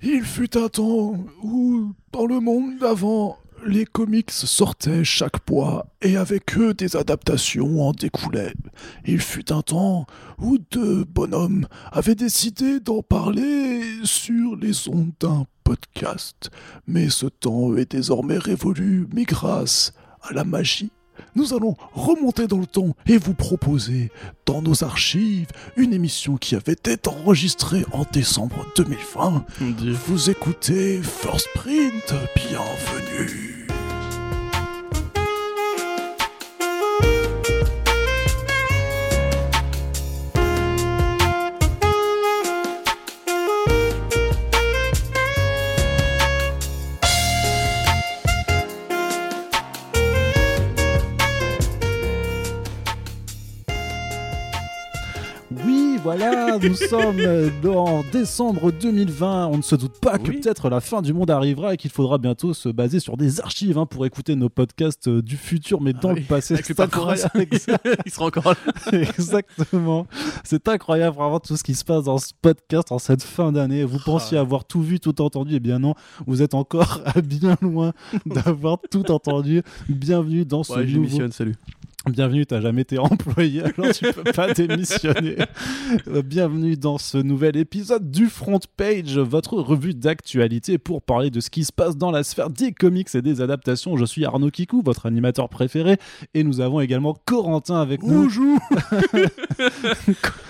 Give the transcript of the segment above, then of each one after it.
Il fut un temps où, dans le monde d'avant, les comics sortaient chaque mois et avec eux des adaptations en découlaient. Il fut un temps où deux bonhommes avaient décidé d'en parler sur les ondes d'un podcast. Mais ce temps est désormais révolu, mais grâce à la magie nous allons remonter dans le temps et vous proposer dans nos archives une émission qui avait été enregistrée en décembre 2020. Vous écoutez First Print, bienvenue. Voilà, nous sommes en décembre 2020. On ne se doute pas que peut-être la fin du monde arrivera et qu'il faudra bientôt se baser sur des archives hein, pour écouter nos podcasts euh, du futur, mais dans Ah le passé. avec C'est incroyable. Il sera encore là. Exactement. C'est incroyable vraiment tout ce qui se passe dans ce podcast en cette fin d'année. Vous pensiez Ah. avoir tout vu, tout entendu. Eh bien non, vous êtes encore bien loin d'avoir tout entendu. Bienvenue dans ce Ouais, nouveau salut. Bienvenue, t'as jamais été employé, alors tu peux pas démissionner. Bienvenue dans ce nouvel épisode du Front Page, votre revue d'actualité pour parler de ce qui se passe dans la sphère des comics et des adaptations. Je suis Arnaud Kikou, votre animateur préféré, et nous avons également Corentin avec nous. Bonjour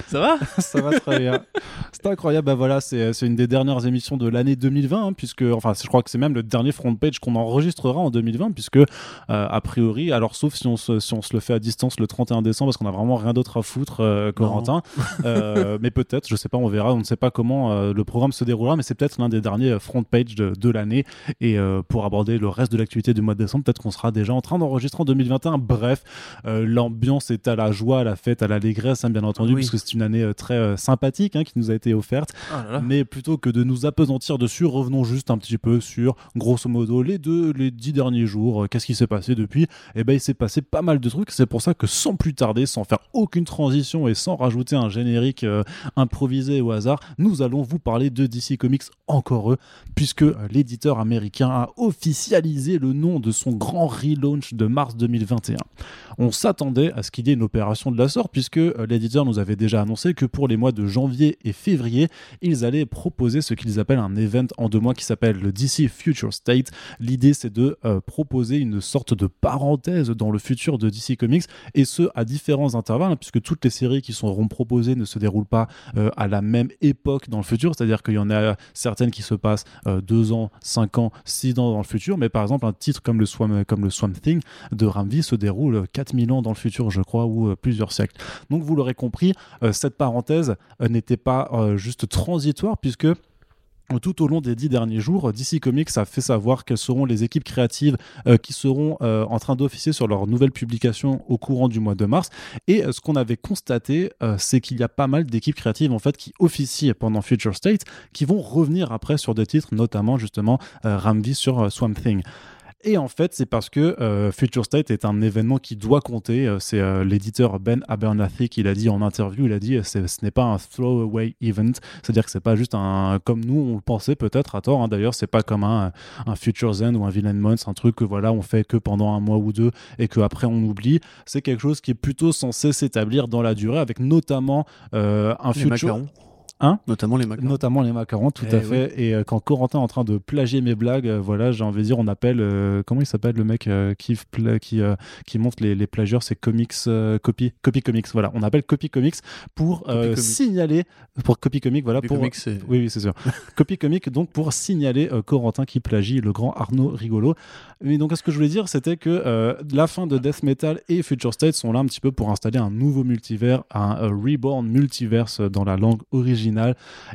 Ça va? Ça va très bien. C'est incroyable. Bah voilà, c'est c'est une des dernières émissions de l'année 2020, hein, puisque, enfin, je crois que c'est même le dernier front page qu'on enregistrera en 2020, puisque, euh, a priori, alors sauf si on, se, si on se le fait à distance le 31 décembre, parce qu'on a vraiment rien d'autre à foutre, euh, Corentin. Euh, mais peut-être, je sais pas, on verra. On ne sait pas comment euh, le programme se déroulera, mais c'est peut-être l'un des derniers euh, front page de, de l'année. Et pour aborder le reste de l'actualité du mois de décembre, peut-être qu'on sera déjà en train d'enregistrer en 2021. Bref, l'ambiance est à la joie, à la fête, à l'allégresse, hein, bien entendu, Oui. puisque c'est une année très sympathique hein, qui nous a été offerte. Ah là là. Mais plutôt que de nous apesantir dessus, revenons juste un petit peu sur, grosso modo, les deux, les dix derniers jours. Qu'est-ce qui s'est passé depuis? Eh ben, il s'est passé pas mal de trucs. C'est pour ça que sans plus tarder, sans faire aucune transition et sans rajouter un générique euh, improvisé au hasard, nous allons vous parler de DC Comics encore eux, puisque euh, l'éditeur américain a officialisé le nom de son grand relaunch de mars 2021. On s'attendait à ce qu'il y ait une opération de la sorte, puisque euh, l'éditeur nous avait déjà annoncé que pour les mois de janvier et février, ils allaient proposer ce qu'ils appellent un event en deux mois qui s'appelle le DC Future State. L'idée, c'est de euh, proposer une sorte de parenthèse dans le futur de DC Comics, et ce, à différents intervalles, hein, puisque toutes les séries qui seront proposées ne se déroulent pas euh, à la même époque dans le futur, c'est-à-dire qu'il y en a certaines qui se passent deux ans, cinq ans, six ans dans le futur, mais par exemple, un titre comme le Swamp, Thing de Ramvi se déroule euh, 4000 ans dans le futur, je crois, ou euh, plusieurs siècles. Donc, vous l'aurez compris, euh, cette parenthèse euh, n'était pas juste transitoire, puisque tout au long des dix derniers jours, DC Comics a fait savoir quelles seront les équipes créatives qui seront en train d'officier sur leur nouvelle publication au courant du mois de mars. Et ce qu'on avait constaté, c'est qu'il y a pas mal d'équipes créatives en fait qui officient pendant Future State, qui vont revenir après sur des titres, notamment justement Ramvi sur Swamp Thing. Et en fait, c'est parce que euh, Future State est un événement qui doit compter. Euh, C'est euh, l'éditeur Ben Abernathy qui l'a dit en interview. Il a dit euh, c'est- ce n'est pas un throwaway event, c'est-à-dire que c'est pas juste un comme nous on le pensait peut-être à tort. hein. D'ailleurs, c'est pas comme un, un Future Zen ou un Villain Months, un truc que voilà on fait que pendant un mois ou deux et que après on oublie. C'est quelque chose qui est plutôt censé s'établir dans la durée, avec notamment euh, un Les futur. macarons. Hein Notamment les macarons. Notamment les macarons, tout Eh à oui. fait. Et euh, quand Corentin est en train de plagier mes blagues, euh, voilà, j'ai envie de dire, on appelle, euh, comment il s'appelle le mec euh, qui, pla- qui, euh, qui monte les, les plagieurs, c'est Comics, euh, Copy, Copy Comics, voilà. On appelle Copy Comics pour euh, Copy Comics. signaler, pour Copy Comics, voilà, pour. comics, Oui, oui, c'est sûr. Copy Comics, donc pour signaler euh, Corentin qui plagie le grand Arnaud Rigolo. Mais donc, ce que je voulais dire, c'était que euh, la fin de Death Metal et Future State sont là un petit peu pour installer un nouveau multivers, un reborn multiverse dans la langue originale.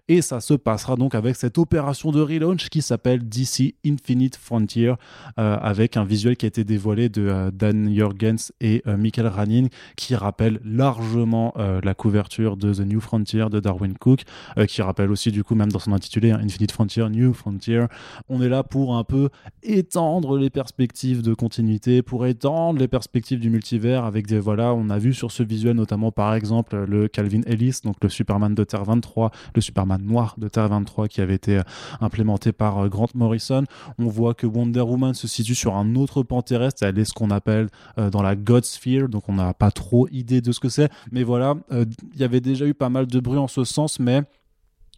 Et ça se passera donc avec cette opération de relaunch qui s'appelle DC Infinite Frontier, euh, avec un visuel qui a été dévoilé de euh, Dan Jurgens et euh, Michael Ranin, qui rappelle largement la couverture de The New Frontier de Darwin Cook, qui rappelle aussi du coup même dans son intitulé hein, Infinite Frontier, New Frontier. On est là pour un peu étendre les perspectives de continuité, pour étendre les perspectives du multivers avec des voilà, on a vu sur ce visuel notamment par exemple le Calvin Ellis, donc le Superman de Terre 23 23, le Superman noir de Terre 23 qui avait été implémenté par Grant Morrison. On voit que Wonder Woman se situe sur un autre pan terrestre, elle est ce qu'on appelle dans la God Sphere, donc on n'a pas trop idée de ce que c'est, mais voilà, il y avait déjà eu pas mal de bruit en ce sens, mais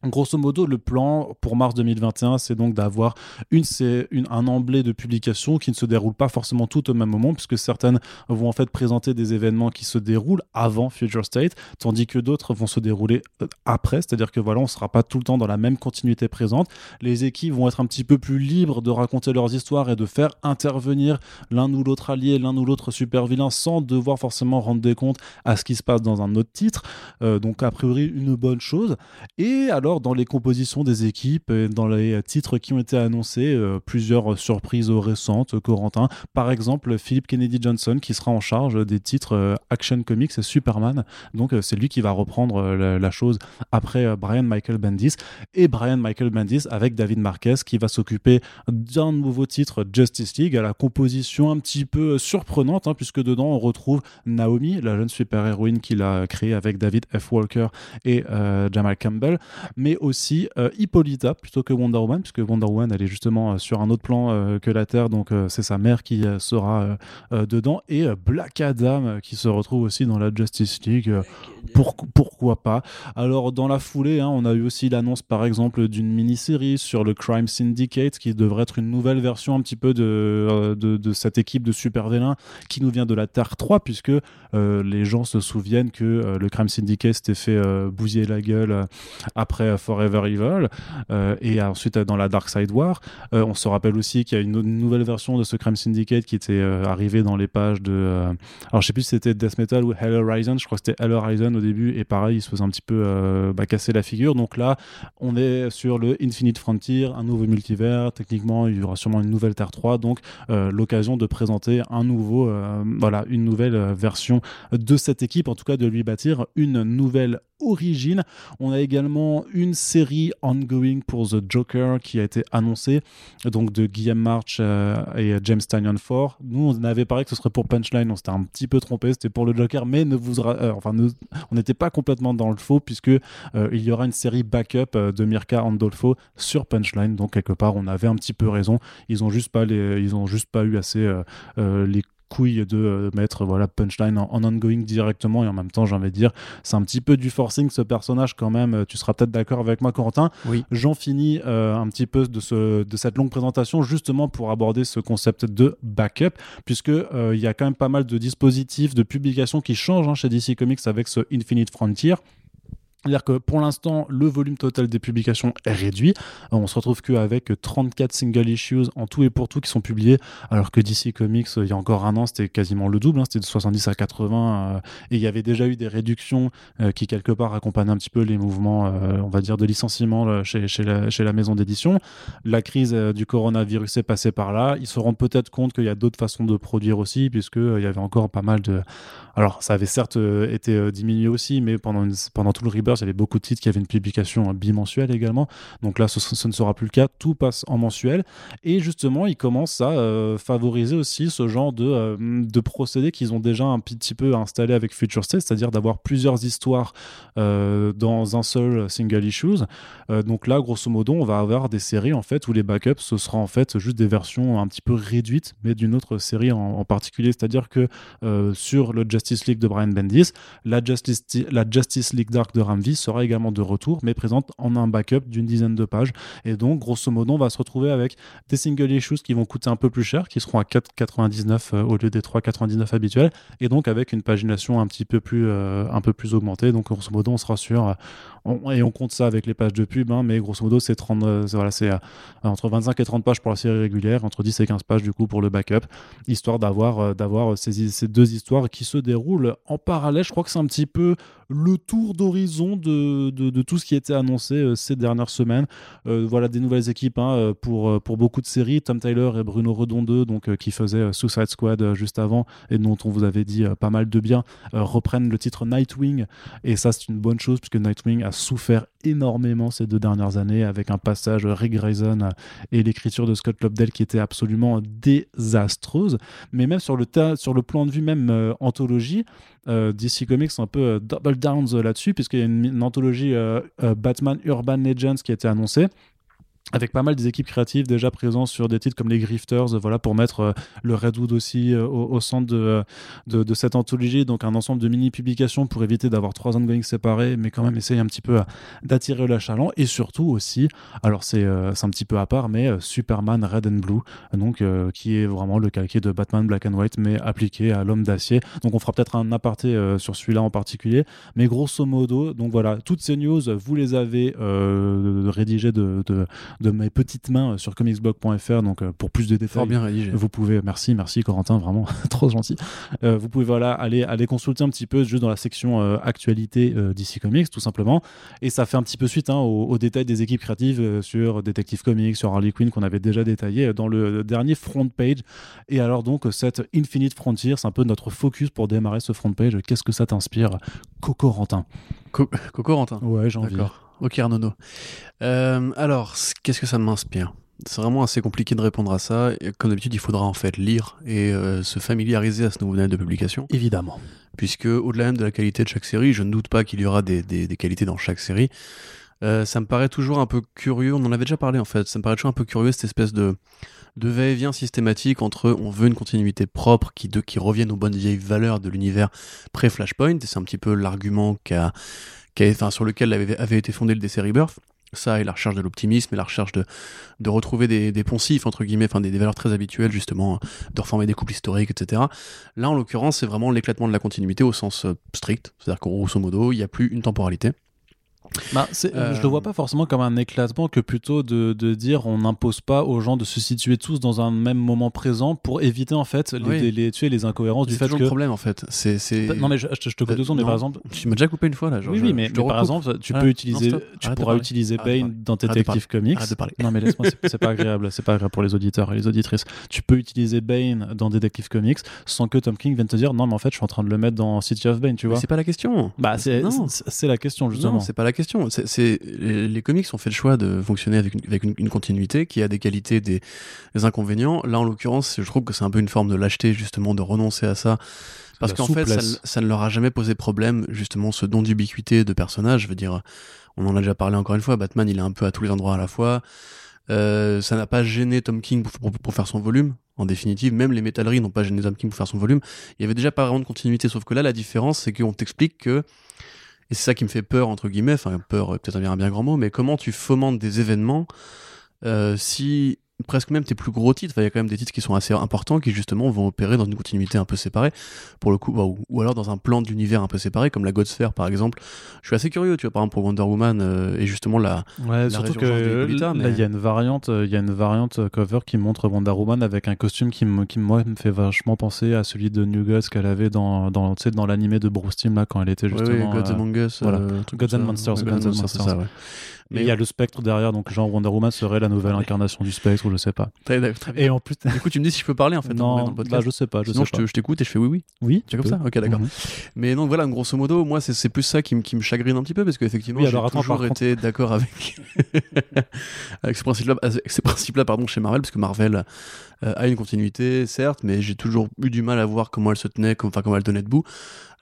Grosso modo, le plan pour mars 2021, c'est donc d'avoir une, une, un emblée de publication qui ne se déroule pas forcément tout au même moment, puisque certaines vont en fait présenter des événements qui se déroulent avant Future State, tandis que d'autres vont se dérouler euh, après, c'est-à-dire que voilà, on ne sera pas tout le temps dans la même continuité présente. Les équipes vont être un petit peu plus libres de raconter leurs histoires et de faire intervenir l'un ou l'autre allié, l'un ou l'autre super vilain, sans devoir forcément rendre des comptes à ce qui se passe dans un autre titre. Euh, donc a priori une bonne chose. Et alors dans les compositions des équipes, et dans les titres qui ont été annoncés, euh, plusieurs surprises récentes, Corentin. Par exemple, Philip Kennedy Johnson qui sera en charge des titres euh, Action Comics et Superman. Donc euh, c'est lui qui va reprendre la, chose après Brian Michael Bendis. Et Brian Michael Bendis avec David Marquez qui va s'occuper d'un nouveau titre Justice League à la composition un petit peu surprenante, hein, puisque dedans on retrouve Naomi, la jeune super-héroïne qu'il a créée avec David F. Walker et Jamal Campbell aussi euh, Hippolyta plutôt que Wonder Woman, puisque Wonder Woman elle est justement euh, sur un autre plan euh, que la Terre, donc c'est sa mère qui sera dedans, et Black Adam qui se retrouve aussi dans la Justice League. pourquoi pas Alors dans la foulée, hein, on a eu aussi l'annonce par exemple d'une mini-série sur le Crime Syndicate qui devrait être une nouvelle version un petit peu de, cette équipe de super vélins qui nous vient de la Terre 3, puisque les gens se souviennent que le Crime Syndicate s'était fait bousiller la gueule après Forever Evil euh, et ensuite dans la Dark Side War. Euh, on se rappelle aussi qu'il y a une, nouvelle version de ce Crime Syndicate qui était euh, arrivée dans les pages de. alors je sais plus si c'était Death Metal ou Hell Horizon, je crois que c'était Hell Horizon au début et pareil, il se faisait un petit peu bah, casser la figure. Donc là, on est sur le Infinite Frontier, un nouveau multivers. Techniquement, il y aura sûrement une nouvelle Terre 3, donc l'occasion de présenter un nouveau, voilà, une nouvelle version de cette équipe, en tout cas de lui bâtir une nouvelle origine. On a également une série ongoing pour The Joker qui a été annoncée, donc de Guillaume March euh, et James Tynion Ford. Nous, on avait parlé que ce serait pour Punchline, on s'était un petit peu trompé, c'était pour le Joker, mais ne vous, euh, enfin, on n'était pas complètement dans le faux puisque euh, il y aura une série backup de Mirka Andolfo sur Punchline. Donc quelque part, on avait un petit peu raison. Ils ont juste pas les, ils ont juste pas eu assez les couille de euh, mettre voilà punchline en, ongoing directement. Et en même temps j'ai envie de dire c'est un petit peu du forcing ce personnage quand même. Euh, tu seras peut-être d'accord avec moi Corentin oui. J'en finis euh, un petit peu de, ce, de cette longue présentation justement pour aborder ce concept de backup puisque il y a quand même pas mal de dispositifs de publication qui changent hein, chez DC Comics avec ce Infinite Frontier c'est-à-dire que pour l'instant, le volume total des publications est réduit. Euh, on se retrouve qu'avec 34 single issues en tout et pour tout qui sont publiés, alors que DC Comics, il y a encore un an, c'était quasiment le double, hein, c'était de 70 à 80, euh, et il y avait déjà eu des réductions euh, qui, quelque part, accompagnaient un petit peu les mouvements, on va dire, de licenciement chez, chez, la, chez, la, maison d'édition. La crise du coronavirus est passée par là. Ils se rendent peut-être compte qu'il y a d'autres façons de produire aussi, puisqu'il y avait encore pas mal de... Alors, ça avait certes été diminué aussi, mais pendant, pendant tout le rebirth, il y avait beaucoup de titres qui avaient une publication bimensuelle également. Donc là, ce, ne sera plus le cas. Tout passe en mensuel. Et justement, ils commencent à euh, favoriser aussi ce genre de, euh, de procédé qu'ils ont déjà un petit peu installé avec Future State, c'est-à-dire d'avoir plusieurs histoires euh, dans un seul single issues. donc là, grosso modo, on va avoir des séries en fait où les backups, ce sera en fait juste des versions un petit peu réduites, mais d'une autre série en, particulier. C'est-à-dire que sur le Justice League de Brian Bendis, la Justice, la Justice League Dark de Ram sera également de retour, mais présente en un backup d'une dizaine de pages. Et donc, grosso modo, on va se retrouver avec des single issues qui vont coûter un peu plus cher, qui seront à 4,99 euh, au lieu des 3,99 habituels, et donc avec une pagination un petit peu plus, euh, un peu plus augmentée. Donc, grosso modo, on sera sur, euh, et on compte ça avec les pages de pub, hein, mais grosso modo, c'est 30, voilà, entre 25 et 30 pages pour la série régulière, entre 10 et 15 pages du coup pour le backup, histoire d'avoir, d'avoir ces deux histoires qui se déroulent en parallèle. Je crois que c'est un petit peu le tour d'horizon de, tout ce qui a été annoncé euh, ces dernières semaines. Euh, voilà des nouvelles équipes hein, euh, pour, beaucoup de séries. Tom Tyler et Bruno Redondeux, donc, qui faisaient Suicide Squad juste avant et dont on vous avait dit pas mal de bien, reprennent le titre Nightwing. Et ça, c'est une bonne chose puisque Nightwing a souffert énormément ces deux dernières années avec un passage Rick Grayson et l'écriture de Scott Lobdell qui était absolument désastreuse. Mais même sur le, plan de vue même anthologie, DC Comics un peu euh, double downs euh, là-dessus, puisqu'il y a une, une anthologie euh, euh, Batman Urban Legends qui a été annoncée avec pas mal des équipes créatives déjà présentes sur des titres comme les Grifters, euh, voilà, pour mettre euh, le Redwood aussi euh, au, centre de, cette anthologie, donc un ensemble de mini-publications pour éviter d'avoir trois ongoing séparés, mais quand même essayer un petit peu d'attirer le et surtout aussi, alors c'est un petit peu à part, mais Superman Red and Blue, donc qui est vraiment le calqué de Batman Black and White, mais appliqué à l'homme d'acier. Donc on fera peut-être un aparté sur celui-là en particulier, mais grosso modo, donc voilà, toutes ces news, vous les avez rédigées de, de mes petites mains sur comicsblog.fr, donc euh, pour plus de détails. Fort bien rédigé. Vous pouvez, merci, merci Corentin, vraiment trop gentil. Euh, vous pouvez voilà aller aller consulter un petit peu juste dans la section euh, actualité euh, DC Comics tout simplement, et ça fait un petit peu suite hein, aux, aux détails des équipes créatives euh, sur Detective Comics, sur Harley Quinn qu'on avait déjà détaillé euh, dans le dernier front page. Et alors donc euh, cette Infinite Frontier, c'est un peu notre focus pour démarrer ce front page. Qu'est-ce que ça t'inspire, Cocorentin? Co- Coco Rentin. Ouais, j'ai envie. Ok, Arnono. Euh, alors, qu'est-ce que ça m'inspire? C'est vraiment assez compliqué de répondre à ça. Et comme d'habitude, il faudra en fait lire et euh, se familiariser à ce nouveau modèle de publication. Évidemment. Puisque, au-delà même de la qualité de chaque série, je ne doute pas qu'il y aura des, des- des qualités dans chaque série. Euh, ça me paraît toujours un peu curieux. On en avait déjà parlé en fait. Ça me paraît toujours un peu curieux cette espèce de de va-et-vient systématique entre on veut une continuité propre qui, de, qui revienne aux bonnes vieilles valeurs de l'univers pré-Flashpoint, et c'est un petit peu l'argument qu'a, qu'a- enfin, sur lequel avait, avait été fondé le DC Rebirth. Ça et la recherche de l'optimisme et la recherche de, de retrouver des, des poncifs, entre guillemets, enfin des, des valeurs très habituelles, justement, de reformer des couples historiques, etc. Là, en l'occurrence, c'est vraiment l'éclatement de la continuité au sens euh, strict. C'est-à-dire qu'en grosso modo, il n'y a plus une temporalité. Bah, Euh, Je le vois pas forcément comme un éclatement que plutôt de, de dire on n'impose pas aux gens de se situer tous dans un même moment présent pour éviter en fait les, Oui. les, incohérences du fait que. le problème, en fait. C'est, c'est... Non mais je, je te- je te coupe Euh, deux secondes, mais par exemple. Tu m'as déjà coupé une fois, là. genre, oui, oui, mais, je te mais par exemple, tu Ah, peux utiliser, tu Arrête pourras utiliser Bane dans de Detective Comics. Arrête de parler. Non mais laisse-moi, c'est- pas agréable, c'est pas agréable pour les auditeurs et les auditrices. Tu peux utiliser Bane dans Detective Comics sans que Tom King vienne te dire non mais en fait je suis en train de le mettre dans City of Bane, tu vois. c'est pas la question. Bah c'est la question justement. Non, c'est pas la question. C'est, c'est- les, les comics ont fait le choix de fonctionner avec une, avec une, une continuité qui a des qualités, des, des inconvénients. Là, en l'occurrence, je trouve que c'est un peu une forme de lâcheté, justement, de renoncer à ça. Parce qu'en fait, ça, ne leur a jamais posé problème, justement, ce don d'ubiquité de personnage. Je veux dire, on en a déjà parlé encore une fois, Batman, il est un peu à tous les endroits à la fois. Euh, ça n'a pas gêné Tom King pour, pour, pour faire son volume. En définitive, même les métalleries n'ont pas gêné Tom King pour faire son volume. Il y avait déjà pas vraiment de continuité, sauf que là, la différence, c'est qu'on t'explique que et c'est ça qui me fait peur, entre guillemets, enfin peur, euh, peut-être un bien grand mot, mais comment tu fomentes des événements euh, si presque même tes plus gros titres, enfin, il y a quand même des titres qui sont assez importants qui justement vont opérer dans une continuité un peu séparée, pour le coup, bah, ou, ou alors dans un plan d'univers un peu séparé, comme la God Sphere par exemple. Je suis assez curieux, tu vois, par exemple pour Wonder Woman euh, et justement la, Ouais, la surtout que là, il y a une variante, euh, il y a une variante euh, cover qui montre Wonder Woman avec un costume qui, moi, me fait vachement penser à celui de New Gods qu'elle avait dans, dans, dans l'animé de Bruce Timm là quand elle était Ouais, justement. ouais, Gods euh, Among Us, voilà. euh, Gods and. Monsters, Ouais, Gods and Monsters, ça, ouais. Et il y a le spectre derrière, donc genre Wonder Woman serait la nouvelle incarnation du spectre ou je sais pas. Très- très bien. Et en plus, Du coup, tu me dis si je peux parler en fait en- dans non, le bah, podcast. je sais pas, je Sinon, sais te- je t'écoute et je fais oui, oui. pas. Oui, C'est comme ça Ok, d'accord. Mhm. Mais donc voilà, grosso modo, moi c'est plus ça qui, me- qui me chagrine un petit peu parce qu'effectivement Oui, j'ai toujours contre- été d'accord avec avec ce principe-là, avec ces principes-là pardon chez Marvel parce que Marvel euh, a une continuité certes, mais j'ai toujours eu du mal à voir comment elle se tenait, comme- enfin comment elle tenait debout.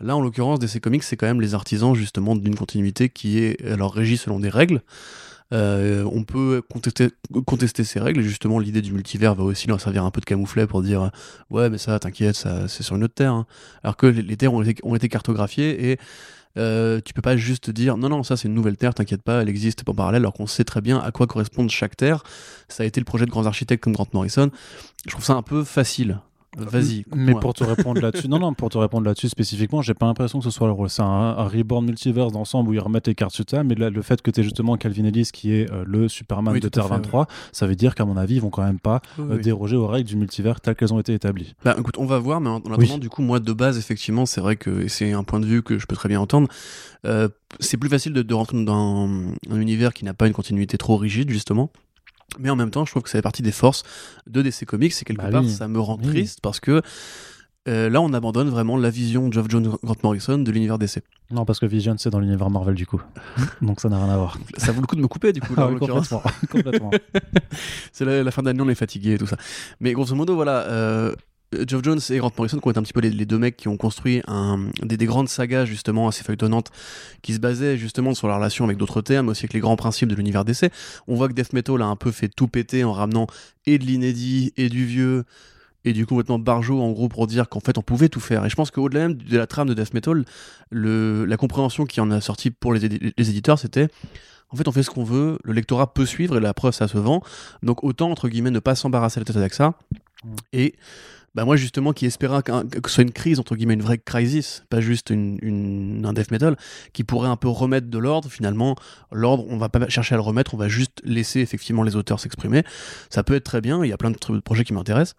Là, en l'occurrence, DC Comics, c'est quand même les artisans justement d'une continuité qui est alors régie selon des règles. Euh, on peut contester, ces règles justement l'idée du multivers va aussi leur servir un peu de camouflet pour dire ouais mais ça t'inquiète ça c'est sur une autre terre hein. alors que les, terres ont été, cartographiées et euh, tu peux pas juste dire non non ça c'est une nouvelle terre t'inquiète pas elle existe en parallèle alors qu'on sait très bien à quoi correspond chaque terre ça a été le projet de grands architectes comme Grant Morrison je trouve ça un peu facile vas-y Mais pour te répondre là-dessus, non, non, pour te répondre là-dessus spécifiquement, j'ai pas l'impression que ce soit le rôle. C'est un, un reborn multiverse d'ensemble où ils remettent les cartes sur table, mais là, le fait que tu justement Calvin Ellis qui est euh, le Superman Oui, de tout à Terre fait, 23, ça veut dire qu'à mon avis, ils vont quand même pas Oui, euh, oui. déroger aux règles du multivers telles qu'elles ont été établies. Bah écoute, on va voir, mais en, en attendant, du coup, moi de base, effectivement, c'est vrai que c'est un point de vue que je peux très bien entendre. euh, c'est plus facile de, de rentrer dans un univers qui n'a pas une continuité trop rigide, justement. Mais en même temps, je trouve que ça fait partie des forces de DC Comics, et quelque Bah part, oui. ça me rend Oui. triste parce que euh, là, on abandonne vraiment la vision de Geoff John Grant Morrison de l'univers DC. Non, parce que Vision, c'est dans l'univers Marvel du coup. Donc ça n'a rien à voir. Ça vaut le coup de me couper, du coup, là, Ah en complètement. c'est la, la fin d'année, on est fatigué et tout ça. Mais grosso modo, voilà. euh, Geoff Jones et Grant Morrison qui ont été un petit peu les, les deux mecs qui ont construit un, des, des grandes sagas justement assez feuilletonnantes qui se basaient justement sur la relation avec d'autres thèmes, aussi avec les grands principes de l'univers DC. On voit que Death Metal a un peu fait tout péter en ramenant et de l'inédit et du vieux et du complètement barjot en gros pour dire qu'en fait on pouvait tout faire. Et je pense qu'au-delà même de la trame de Death Metal, le, la compréhension qui en a sorti pour les, édi- les éditeurs, c'était en fait on fait ce qu'on veut, le lectorat peut suivre et la preuve ça se vend. Donc autant entre guillemets ne pas s'embarrasser la tête avec ça. Mm. Et bah moi justement qui espérait qu'un- que ce soit une crise entre guillemets une vraie crisis, pas juste une, une- un death metal qui pourrait un peu remettre de l'ordre. Finalement, l'ordre on va pas chercher à le remettre, on va juste laisser effectivement les auteurs s'exprimer. Ça peut être très bien. Il y a plein de projets qui m'intéressent.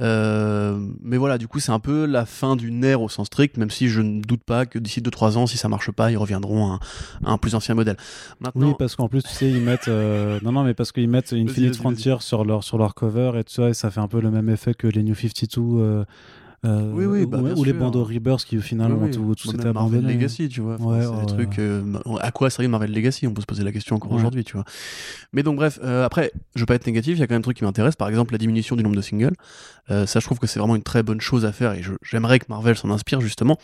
Euh, mais voilà, du coup, c'est un peu la fin d'une ère au sens strict, même si je ne doute pas que d'ici 2-3 ans, si ça marche pas, ils reviendront à un, à un plus ancien modèle. Maintenant, Oui, parce qu'en plus, tu sais, ils mettent. euh, Non, non, mais parce qu'ils mettent Infinite. Frontier sur leur, sur leur cover et tout ça, et ça fait un peu le même effet que les New 52. Euh, euh, Oui, oui, bah, ou, les bandeaux Rebirth qui au final Oui, tout, tout Bah, s'était même Marvel abandonné. Legacy, tu vois. Enfin, Ouais, des trucs. euh, à quoi sert Marvel Legacy? On peut se poser la question encore aujourd'hui, tu vois. Mais donc, bref, euh, après, je veux pas être négatif, il y a quand même un truc qui m'intéresse. Par exemple, la diminution du nombre de singles. Ça, je trouve que c'est vraiment une très bonne chose à faire et j'aimerais que Marvel s'en inspire, justement.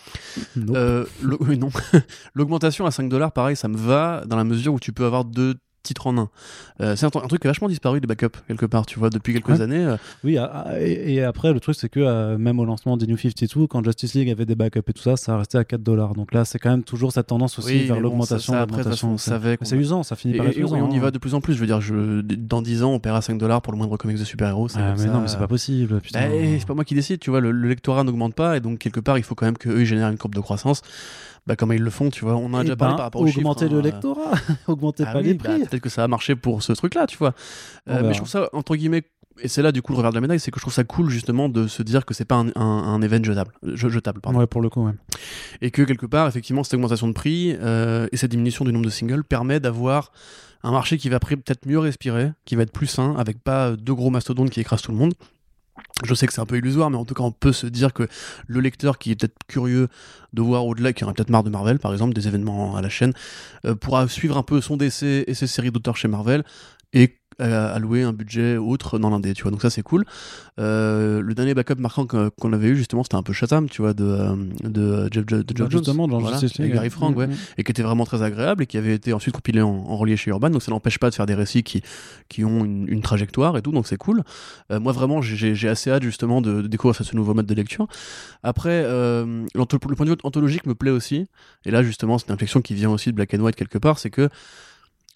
Nope. L'augmentation à 5 dollars, pareil, ça me va dans la mesure où tu peux avoir deux titres en un. Euh, c'est un, un truc qui a vachement disparu des backups quelque part, tu vois, depuis quelques Ouais. années. euh, Oui, ah, ah, et, et après, le truc, c'est que euh, même au lancement des New 52, quand Justice League avait des backups et tout ça, ça restait à 4 dollars. Donc là, c'est quand même toujours cette tendance aussi Oui, vers bon, l'augmentation. ça- après, façon, c'est- savait qu'on C'est usant, ça finit Et, par être et- usant. on y hein. va de plus en plus. Je veux dire, je, dans 10 ans, on paiera 5 dollars pour le moindre comics de super-héros. Ah, comme mais ça. non, mais c'est pas possible. Putain. Bah, c'est pas moi qui décide, tu vois. Le, le lectorat n'augmente pas et donc quelque part, il faut quand même qu'eux ils génèrent une courbe de croissance. Bah, comme ils le font, tu vois. On en a Eh déjà parlé ben, par rapport aux augmenter chiffres, le hein. lectorat, augmenter Ah pas oui, les bah, prix. Peut-être que ça a marché pour ce truc-là, tu vois. Euh, mais je trouve ça, entre guillemets, et c'est là du coup le revers de la médaille, c'est que je trouve ça cool justement de se dire que c'est pas un, un, un event jetable, je- jetable pardon. Ouais, pour le coup, ouais. et que quelque part, effectivement, cette augmentation de prix euh, et cette diminution du nombre de singles permet d'avoir un marché qui va peut-être mieux respirer, qui va être plus sain, avec pas euh, deux gros mastodontes qui écrasent tout le monde. Je sais que c'est un peu illusoire, mais en tout cas, on peut se dire que le lecteur qui est peut-être curieux de voir au-delà, qui en a peut-être marre de Marvel, par exemple, des événements à la chaîne, euh, pourra suivre un peu son décès et ses séries d'auteurs chez Marvel et allouer un budget autre dans l'indé, tu vois. Donc ça, c'est cool. Euh, le dernier backup marquant qu'on avait eu, justement, c'était un peu Shazam, tu vois, de, euh, de Jeff, de Jeff Bah, Jones. justement, dans Voilà, avec. Gary Frank, ouais Mm, mm. et qui était vraiment très agréable et qui avait été ensuite compilé en, en relié chez Urban. Donc ça n'empêche pas de faire des récits qui, qui ont une, une trajectoire et tout, donc c'est cool. Euh, moi vraiment, j'ai assez hâte justement de, de découvrir ce nouveau mode de lecture. Après, euh, le point de vue anthologique me plaît aussi. Et là justement, c'est une inflexion qui vient aussi de Black and White quelque part, c'est que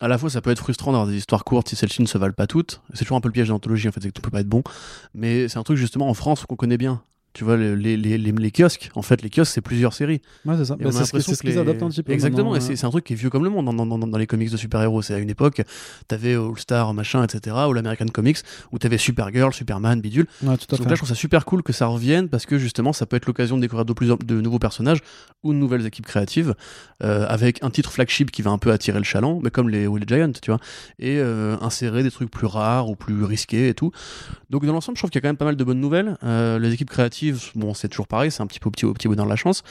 à la fois ça peut être frustrant d'avoir des histoires courtes si celles-ci ne se valent pas toutes. C'est toujours un peu le piège de l'anthologie en fait, c'est que tu peux pas être bon. Mais c'est un truc justement en France qu'on connaît bien. Tu vois, les, les, les, kiosques, en fait, les kiosques, c'est plusieurs séries. Ouais, c'est ça. Bah, c'est ce qu'ils ce les- adaptent un petit peu. Exactement, et c'est ouais. c'est un truc qui est vieux comme le monde dans, dans- dans- dans les comics de super-héros. C'est à une époque, t'avais All-Star, machin, etc., ou l'American Comics, où t'avais Supergirl, Superman, bidule. Ouais, tout à Donc fait. là, je trouve ça super cool que ça revienne parce que justement, ça peut être l'occasion de découvrir de plus de nouveaux personnages ou de nouvelles équipes créatives euh, avec un titre flagship qui va un peu attirer le chaland, mais comme les, ou les Giants, tu vois, et euh, insérer des trucs plus rares ou plus risqués et tout. Donc dans l'ensemble, je trouve qu'il y a quand même pas mal de bonnes nouvelles. Euh, les équipes créatives, bon, c'est toujours pareil, c'est un petit peu au petit, au petit bonheur de la chance.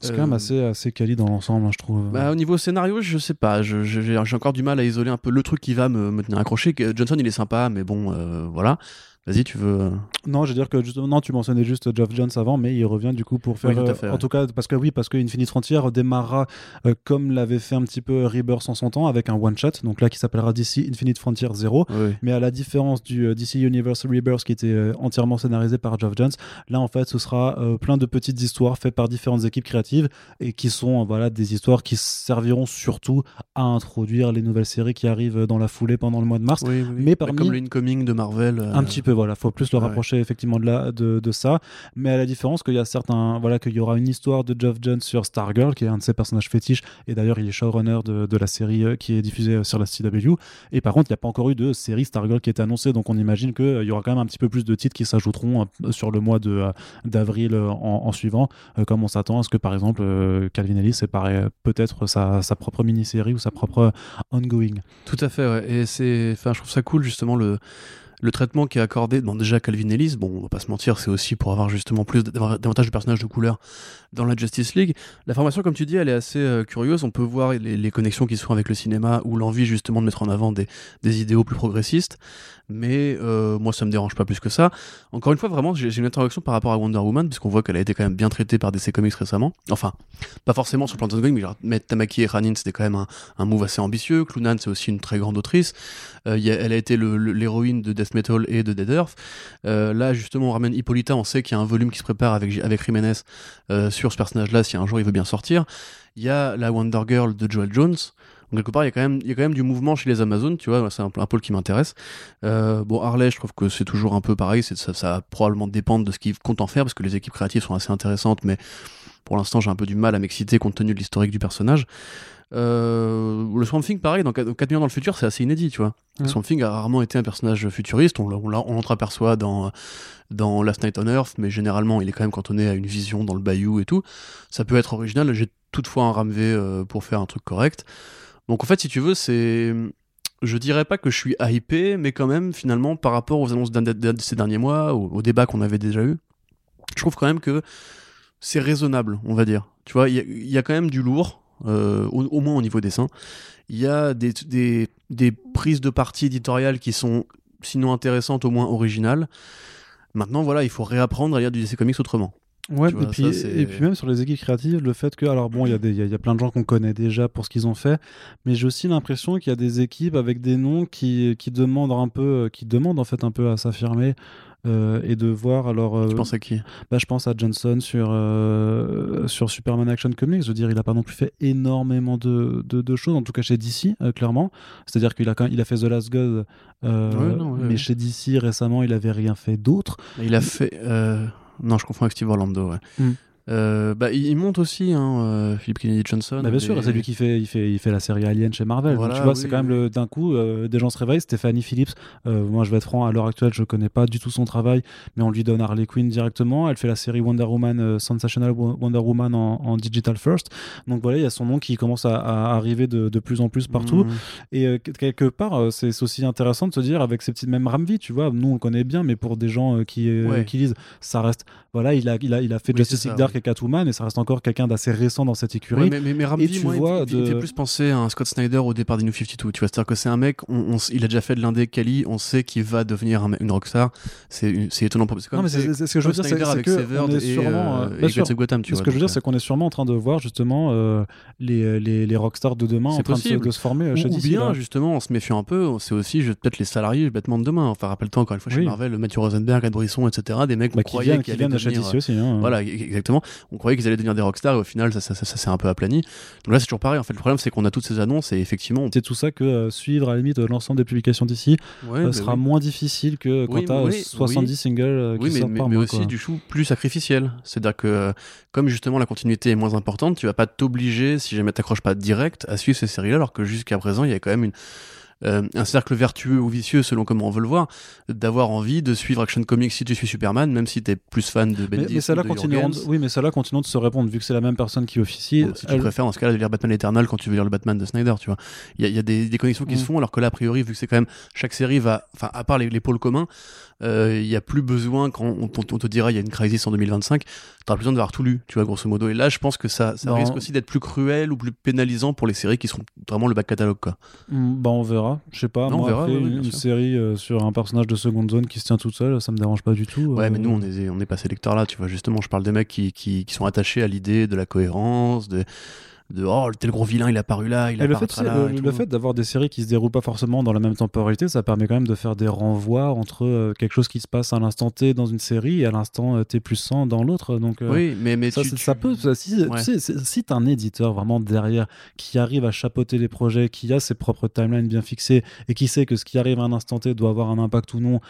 C'est quand même Euh, assez, assez quali dans l'ensemble, hein, je trouve. bah, au niveau scénario, je sais pas. J'ai encore du mal à isoler un peu le truc qui va me, me tenir accroché. Johnson, il est sympa, mais bon, euh, voilà. Vas-y, tu veux. euh, Non, je veux dire que justement, non, tu mentionnais juste Geoff Jones avant, mais il revient du coup pour faire. Oui, tout à euh, fait, en tout cas, parce que oui, parce que Infinite Frontier démarrera euh, comme l'avait fait un petit peu Rebirth en son temps avec un one shot, donc là qui s'appellera DC Infinite Frontier 0. oui. Mais à la différence du euh, DC Universe Rebirth qui était entièrement scénarisé par Geoff Jones, là en fait ce sera plein de petites histoires faites par différentes équipes créatives et qui sont voilà des histoires qui serviront surtout à introduire les nouvelles séries qui arrivent dans la foulée pendant le mois de mars. Oui. Mais parmi- Comme l'incoming de Marvel. Un petit peu, voilà, faut plus le ouais. rapprocher effectivement de, la, de, de ça. Mais à la différence qu'il y a certains, voilà, qu'il y aura une histoire de Geoff Jones sur Stargirl, qui est un de ses personnages fétiches, et d'ailleurs il est showrunner de, de la série euh, qui est diffusée euh, sur la CW. Et par contre, il n'y a pas encore eu de série Stargirl qui est annoncée, donc on imagine qu'il y aura quand même un petit peu plus de titres qui s'ajouteront euh, sur le mois de, euh, d'avril euh, en, en suivant, euh, comme on s'attend à ce que par exemple euh, Calvin Ellis séparait peut-être sa, sa propre mini-série ou sa propre ongoing. Tout à fait, ouais. Et c'est. Enfin, je trouve ça cool, justement, le. Le traitement qui est accordé, bon déjà Calvin Ellis, bon on va pas se mentir, c'est aussi pour avoir justement plus davantage de personnages de couleur dans la Justice League. La formation, comme tu dis, elle est assez euh, curieuse. On peut voir les, connexions qui se font avec le cinéma ou l'envie justement de mettre en avant des, des idéaux plus progressistes. Mais euh, moi, ça me dérange pas plus que ça. Encore une fois, vraiment, j'ai une interrogation par rapport à Wonder Woman, puisqu'on voit qu'elle a été quand même bien traitée par DC Comics récemment. Enfin, pas forcément sur le plan de mais genre, mettre Tamaki et Ranin, c'était quand même un, un, move assez ambitieux. Clunan, c'est aussi une très grande autrice. Euh, elle a été l'héroïne de Death Metal et de Dead Earth. Euh, là, justement, on ramène Hippolyta. On sait qu'il y a un volume qui se prépare avec, avec Jiménez euh, sur ce personnage-là, si un jour il veut bien sortir. Il y a la Wonder Girl de Joel Jones. Donc, quelque part, il y, a quand même, il y a quand même du mouvement chez les Amazones, tu vois, c'est un, pôle qui m'intéresse. bon, Harley, je trouve que c'est toujours un peu pareil, ça, ça va probablement dépendre de ce qu'ils comptent en faire, parce que les équipes créatives sont assez intéressantes, mais pour l'instant, j'ai un peu du mal à m'exciter compte tenu de l'historique du personnage. Euh, le Swamp Thing, pareil, dans 4 millions dans le futur, c'est assez inédit, tu vois. Le Swamp Thing a rarement été un personnage futuriste, on, on, on l'entreaperçoit dans, dans Last Night on Earth, mais généralement, il est quand même cantonné à une vision dans le bayou et tout. Ça peut être original, j'ai toutefois un ramvé euh, pour faire un truc correct. Donc en fait, si tu veux, c'est... Je dirais pas que je suis hypé, mais quand même, finalement, par rapport aux annonces de ces derniers mois, au, au débat qu'on avait déjà eu, je trouve quand même que c'est raisonnable, on va dire. Tu vois, il y, a quand même du lourd, euh, au, moins au niveau dessin. Il y a des, des, des, prises de parti éditoriales qui sont sinon intéressantes, au moins originales. Maintenant, voilà, il faut réapprendre à lire du DC Comics autrement. Ouais, et, puis, et puis même sur les équipes créatives, le fait que, alors bon, il y, y, a plein de gens qu'on connaît déjà pour ce qu'ils ont fait, mais j'ai aussi l'impression qu'il y a des équipes avec des noms qui, qui demandent un peu, qui demandent en fait un peu à s'affirmer. Euh, et de voir alors. Euh, tu penses à qui? bah, Je pense à Johnson sur, euh, sur Superman Action Comics. Je veux dire, il a pas non plus fait énormément de, de, choses, en tout cas chez DC, clairement. C'est-à-dire qu'il a, il a fait The Last God, mais chez DC récemment, il avait rien fait d'autre. Il a fait. Non, je confonds avec Steve Orlando, ouais. Hmm. Euh, bah, il monte aussi, hein, euh, Philippe Kennedy Johnson. Bah, bien sûr, c'est lui qui fait, il fait, il fait la série Alien chez Marvel. tu vois, c'est quand même d'un coup, euh, des gens se réveillent. Stéphanie Phillips, moi je vais être franc, à l'heure actuelle, je connais pas du tout son travail, mais on lui donne Harley Quinn directement. Elle fait la série Wonder Woman, Sensational Wonder Woman en, Digital First. Donc voilà, il y a son nom qui commence à, arriver de, de, plus en plus partout. Mmh. Et quelque part, c'est aussi intéressant de se dire, avec ces petites mêmes Ramvi, tu vois, nous on le connaît bien, mais pour des gens qui, qui lisent, ça reste. Voilà, il a, il a, il a fait Justice League Dark et Catwoman et ça reste encore quelqu'un d'assez récent dans cette écurie. mais, mais, mais tu vois, il, fait plus penser à un Scott Snyder au départ des New 52. Tu vois, c'est-à-dire que c'est un mec, on, il a déjà fait de l'indé Kelly, on sait qu'il va devenir une rockstar. C'est étonnant. Pour... Comme non, mais c'est ce que je veux dire, c'est que on est sûrement. Et, euh, Gotham, tu ce que je veux dire, c'est qu'on est sûrement en train de voir justement euh, les, les, les rockstars de demain en train de se, former euh, chez DC. Ou bien, justement, en se méfiant un peu, c'est aussi peut-être les salariés bêtement de demain. Enfin, rappelle-toi encore une fois chez Marvel, Mathieu Rosenberg, Ed Brisson, etc. Des mecs bah, qui viennent chez DC aussi. Hein. Voilà, exactement. On croyait qu'ils allaient devenir des rockstars et au final ça, ça, ça, s'est un peu aplani. Donc là c'est toujours pareil en fait le problème c'est qu'on a toutes ces annonces et effectivement c'est tout ça que euh, suivre à la limite l'ensemble des publications d'ici euh, bah sera moins difficile que quand tu as 70 singles euh, qui oui, sortent mais, par mais mois, aussi du coup plus sacrificiel. C'est-à-dire que comme justement la continuité est moins importante, tu vas pas t'obliger si jamais t'accroches pas direct à suivre ces séries-là alors que jusqu'à présent il y a quand même une euh, un cercle vertueux ou vicieux selon comment on veut le voir, d'avoir envie de suivre Action Comics si tu suis Superman, même si tu es plus fan de Bendis. Mais, mais ça là oui, mais ça là continue de se répondre vu que c'est la même personne qui officie. si tu préfères dans ce cas-là de lire Batman Eternal quand tu veux lire le Batman de Snyder, tu vois. Il y, a, des, des connexions qui se mm. font alors que là a priori vu que c'est quand même chaque série va, enfin à part les, les pôles communs, il euh, n'y a plus besoin, quand on, te dira il y a une crise en 2025, t'auras besoin d'avoir tout lu, tu vois, grosso modo. Et là, je pense que ça, ça risque aussi d'être plus cruel ou plus pénalisant pour les séries qui seront vraiment le back catalogue, quoi. Mm, bah, on verra. Je sais pas. moi, on verra, une, série euh, sur un personnage de seconde zone qui se tient toute seule, ça me dérange pas du tout. Ouais, mais euh. nous, on est, on est pas ces lecteurs-là, tu vois. Justement, je parle des mecs qui, qui, qui sont attachés à l'idée de la cohérence, de de oh tel gros vilain il a apparu là il a le fait, là le, fait d'avoir des séries qui se déroulent pas forcément dans la même temporalité ça permet quand même de faire des renvois entre euh, quelque chose qui se passe à l'instant T dans une série et à l'instant euh, T plus 100 dans l'autre. Donc euh, oui mais, mais ça, ça peut si tu sais, si t'as un éditeur vraiment derrière qui arrive à chapeauter les projets qui a ses propres timelines bien fixées et qui sait que ce qui arrive à un instant T doit avoir un impact ou non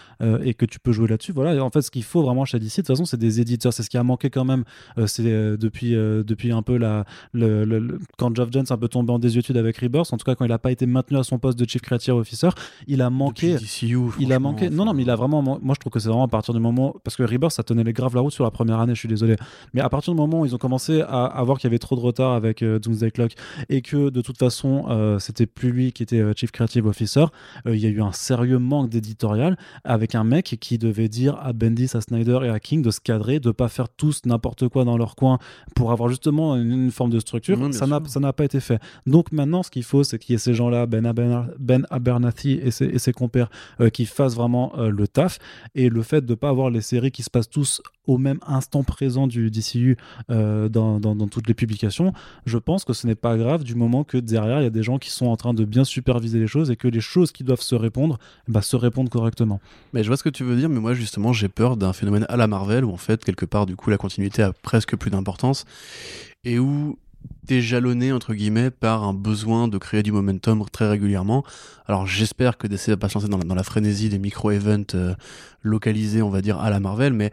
et que tu peux jouer là-dessus voilà. En fait ce qu'il faut vraiment chez DC de toute façon c'est des éditeurs. C'est ce qui a manqué quand même c'est depuis depuis un peu la le le- quand Geoff Johns est un peu tombé en désuétude avec Rebirth, en tout cas quand il n'a pas été maintenu à son poste de Chief Creative Officer, il a manqué. DCU, Il a manqué. Non, non, mais il a vraiment. Moi, je trouve que c'est vraiment à partir du moment. Parce que Rebirth, ça tenait les graves la route sur la première année, je suis désolé. Mais à partir du moment où ils ont commencé à, à voir qu'il y avait trop de retard avec euh, Doomsday Clock et que de toute façon, euh, c'était plus lui qui était euh, Chief Creative Officer, euh, il y a eu un sérieux manque d'éditorial avec un mec qui devait dire à Bendis, à Snyder et à King de se cadrer, de pas faire tous n'importe quoi dans leur coin pour avoir justement une, une forme de structure. Bien ça n'a pas été fait. Donc maintenant, ce qu'il faut, c'est qu'il y ait ces gens-là, Ben, ben Abernathy et ses, et ses compères, euh, qui fassent vraiment euh, le taf. Et le fait de ne pas avoir les séries qui se passent tous au même instant présent du DCU euh, dans, dans- dans toutes les publications, je pense que ce n'est pas grave du moment que derrière, il y a des gens qui sont en train de bien superviser les choses et que les choses qui doivent se répondre, bah, se répondent correctement. Mais je vois ce que tu veux dire, mais moi justement j'ai peur d'un phénomène à la Marvel où en fait quelque part du coup la continuité a presque plus d'importance et où jalonné entre guillemets par un besoin de créer du momentum très régulièrement. Alors j'espère que DC va pas se lancer dans la, dans la frénésie des micro-events euh, localisés on va dire à la Marvel, mais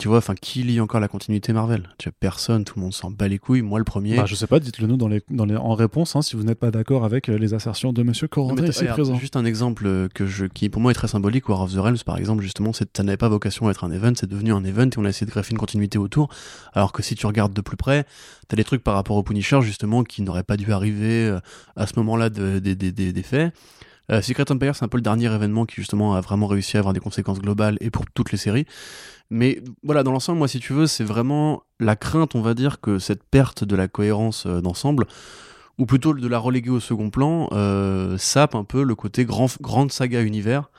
tu vois, enfin qui lit encore la continuité Marvel? Tu vois, Personne, tout le monde s'en bat les couilles, moi le premier. Bah, je sais pas, dites-le nous dans les, dans les, en réponse hein, si vous n'êtes pas d'accord avec euh, les assertions de Monsieur mais ici présent. Juste un exemple euh, que je, qui pour moi est très symbolique, War of the Realms par exemple, justement, ça n'avait pas vocation à être un event, c'est devenu un event et on a essayé de greffer une continuité autour. Alors que si tu regardes de plus près, t'as des trucs par rapport au Punisher justement qui n'auraient pas dû arriver euh, à ce moment-là de- des- faits. Euh, Secret Empire, c'est un peu le dernier événement qui justement a vraiment réussi à avoir des conséquences globales et pour toutes les séries. Mais voilà, dans l'ensemble, moi, si tu veux, c'est vraiment la crainte, on va dire, que cette perte de la cohérence euh, d'ensemble, ou plutôt de la reléguer au second plan, euh, sape un peu le côté grand, grande saga univers.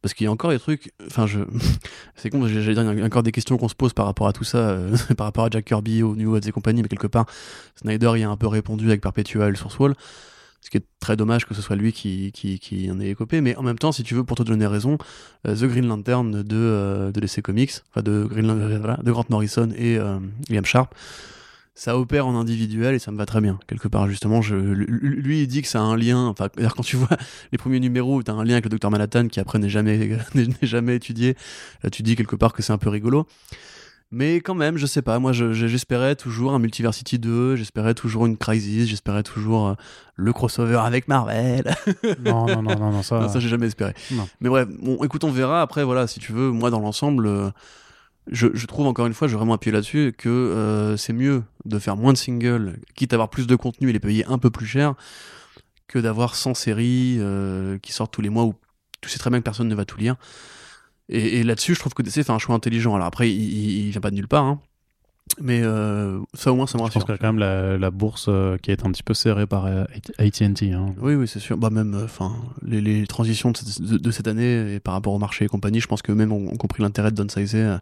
Parce qu'il y a encore des trucs. Enfin, je. C'est con, j'allais dire, il y a encore des questions qu'on se pose par rapport à tout ça, euh, par rapport à Jack Kirby, au New Gods et compagnie, mais quelque part, Snyder y a un peu répondu avec Perpetual sur Swall. Ce qui est très dommage que ce soit lui qui, en ait écopé. Mais en même temps, si tu veux, pour te donner raison, euh, The Green Lantern de, euh, de DC Comics, enfin de, Green, de Grant Morrison et euh, Liam Sharp, ça opère en individuel et ça me va très bien. Quelque part, justement, lui, il dit que ça a un lien. Enfin, quand tu vois les premiers numéros tu as un lien avec le docteur Manhattan qui après n'est jamais, n'est jamais étudié, tu dis quelque part que c'est un peu rigolo. Mais quand même, je sais pas, moi je- je- j'espérais toujours un Multiversity 2, j'espérais toujours une Crisis, j'espérais toujours euh, le crossover avec Marvel. non, non, non, non, non, ça. Non, ça j'ai jamais espéré. Non. Mais bref, bon, écoute, on verra. Après, voilà, si tu veux, moi dans l'ensemble, euh, je, je trouve encore une fois, je vais vraiment appuyer là-dessus, que euh, c'est mieux de faire moins de singles, quitte à avoir plus de contenu et les payer un peu plus cher, que d'avoir 100 séries euh, qui sortent tous les mois où tu sais très bien que personne ne va tout lire. Et, et là-dessus, je trouve que DC fait un choix intelligent. Alors après, il, il, vient pas de nulle part, hein. Mais euh, ça au moins, ça me Je rassure. pense qu'il y a quand même la, la bourse euh, qui est un petit peu serrée par euh, AT&T. Hein. Oui, oui, c'est sûr. Bah même, enfin, les, les transitions de, cette- de- de cette année et par rapport au marché et compagnie, je pense que même ont, ont compris l'intérêt de downsizer.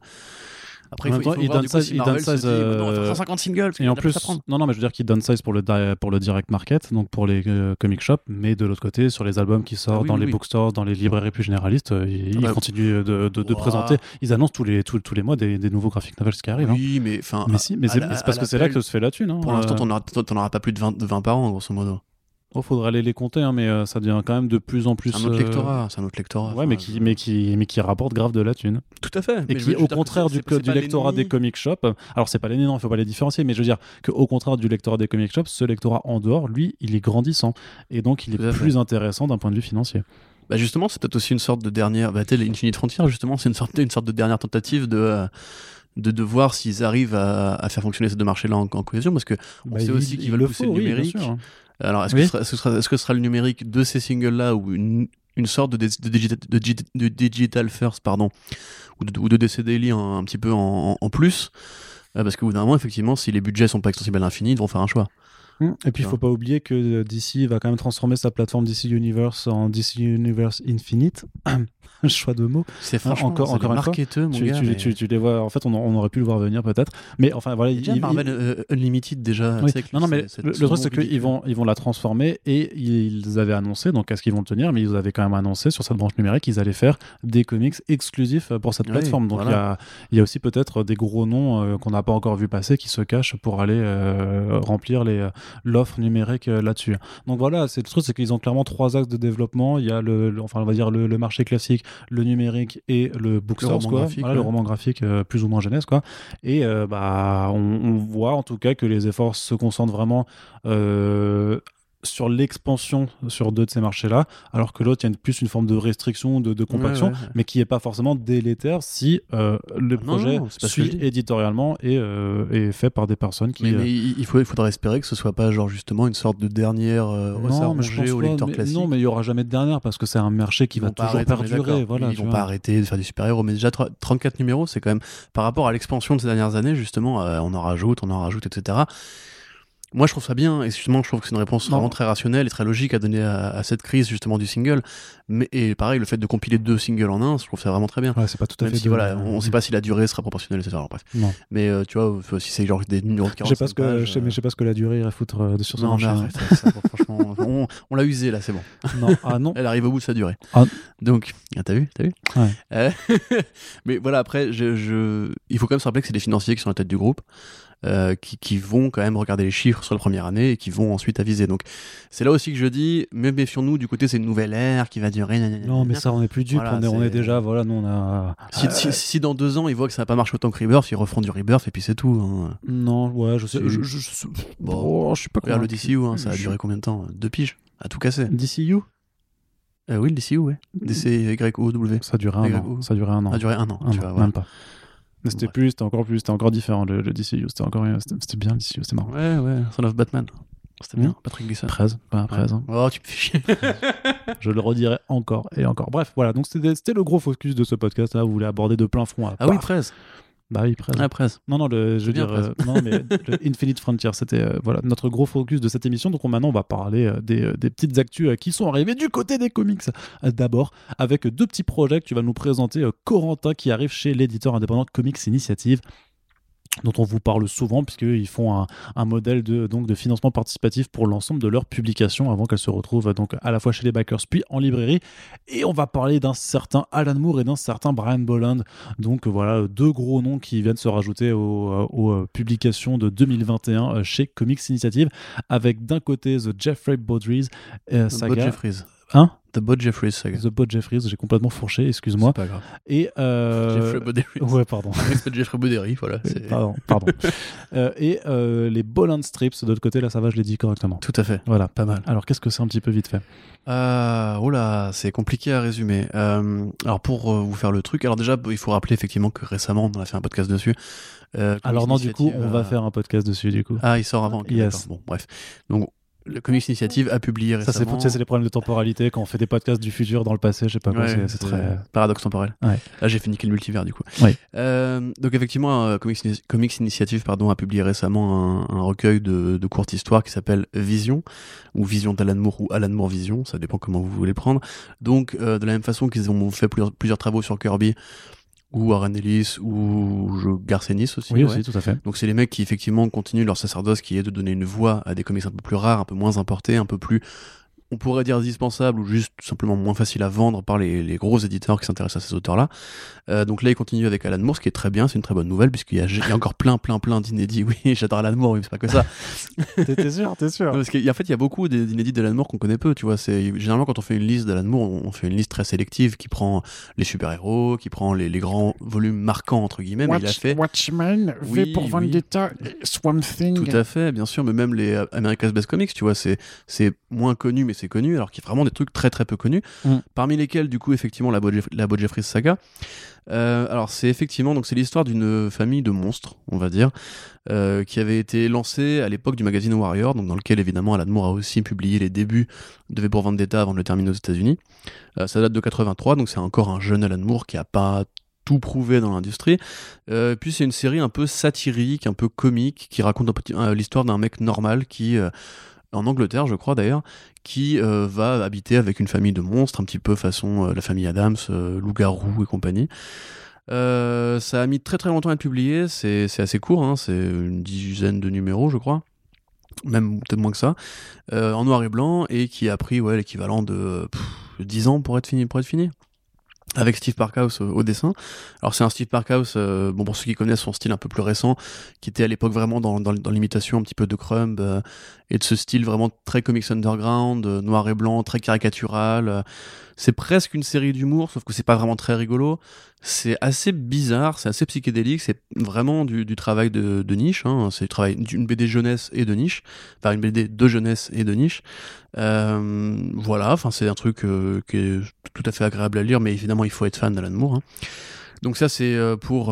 Après, il faut, temps, il faut voir il du coup downsize- si il Marvel se downsize, dit, bah non, on va faire euh, 150 singles. Et en plus non, non, mais je veux dire qu'il downsize pour le, pour le direct market, donc pour les euh, comic shops, mais de l'autre côté, sur les albums qui sortent oui, dans oui, les oui. bookstores, dans les librairies plus généralistes, euh, ils, Ah bah, continuent de, de- présenter. Ils annoncent tous les, tous, tous les mois des, des nouveaux graphic novels qui arrivent. hein. Oui, mais enfin. Mais si, mais c'est parce que c'est là que se fait la thune. Pour l'instant, t'en auras, pas plus de 20, de 20 par an, grosso modo. Oh, faudra aller les compter, hein, mais euh, ça devient quand même de plus en plus. C'est un autre euh, lectorat. C'est un autre lectorat. Ouais, mais qui, mais, qui, mais qui rapporte grave de la thune. Tout à fait. Et mais qui, au contraire du, lectorat des comic shops, alors c'est pas l'ennemi, non, il faut pas les différencier, mais je veux dire que au contraire du lectorat des comic shops, ce lectorat en dehors, lui, il est grandissant. Et donc, il Tout est fait. plus intéressant d'un point de vue financier. Bah justement, c'est peut-être aussi une sorte de dernière. Bah, l'Infinite Frontier, justement, c'est une sorte, une sorte de dernière tentative de. euh, de, de voir s'ils arrivent à, à faire fonctionner ces deux marchés-là en, en cohésion, parce que on Bah, sait il- aussi il qu'ils veulent le pousser faut, le oui, numérique. sûr. Alors, est-ce Oui. que, ce sera, ce sera- est-ce que ce sera le numérique de ces singles-là ou une, une sorte de, digital first, pardon, ou de, ou de DC Daily un, un petit peu en, plus? Euh, Parce qu'au bout d'un moment, effectivement, si les budgets sont pas extensibles à l'infini, ils vont faire un choix. Hum, Et puis, il faut pas oublier que euh, DC va quand même transformer sa plateforme DC Universe en DC Universe Infinite. Choix de mots. C'est Ah, franchement, encore- encore marketeux, mon Tu, gars. tu- mais- tu- tu les vois. En fait, on, on aurait pu le voir venir peut-être. Mais enfin, voilà. Déjà, il- il- Marvel euh, Unlimited, déjà. Oui. Non, non, mais le, truc, c'est qu'ils vont, ils vont la transformer et ils avaient annoncé, donc est-ce qu'ils vont le tenir, mais ils avaient quand même annoncé sur cette branche numérique qu'ils allaient faire des comics exclusifs pour cette Oui, plateforme. Donc il voilà. y, a, il y a aussi peut-être des gros noms euh, qu'on n'a pas encore vu passer qui se cachent pour aller euh, remplir les, euh, l'offre numérique euh, là-dessus. Donc voilà, c'est le truc, c'est qu'ils ont clairement trois axes de développement. Il y a le, le- enfin, on va dire le, le marché classique le numérique et le book Le roman quoi. graphique, Voilà, le roman graphique euh, plus ou moins jeunesse, quoi. Et euh, bah, on, on voit en tout cas que les efforts se concentrent vraiment euh, sur l'expansion sur deux de ces marchés-là, alors que l'autre, il y a plus une forme de restriction, de, de compaction, Ouais, ouais, ouais. mais qui n'est pas forcément délétère si euh, le projet non, suit éditorialement et euh, est fait par des personnes qui. Mais, euh, mais il il faut, il faudra espérer que ce soit pas genre justement une sorte de dernière non, mais je ronger pense au pas, lecteur mais- classique. non, mais il y aura jamais de dernière parce que c'est un marché qui Ils va toujours arrêter, perdurer. Voilà, ils vont vois. pas arrêter de faire des super-héros, mais déjà tr- 34 numéros, c'est quand même par rapport à l'expansion de ces dernières années, justement, on en rajoute, on en rajoute, etc. Moi, je trouve ça bien, et justement, je trouve que c'est une réponse Non. vraiment très rationnelle et très logique à donner à, à cette crise, justement, du single. Mais, et pareil, le fait de compiler deux singles en un, je trouve ça vraiment très bien. Ouais, c'est pas tout à Même fait. si, de- voilà, on ne sait pas si la durée sera proportionnelle, etc. Alors, bref. Non. Mais euh, tu vois, si c'est genre des numéros de Je 45 sais pas ce que, pages, je sais, mais je sais pas ce que la durée irait foutre euh, sur ce Non, arrête, ça, bon, franchement, on, on l'a usé là, c'est bon. Non, ah non. Elle arrive au bout de sa durée. Ah. Donc, ah, t'as vu, t'as vu Ouais. Euh, Mais voilà, après, je, je- il faut quand même se rappeler que c'est des financiers qui sont à la tête du groupe, euh, qui, qui vont quand même regarder les chiffres sur la première année et qui vont ensuite aviser. Donc, c'est là aussi que je dis, mais méfions-nous du côté, c'est une nouvelle ère qui va durer. Non, mais ça, on est plus dupe. Voilà, on, est, on c'est- est déjà, voilà, nous, on a. Si, Euh, si- si dans deux ans ils voient que ça n'a pas marché autant que Rebirth, ils refont du Rebirth et puis c'est tout. hein. Non, ouais, je sais. Je, je- je- Bon. oh, je suis pas Regarde le. DCU, hein, ça a duré combien de temps? Deux piges À tout casser. DCU Euh, oui, le DCU, ouais. DCYOW. Ça a duré un an. Ça a duré un an. Ça a duré un an, Un tu an, vois, même pas. Mais c'était plus, c'était encore plus, c'était encore différent le, le DCU. C'était encore, c'était c'était bien le DCU, c'était marrant. Ouais, ouais, Son of Batman. C'était Hmm. bien, Patrick Gleason. 13, pas 13. hein. Oh, tu me fais chier. Je le redirai encore et encore. Bref, voilà. Donc c'était le gros focus de ce podcast. Là, vous voulez aborder de plein front. à ah oui, paf. 13. Bah oui, 13. Ah, 13. Non, non, le, je veux dire, euh, non, mais le Infinite Frontier, c'était euh, voilà notre gros focus de cette émission. Donc on- maintenant, on va parler euh, des, des petites actus euh, qui sont arrivées du côté des comics. Euh, D'abord, avec deux petits projets que tu vas nous présenter. euh, Corentin qui arrive chez l'éditeur indépendant Comics Initiative dont on vous parle souvent puisqu'ils font un, un modèle de, donc, de financement participatif pour l'ensemble de leurs publications avant qu'elles se retrouvent donc à la fois chez les backers puis en librairie et on va parler d'un certain Alan Moore et d'un certain Brian Boland donc voilà, deux gros noms qui viennent se rajouter aux, euh, aux, euh, publications de 2021 euh, chez Comics Initiative, avec d'un côté The Jeffrey Baudry's euh, saga. Jeffries. Hein? The Bud Jeffries saga. The Bud Jeffries, j'ai complètement fourché, excuse-moi. C'est pas grave. Et. euh, Jeffrey. Ouais, pardon. S'appelle Jeffrey voilà. c'est- Pardon, pardon. Euh, et euh, les Boland Strips, de l'autre côté, là, ça va, je l'ai dit correctement. Tout à fait. Voilà. Pas mal. Alors, qu'est-ce que c'est un petit peu vite fait? Oh là, c'est compliqué à résumer. Alors pour vous faire le truc, alors déjà il faut rappeler effectivement que récemment on a fait un podcast dessus. Alors, non, du coup, on va faire un podcast dessus, du coup. Ah, il sort avant. ok, Yes. Bon, bref. Donc le Comics Initiative a publié Ça, c'est récemment. sais, c'est les problèmes de temporalité quand on fait des podcasts du futur dans le passé, je sais pas quoi, Ouais, c'est- très. paradoxe temporel. Ouais. Là, j'ai fait niquer le multivers du coup. Ouais. Euh, donc effectivement, euh, Comics, Comics Initiative pardon a publié récemment un, un recueil de, de courtes histoires qui s'appelle Vision ou Vision d'Alan Moore ou Alan Moore Vision, ça dépend comment vous voulez prendre. Donc euh, de la même façon qu'ils ont fait plusieurs, plusieurs travaux sur Kirby ou Warren Ellis ou Ennis aussi. Oui, ouais. aussi, tout à fait. Donc c'est les mecs qui effectivement continuent leur sacerdoce qui est de donner une voix à des comics un peu plus rares, un peu moins importés, un peu plus on pourrait dire indispensable ou juste tout simplement moins facile à vendre par les, les gros éditeurs qui s'intéressent à ces auteurs-là. Euh, donc là, il continue avec Alan Moore, ce qui est très bien, c'est une très bonne nouvelle, puisqu'il y y a encore plein, plein, plein d'inédits. Oui, j'adore Alan Moore, oui, mais c'est pas que ça. T'es sûr, t'es sûr. Non, parce qu'en fait, il y a beaucoup d'inédits d'Alan Moore qu'on connaît peu, tu vois. C'est, généralement, quand on fait une liste d'Alan Moore, on, fait une liste très sélective qui prend les super-héros, qui prend les, les grands volumes marquants, entre guillemets, mais il a fait. Watchmen, Oui, V pour oui. Vendetta, Swamp Thing. Tout à fait, bien sûr, mais même les euh, America's Best Comics, tu vois, c'est c'est moins connu, mais c'est connu, alors qu'il y a vraiment des trucs très très peu connus, Mm. parmi lesquels, du coup, effectivement, la Bo, Jeff- la Bo Jeffries saga. Euh, alors, c'est effectivement, donc c'est l'histoire d'une famille de monstres, on va dire, euh, qui avait été lancée à l'époque du magazine Warrior, donc dans lequel, évidemment, Alan Moore a aussi publié les débuts de V pour Vendetta avant de le terminer aux États-Unis. Euh, ça date de 83, donc c'est encore un jeune Alan Moore qui a pas tout prouvé dans l'industrie. Euh, puis c'est une série un peu satirique, un peu comique, qui raconte euh, l'histoire d'un mec normal qui, euh, en Angleterre je crois d'ailleurs, qui euh, va habiter avec une famille de monstres, un petit peu façon euh, la famille Adams, euh, loup-garou et compagnie. Ça a mis très très longtemps à être publié, c'est assez court, hein, c'est une dizaine de numéros je crois même peut-être moins que ça, en noir et blanc, et qui a pris ouais, l'équivalent de pff, 10 ans pour être fini. Pour être fini avec Steve Parkhouse au, dessin. Alors c'est un Steve Parkhouse, euh, bon pour ceux qui connaissent son style un peu plus récent, qui était à l'époque vraiment dans, dans, dans l'imitation un petit peu de Crumb, euh, et de ce style vraiment très comics underground, euh, noir et blanc, très caricatural. C'est presque une série d'humour, sauf que c'est pas vraiment très rigolo. C'est assez bizarre, c'est assez psychédélique, c'est vraiment du, travail de, niche. Hein. C'est du travail d'une BD jeunesse et de niche, enfin une BD de jeunesse et de niche. Euh, voilà, c'est un truc euh, qui est tout à fait agréable à lire, mais évidemment il faut être fan d'Alan Moore. Hein. Donc ça c'est euh, pour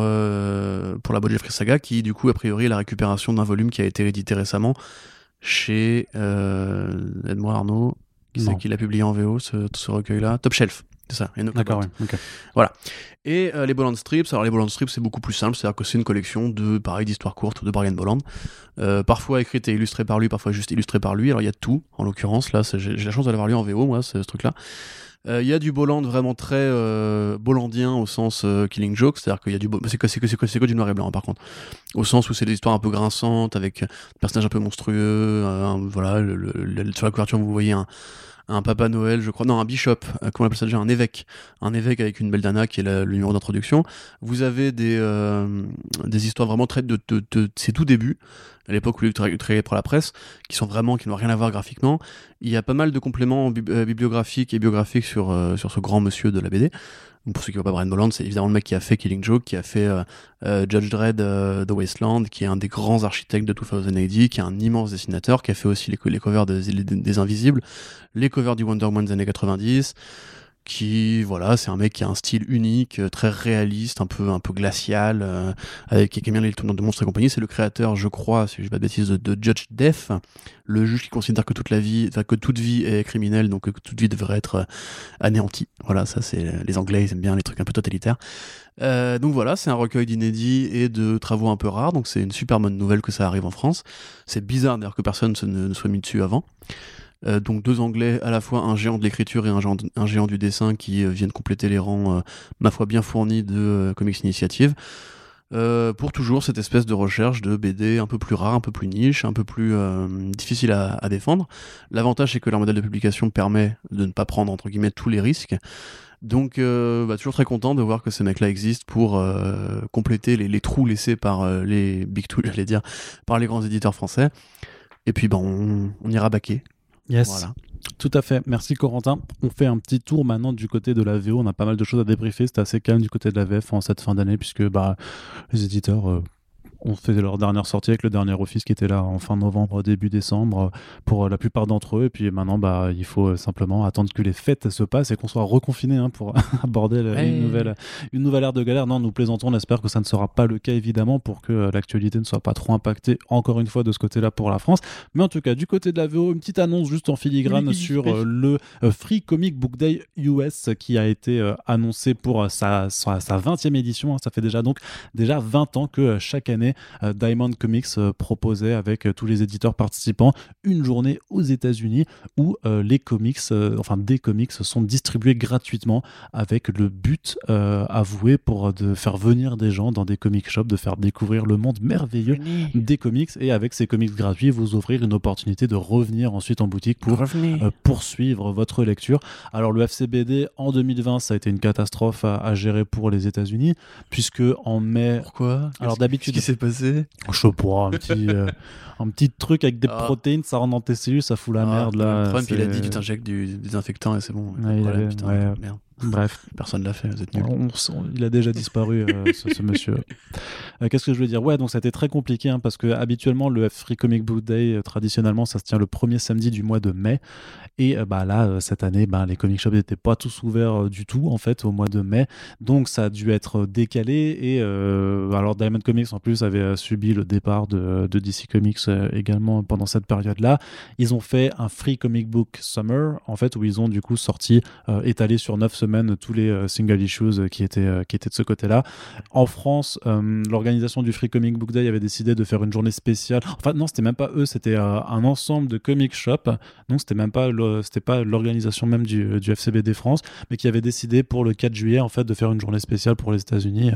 pour la Jeffrey saga qui du coup a priori est la récupération d'un volume qui a été édité récemment chez aide-moi Arnaud qui c'est qui l'a publié en VO ce, ce recueil-là? Top Shelf c'est ça Enoch D'accord, Abbott. ouais. ok. Et euh, les Bolland Strips, alors les Bolland Strips c'est beaucoup plus simple, c'est-à-dire que c'est une collection de pareil d'histoires courtes de Brian Bolland, euh, parfois écrites et illustrées par lui, parfois juste illustrées par lui. Alors il y a tout, en l'occurrence là, j'ai la chance de l'avoir lu en VO moi, ce, ce truc-là. Euh, Il y a du Bolland vraiment très euh, bollandien au sens euh, Killing Joke, c'est-à-dire qu'il y a du c'est que c'est que c'est du noir et blanc par contre, au sens où c'est des histoires un peu grinçantes avec euh, des personnages un peu monstrueux, euh, voilà, sur la couverture vous voyez un un Papa Noël, je crois, non, un bishop, euh, comment on appelle ça déjà, un évêque, un évêque avec une belladonna qui est le numéro d'introduction. Vous avez des, euh, des histoires vraiment très de, de, de ses tout débuts, à l'époque où tra- travaillait pour la presse, qui sont vraiment, qui n'ont rien à voir graphiquement. Il y a pas mal de compléments euh, bibliographiques et biographiques sur, euh, sur ce grand monsieur de la BD. Pour ceux qui ne voient pas Brian Bolland, c'est évidemment le mec qui a fait Killing Joke, qui a fait euh, euh, Judge Dredd euh, The Wasteland, qui est un des grands architectes de 2080, qui est un immense dessinateur, qui a fait aussi les, co- covers des Invisibles, les covers du Wonder Woman des années 90, qui, voilà, c'est un mec qui a un style unique, euh, très réaliste, un peu, un peu glacial, euh, avec qui bien les tournants de monstres et compagnie. C'est le créateur, je crois, si je dis pas de bêtises, de, de Judge Death, le juge qui considère que toute la vie, que toute vie est criminelle, donc que toute vie devrait être euh, anéantie. Voilà, ça c'est les Anglais, ils aiment bien les trucs un peu totalitaires. Donc voilà, c'est un recueil d'inédits et de travaux un peu rares, donc c'est une super bonne nouvelle que ça arrive en France. C'est bizarre d'ailleurs que personne ne, ne soit mis dessus avant. Euh, donc deux Anglais, à la fois un géant de l'écriture et un géant, du dessin qui euh, viennent compléter les rangs, euh, ma foi, bien fournis de Comics Initiative. Pour toujours cette espèce de recherche de BD un peu plus rare, un peu plus niche, un peu plus difficile à, défendre. L'avantage c'est que leur modèle de publication permet de ne pas prendre entre guillemets tous les risques. Donc bah, toujours très content de voir que ces mecs-là existent pour compléter les, trous laissés par les big two, j'allais dire, par les grands éditeurs français. Et puis ben on, on ira baquer. Yes. Voilà. Tout à fait. Merci Corentin. On fait un petit tour maintenant du côté de la VO. On a pas mal de choses à débriefer. C'était assez calme du côté de la VF en cette fin d'année puisque bah, les éditeurs euh, ont fait leur dernière sortie avec le dernier office qui était là en fin novembre, début décembre pour euh, la plupart d'entre eux. Et puis maintenant, bah, il faut euh, simplement attendre que les fêtes se passent et qu'on soit reconfiné hein, pour aborder une, nouvelle, une nouvelle ère de galère. Non, nous plaisantons. On espère que ça ne sera pas le cas évidemment pour que euh, l'actualité ne soit pas trop impactée encore une fois de ce côté-là pour la France. Mais en tout cas, du côté de la VO, une petite annonce juste en filigrane Oui, sur oui. le Free Comic Book Day US qui a été annoncé pour sa, sa, sa 20e édition. hein. Ça fait déjà donc déjà 20 ans que chaque année, euh, Diamond Comics euh, proposait avec euh, tous les éditeurs participants une journée aux États-Unis où les comics, enfin des comics, sont distribués gratuitement avec le but avoué pour de faire venir des gens dans des comic shops, de faire découvrir le monde merveilleux des comics. Et avec ces comics gratuits vous offrir une opportunité de revenir ensuite en boutique pour euh, poursuivre votre lecture. Alors le FCBD en 2020 ça a été une catastrophe à, à gérer pour les États-Unis puisque en mai Pourquoi? Alors, d'habitude- passé je sais pas, un petit, euh, un petit truc avec des Ah. protéines, ça rentre dans tes cellules, ça fout la Ah, merde là. Trump, il a dit tu t'injectes du désinfectant et c'est bon. pas de Ouais, il problème, avait- putain, ouais. merde. Bref, Personne l'a fait, vous êtes nuls. on- on- il a déjà disparu euh, ce, ce monsieur. Euh, Qu'est-ce que je veux dire? Ouais, donc ça a été très compliqué hein, parce que habituellement le Free Comic Book Day, euh, traditionnellement, ça se tient le premier samedi du mois de mai. Et bah là, cette année, bah, les comic shops n'étaient pas tous ouverts du tout en fait au mois de mai. Donc ça a dû être décalé. Et alors Diamond Comics en plus avait subi le départ de, de DC Comics également pendant cette période-là. Ils ont fait un Free Comic Book Summer en fait où ils ont du coup sorti étalé sur neuf semaines tous les euh, single issues euh, qui étaient euh, qui étaient de ce côté-là. En France, l'organisation du Free Comic Book Day avait décidé de faire une journée spéciale. Enfin non, c'était même pas eux, c'était un ensemble de comic shops. Donc c'était même pas l'organisation même du, du FCBD France, mais qui avait décidé pour le 4 juillet en fait de faire une journée spéciale pour les États-Unis.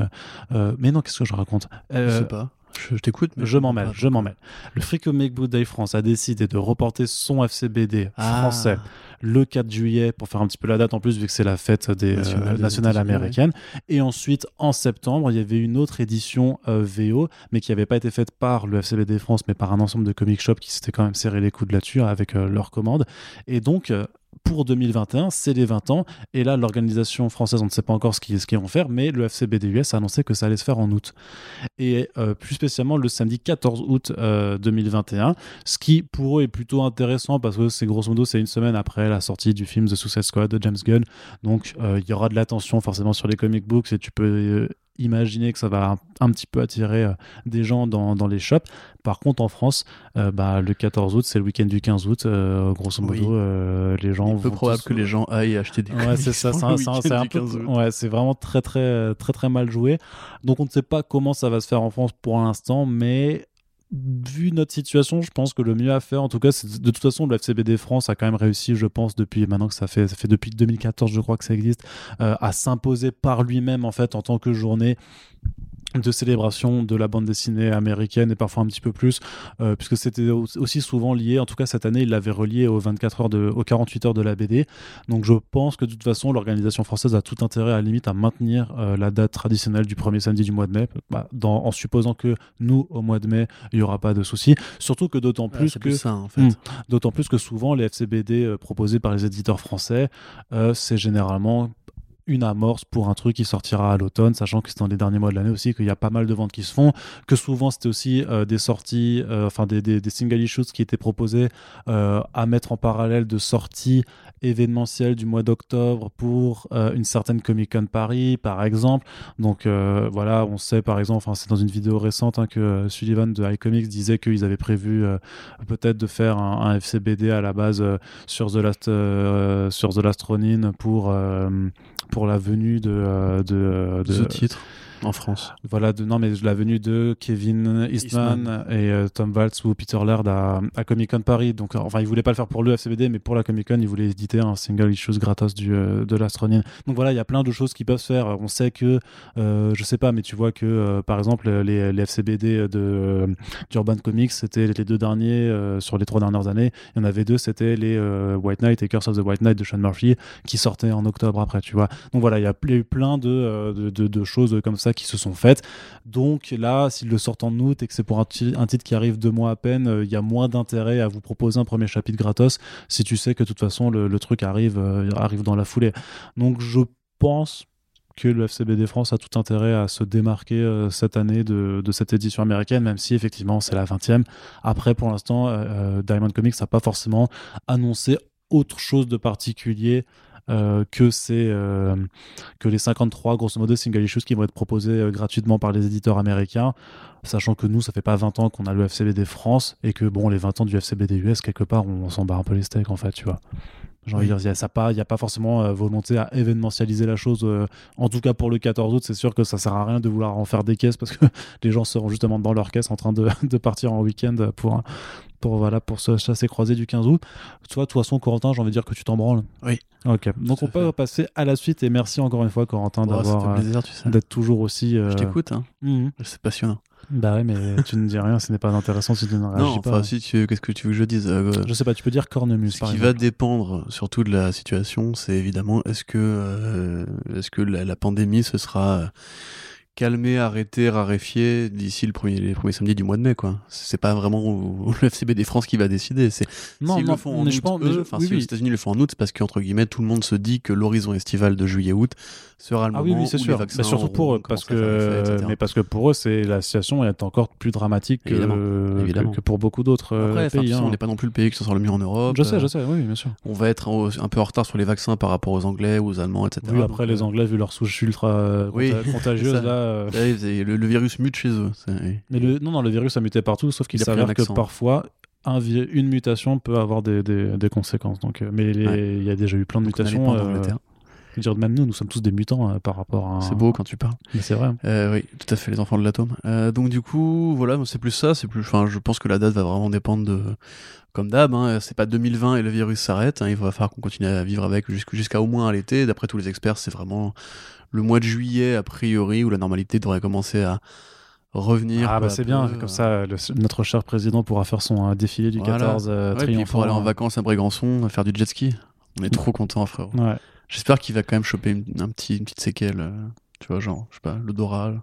Mais non, qu'est-ce que je raconte? Je sais pas. Je, je t'écoute. mais je m'en mêle, je m'en mêle. Le Free Comic Book Day France a décidé de reporter son FCBD Ah. français le 4 juillet pour faire un petit peu la date en plus vu que c'est la fête des Nationale euh, nationales États-Unis, américaines et ensuite en septembre il y avait une autre édition euh, VO mais qui n'avait pas été faite par le FCBD France mais par un ensemble de comic shops qui s'étaient quand même serré les coudes là-dessus avec euh, leurs commandes et donc pour 2021, c'est les 20 ans. Et là, l'organisation française, on ne sait pas encore ce qu'ils vont faire, mais le FCBDUS a annoncé que ça allait se faire en août. Et euh, plus spécialement le samedi 14 août euh, 2021, ce qui pour eux est plutôt intéressant parce que c'est grosso modo c'est une semaine après la sortie du film The Suicide Squad de James Gunn. Donc euh, il y aura de l'attention forcément sur les comic books et tu peux euh, imaginer que ça va un, un petit peu attirer euh, des gens dans, dans les shops. Par contre, en France, euh, bah, le 14 août, c'est le week-end du 15 août. euh, grosso modo, Oui. les gens Il est peu probable tous- que les gens aillent acheter des Ouais, c'est ça, c'est le un- c'est un- c'est week-end un du peu- 15 août. ouais, c'est vraiment très très très très mal joué. Donc on ne sait pas comment ça va se faire en France pour l'instant, mais vu notre situation, je pense que le mieux à faire, en tout cas, c'est de toute façon le FCBD France a quand même réussi, je pense, depuis maintenant que ça fait ça fait depuis 2014, je crois que ça existe, euh, à s'imposer par lui-même en fait en tant que journée de célébration de la bande dessinée américaine et parfois un petit peu plus euh, puisque c'était au- aussi souvent lié en tout cas cette année il l'avait relié aux 24 heures de aux 48 heures de la BD donc je pense que de toute façon l'organisation française a tout intérêt à la limite à maintenir euh, la date traditionnelle du premier samedi du mois de mai bah, dans- en supposant que nous au mois de mai il y aura pas de souci surtout que d'autant plus que plus ça en fait. Hmm. D'autant plus que souvent, les FCBD euh, proposés par les éditeurs français, c'est généralement une amorce pour un truc qui sortira à l'automne, sachant que c'est dans les derniers mois de l'année aussi qu'il y a pas mal de ventes qui se font, que souvent c'était aussi euh, des sorties, euh, enfin des, des, single issues qui étaient proposés euh, à mettre en parallèle de sorties événementielles du mois d'octobre pour une certaine Comic Con Paris, par exemple. Donc voilà, on sait par exemple, c'est dans une vidéo récente hein, que Sullivan de iComics disait qu'ils avaient prévu peut-être de faire un, un FCBD à la base sur The Last sur The Last Ronin pour pour la venue de euh, de, de, Ce titre en France. voilà de, non mais la venue de Kevin Eastman, Eastman. et euh, Tom Waltz ou Peter Laird à, à Comic Con Paris. Donc euh, enfin ils voulaient pas le faire pour le FCBD mais pour la Comic Con ils voulaient éditer un single issues gratos du euh, de Last Ronin donc voilà il y a plein de choses qui peuvent se faire. On sait que euh, je sais pas mais tu vois que par exemple les, les FCBD de d'Urban Comics c'était les deux derniers sur les trois dernières années. Il y en avait deux c'était les White Knight et Curse of the White Knight de Sean Murphy qui sortaient en octobre après tu vois. Donc voilà il y a il eu plein de, de, de- de choses comme ça qui se sont faites donc là s'ils le sortent en août et que c'est pour un, ti- un titre qui arrive deux mois à peine euh, il y a moins d'intérêt à vous proposer un premier chapitre gratos si tu sais que de toute façon le, truc arrive euh, arrive dans la foulée donc je pense que le FCBD France a tout intérêt à se démarquer euh, cette année de, de cette édition américaine, même si effectivement c'est la 20e. Après, pour l'instant, Diamond Comics n'a pas forcément annoncé autre chose de particulier que, ces, euh, que les 53 grosso modo single issues qui vont être proposés euh, gratuitement par les éditeurs américains, sachant que nous, ça fait pas 20 ans qu'on a le FCBD France et que bon, les 20 ans du FCBD US, quelque part, on, s'en bat un peu les steaks en fait, tu vois. J'ai envie de dire, il y a pas, il y a pas forcément euh, volonté à événementialiser la chose. euh, en tout cas pour le 14 août, c'est sûr que ça sert à rien de vouloir en faire des caisses parce que les gens seront justement dans leur caisse en train de, de partir en week-end pour pour voilà pour se chasser croiser du 15 août. Toi, de toute façon, Corentin, j'ai envie de dire que tu t'en branles. Oui. Ok. Donc on peut passer à la suite et merci encore une fois Corentin Oh, d'avoir euh, plaisir, tu sais. d'être toujours aussi. euh, Je t'écoute, hein. mhm. c'est passionnant. Bah ouais, mais tu ne dis rien, ce n'est pas intéressant si tu ne réagis non, pas. enfin, si tu, qu'est-ce que tu veux que je dise euh, Je sais pas, tu peux dire cornemuse Ce par qui exemple. va dépendre surtout de la situation, c'est évidemment est-ce que, euh, est-ce que la, la pandémie se sera calmée, arrêtée, raréfiée d'ici le premier, les premiers samedis du mois de mai, quoi. C'est pas vraiment le FCBD France qui va décider. C'est Non, s'ils non, le font en mais août, je pense- mais eux, je- enfin, oui, si oui. États-Unis le font en août, c'est parce qu'entre guillemets tout le monde se dit que l'horizon estival de juillet-août sera le Ah oui, moment oui, c'est sûr. Mais surtout pour eux, parce que, mais parce que pour eux, c'est la situation est encore plus dramatique que, Évidemment, que- évidemment. que pour beaucoup d'autres euh, pays. hein. on n'est pas non plus le pays qui s'en sort le mieux en Europe. Je sais, Euh, je sais, oui, bien sûr. On va être un peu en retard sur les vaccins par rapport aux Anglais ou aux Allemands, etc. Oui, après Donc, les euh, Anglais, vu leur souche ultra euh, Oui, contagieuse, là. euh, le, le virus mute chez eux. Mais le, non, non, le virus a muté partout, sauf qu'il s'avère que parfois, un une mutation peut avoir des, des, des conséquences. Donc, euh, mais Ouais. il y a déjà eu plein de Donc, mutations. euh. Je veux dire, même nous, nous sommes tous des mutants euh, par rapport à. C'est beau quand tu parles. Mais c'est vrai. Euh, oui, tout à fait, les enfants de l'atome. Euh, donc du coup, voilà, c'est plus ça, c'est plus. Enfin, je pense que la date va vraiment dépendre de. Comme d'hab, hein, c'est pas 2020 et le virus s'arrête. hein, il va falloir qu'on continue à vivre avec jusqu'- jusqu'à au moins à l'été. D'après tous les experts, c'est vraiment le mois de juillet a priori où la normalité devrait commencer à revenir. Ah bah c'est bien, comme ça le- notre cher président pourra faire son euh, défilé du Voilà. 14 euh, Ouais, puis il pourra aller en vacances à Brégançon, faire du jet ski. On est trop content, frérot. Ouais. J'espère qu'il va quand même choper une, un petit, une petite séquelle. euh, tu vois, genre, je sais pas, l'odorat.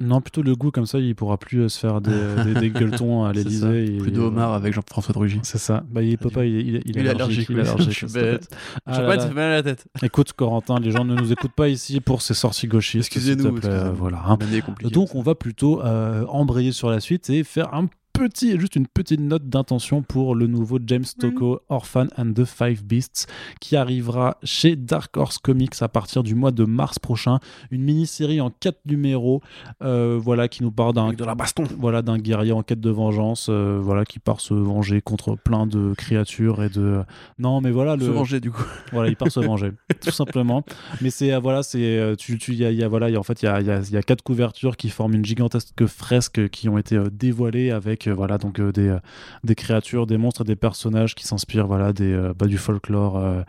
Non, plutôt le goût, comme ça, il pourra plus euh, se faire des, des, des gueuletons à l'Elysée. Plus de homard avec Jean-François de Rugy. C'est ça. Bah, il peut pas, il, il, il, est allergique, Il est allergique. Je suis bête. Ah Je pas, mal à la tête. Écoute, Corentin, les gens ne nous écoutent pas ici pour ces sorties gauchistes. Excusez-nous. excusez-nous. Voilà. hein. Donc on va plutôt euh, embrayer sur la suite et faire un petit, juste une petite note d'intention pour le nouveau James Tocco, Orphan and the Five Beasts, qui arrivera chez Dark Horse Comics à partir du mois de mars prochain. Une mini-série en quatre numéros, euh, voilà, qui nous parle d'un de la baston. voilà d'un guerrier en quête de vengeance, euh, voilà, qui part se venger contre plein de créatures et de non mais voilà le Se venger du coup. voilà, il part se venger, tout simplement. Mais c'est euh, voilà, c'est tu y a, y a- voilà, il y a- en fait il y a, il y a- il y a quatre couvertures qui forment une gigantesque fresque qui ont été dévoilées avec euh, voilà donc euh, des euh, des créatures, des monstres, des personnages qui s'inspirent voilà des bah, du folklore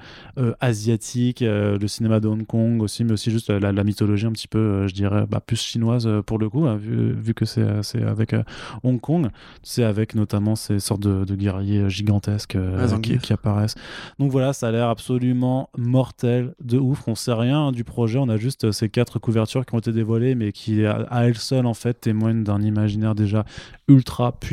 asiatique, le cinéma de Hong Kong aussi, mais aussi juste la, la mythologie un petit peu, je dirais, bah, plus chinoise pour le coup, hein, vu, vu que c'est avec Hong Kong, c'est avec notamment ces sortes de, de guerriers gigantesques Ah, qui, apparaissent. Donc voilà, ça a l'air absolument mortel, de ouf. On sait rien hein, du projet, on a juste ces quatre couvertures qui ont été dévoilées, mais qui à, à elles seules en fait témoignent d'un imaginaire déjà ultra puissant.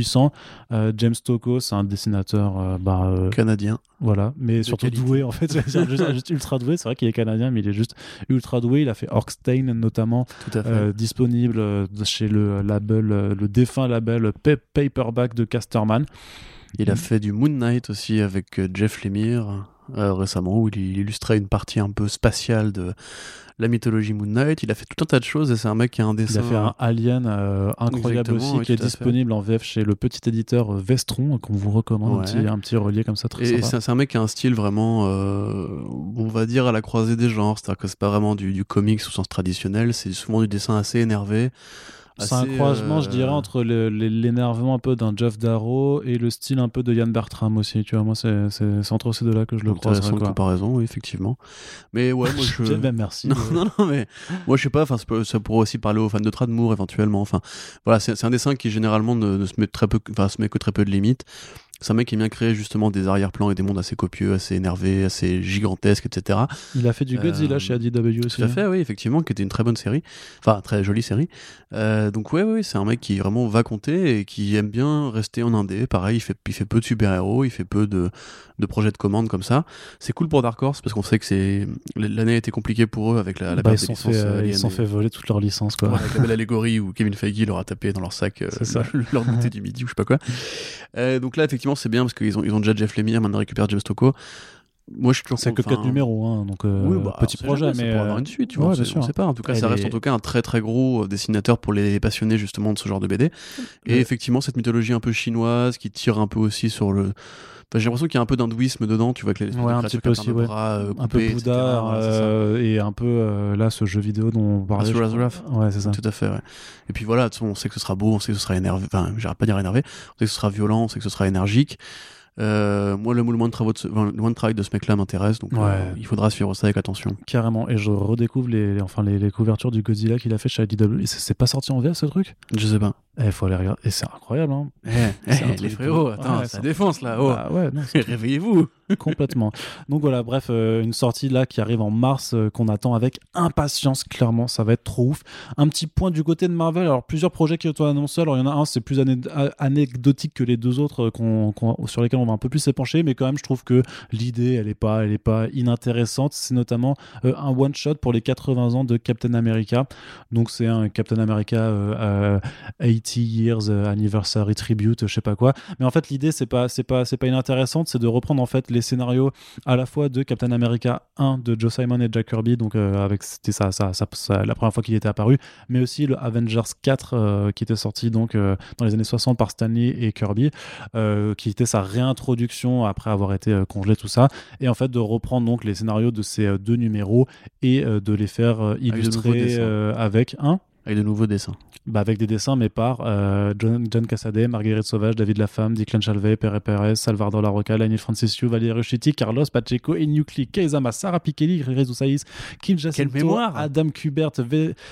Euh, James Tocco, c'est un dessinateur, euh, bah, euh, Canadien. voilà, mais surtout qualité. doué en fait. C'est juste, juste ultra doué. C'est vrai qu'il est canadien, mais il est juste ultra doué. Il a fait Orkstein notamment, Tout à fait. disponible chez le label, le défunt label Pa- Paperback de Casterman. Il a fait du Moon Knight aussi avec Jeff Lemire euh, récemment, où il, il illustrait une partie un peu spatiale de la mythologie Moon Knight. Il a fait tout un tas de choses et c'est un mec qui a un Il dessin. a fait un Alien euh, incroyable Exactement, aussi, oui, qui est disponible en VF chez le petit éditeur euh, Vestron, qu'on vous recommande, un, petit, un petit relié comme ça, très Et sympa. c'est c'est un mec qui a un style vraiment, euh, on va dire, à la croisée des genres. C'est-à-dire que c'est pas vraiment du, du comics au sens traditionnel, c'est souvent du dessin assez énervé. C'est un croisement, je euh, dirais, entre le- le- l'énervement un peu d'un Jeff Darrow et le style un peu de Yann Bertram aussi. Tu vois, moi, c'est entre ces deux-là que je le quoi. comparaison, oui, effectivement. Mais ouais, moi je. Ben, merci. Non, non, non, mais moi je sais pas, enfin, ça, pourrait aussi parler aux fans de Tradmoor éventuellement. Enfin, voilà, c'est c'est un dessin qui généralement ne, ne se, met très peu, enfin, se met que très peu de limites. C'est un mec qui aime bien créer justement des arrière-plans et des mondes assez copieux, assez énervés, assez gigantesques, etc. Il a fait du Godzilla Euh, chez ADW aussi. Tout à fait, oui, effectivement, qui était une très bonne série. Enfin, très jolie série. Euh, donc, ouais, ouais, c'est un mec qui vraiment va compter et qui aime bien rester en indé. Pareil, il fait, il fait peu de super-héros, il fait peu de, de projets de commande comme ça. C'est cool pour Dark Horse parce qu'on sait que c'est l'année a été compliquée pour eux avec la, la Bah, ils licences, fait, euh, ils se sont liées à fait voler toute leur licence quoi. voilà, avec la belle allégorie où Kevin Feige leur a tapé dans leur sac euh, leur goûter du midi ou je sais pas quoi. Donc là, effectivement, c'est bien parce qu'ils ont, ils ont déjà Jeff Lemire, maintenant ils récupèrent James. Moi, je suis toujours C'est que enfin, 4 numéros, hein, donc euh, oui, bah, petit projet, jamais, mais pourrait euh, avoir une suite, tu vois, ouais, on, sait, sûr. on sait pas. En tout cas, Elle ça reste est- en tout cas un très très gros euh, dessinateur pour les passionnés justement de ce genre de BD. Et effectivement, cette mythologie un peu chinoise qui tire un peu aussi sur le. J'ai l'impression qu'il y a un peu d'hindouisme dedans, tu vois, que les Ouais, un petit peu aussi, ouais. bras, euh, un peu. Bouddha Voilà, ça. euh, et un peu euh, là ce jeu vidéo dont on parlait. Wrath. Ouais, c'est ça. Tout à fait, ouais. Et puis voilà, on sait que ce sera beau, on sait que ce sera énervé, enfin, j'arrête pas de dire énervé, on sait que ce sera violent, on sait que ce sera énergique. Euh, moi, le mouvement de, travaux de ce, enfin, le mouvement de travail de ce mec-là m'intéresse, donc euh, il faudra suivre ça avec attention. Carrément. Et je redécouvre les, les- enfin les, les couvertures du Godzilla qu'il a fait chez IDW. C'est pas sorti en VF ce truc? Je sais pas. Il faut aller regarder. Et c'est incroyable. Hein. Eh, eh, les frérots, attends, Ouais, ça défonce là, oh. Bah ouais, Réveillez-vous. complètement. Donc voilà, bref, euh, une sortie là qui arrive en mars euh, qu'on attend avec impatience. Clairement, ça va être trop ouf. Un petit point du côté de Marvel. Alors plusieurs projets qui ont été annoncés. Alors il y en a un, c'est plus anecdotique que les deux autres euh, sur lesquels on va un peu plus s'épancher, mais quand même, je trouve que l'idée, elle est pas, elle est pas inintéressante. C'est notamment un one shot pour les 80 ans de Captain America. Donc c'est un Captain America euh, euh, 80 years euh, anniversary tribute, je sais pas quoi. Mais en fait, l'idée, c'est pas, c'est pas, c'est pas inintéressante, c'est de reprendre en fait les scénarios à la fois de Captain America 1 de Joe Simon et Jack Kirby, donc euh, avec c'était ça, ça, ça, ça- la première fois qu'il était apparu, mais aussi le Avengers 4 euh, qui était sorti donc euh, dans les années 60 par Stanley et Kirby, qui était sa réintroduction après avoir été congelé tout ça, et en fait de reprendre donc les scénarios de ces deux numéros et de les faire nouveaux illustrer avec un Avec de nouveaux dessins. bah, avec des dessins, mais par euh, John, John Cassaday, Marguerite Sauvage, David Lafemme, Declan Chalvet, Pere Perez, Salvador Larroca, Lani Franciscu, Valérie Ruschetti, Carlos Pacheco, Enyukli, Keizama, Sarah Pikeli, Rezo Saïs, Kim Jacinto, Adam Kubert,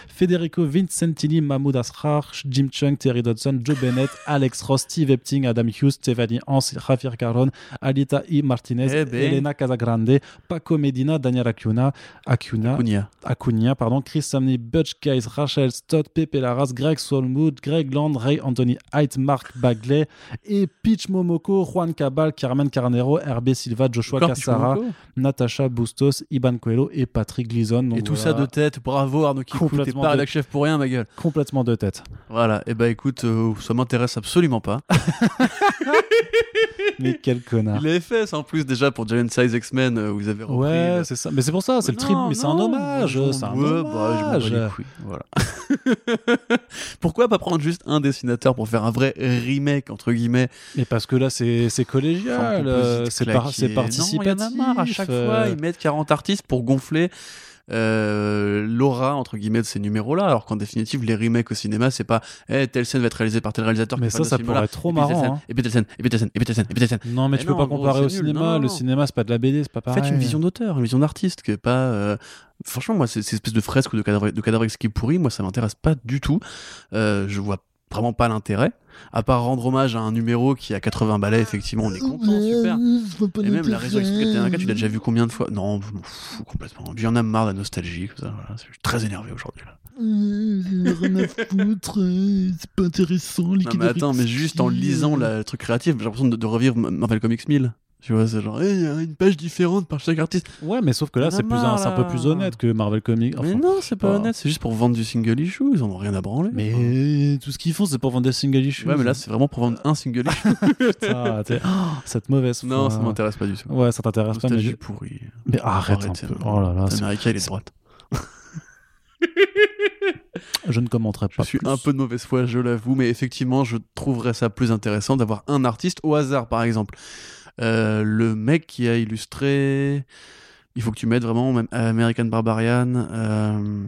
Federico Vincentini, Mahmoud Asrar, Jim Chung, Terry Dodson, Joe Bennett, Alex Ross, Steve Epting, Adam Hughes, Stefani Hans, Javier Caron, Alita I. Martinez, Eh ben. Elena Casagrande, Paco Medina, Daniel Acuna, Acuna. Acuna, pardon, Chris Samney, Butch Guys, Rachel Todd, Pepe Larraz, Greg Solmood, Greg Land, Ray Anthony Height, Mark Bagley et Peach Momoko, Juan Cabal, Carmen Carnero, Hervé Silva, Joshua Cassara. Natasha Bustos, Iban Coelho et Patrick Gleason. Donc Et tout voilà, ça de tête. Bravo Arnaud t'es Complètement pas de- chef pour rien, ma gueule. complètement de tête. Voilà. Et bah écoute, euh, ça m'intéresse absolument pas. Mais quel connard. Il l'avait fait ça en plus déjà pour Giant Size X-Men euh, où vous avez repris. Ouais, le- c'est ça. Mais c'est pour ça, c'est le trip. Mais c'est un hommage. je C'est un ouais, bah, je hommage. les couilles, Voilà. Pourquoi pas prendre juste un dessinateur pour faire un vrai remake entre guillemets? Mais parce que là, c'est c'est collégial. Euh, C'est par- c'est Non, participatif. il y en a marre. À chaque euh, fois, ils mettent 40 artistes pour gonfler euh, l'aura entre guillemets de ces numéros-là, alors qu'en définitive, les remakes au cinéma, c'est pas eh, telle scène va être réalisée par tel réalisateur. Mais qui est ça, ça pourrait être trop marrant. hein. Et puis telle scène, et puis telle scène, et puis telle scène, et puis telle scène. Non, mais Mais tu peux pas comparer au cinéma. Le cinéma, c'est pas de la BD, c'est pas pareil. Faites une vision d'auteur, une vision d'artiste, que pas. euh, Franchement, moi, ces espèces de fresques ou de cadavres, de cadavres exquis pourris, moi, ça m'intéresse pas du tout. Euh, je vois vraiment pas l'intérêt. À part rendre hommage à un numéro qui a 80 balais, effectivement, on est content, super. Et même la raison expliquée de T1K, tu l'as déjà vu combien de fois? Non, je m'en fous complètement. J'en ai marre de la nostalgie, comme ça. Voilà. Je suis très énervé aujourd'hui. là. rien à foutre, euh, c'est pas intéressant. Non, mais attends, mais juste en lisant la- le truc créatif, j'ai l'impression de, de revivre Marvel Comics 1000. Tu vois, c'est genre, il y a une page différente par chaque artiste. Ouais, mais sauf que là, On en a c'est plus un, c'est un peu plus honnête que Marvel Comics. mais non, c'est pas pas. honnête, c'est juste pour vendre du single issue, ils en ont rien à branler. Mais tout ce qu'ils font, c'est pour vendre des single issues. Ouais, mais là, c'est vraiment pour vendre un single issue. Putain, t'es- oh, cette mauvaise non, foi. ça m'intéresse pas du tout. Ouais, ça t'intéresse pas, mais, je- pourrie. mais arrête un Arrêtez, peu. non. Oh là là, c'est- L'américain, il est droite. je ne commenterai Je pas. suis plus. un peu de mauvaise foi, je l'avoue, mais effectivement, je trouverais ça plus intéressant d'avoir un artiste au hasard, par exemple. Euh, le mec qui a illustré. Il faut que tu mettes vraiment même American Barbarian. euh,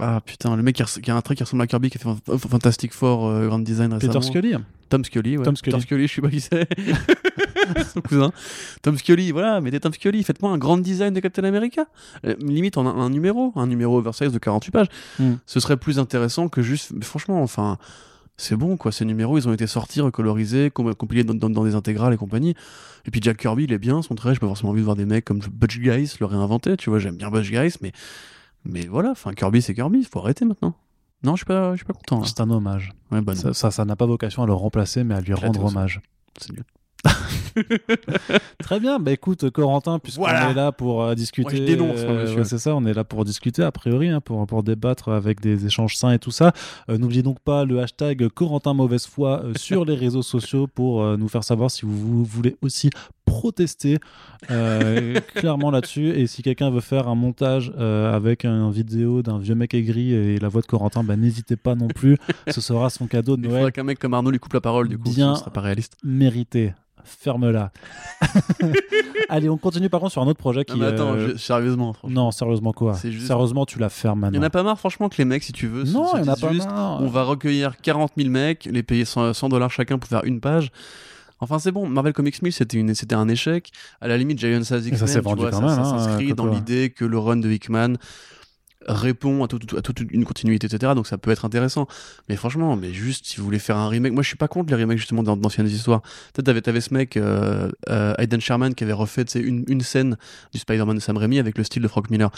Ah putain, le mec qui, a un trait qui ressemble à Kirby qui a fait Fantastic Four euh, Grand Design récemment. Peter Scully. Tom Scully, ouais. Tom Scully. Peter Scully, je sais pas qui c'est. Son cousin. Tom Scully, voilà, mettez Tom Scully, faites-moi un grand design de Captain America. Euh, limite en un, un numéro, un numéro oversize de 48 pages. Hmm. Ce serait plus intéressant que juste. mais franchement, enfin. C'est bon, quoi. Ces numéros, ils ont été sortis, recolorisés, com- compilés dans, dans- dans des intégrales et compagnie. Et puis Jack Kirby, il est bien, son trait. J'ai pas forcément envie de voir des mecs comme Butch Guys le réinventer. Tu vois, j'aime bien Butch Guys, mais, mais voilà. Enfin, Kirby, c'est Kirby. Faut arrêter maintenant. Non, je suis pas, je suis pas content. là. C'est un hommage. Ouais, bah Ça, ça, ça n'a pas vocation à le remplacer, mais à lui Éclaté rendre hommage. c'est mieux. Très bien, bah écoute Corentin, puisqu'on Voilà. est là pour euh, discuter, Moi, je dénonce, ouais, c'est ça, on est là pour discuter a priori, hein, pour, pour débattre avec des échanges sains et tout ça. Euh, N'oubliez donc pas le hashtag Corentin mauvaise foi euh, sur les réseaux sociaux pour nous faire savoir si vous, vous voulez aussi protester clairement là-dessus. Et si quelqu'un veut faire un montage avec une vidéo d'un vieux mec aigri et la voix de Corentin, bah, n'hésitez pas non plus. Ce sera son cadeau de Il Noël faudrait qu'un mec comme Arnaud lui coupe la parole, du coup. Bien. Ce serait pas réaliste. mérité. Ferme-la. Allez, on continue par contre sur un autre projet qui. Non, mais attends, euh, je- sérieusement. Non, sérieusement quoi juste- Sérieusement, tu la fermes Il maintenant. y en a pas marre, franchement, que les mecs, si tu veux. se- Non, il y en a pas juste, marre. On va recueillir 40 000 mecs, les payer 100 100 dollars chacun pour faire une page. Enfin, c'est bon. Marvel Comics 1000, c'était une- c'était un échec. À la limite, Giant Size X-Men, s'est tu vendu vois, quand ça, même, ça hein, s'inscrit dans l'idée que le run de Hickman répond à, tout- toute une continuité, etc. Donc ça peut être intéressant. Mais franchement, mais juste si vous voulez faire un remake, moi je suis pas contre les remakes justement d'an- d'anciennes histoires. Peut-être t'avais, t'avais ce mec, euh, euh, Aidan Sherman, qui avait refait une, une scène du Spider-Man de Sam Raimi avec le style de Frank Miller.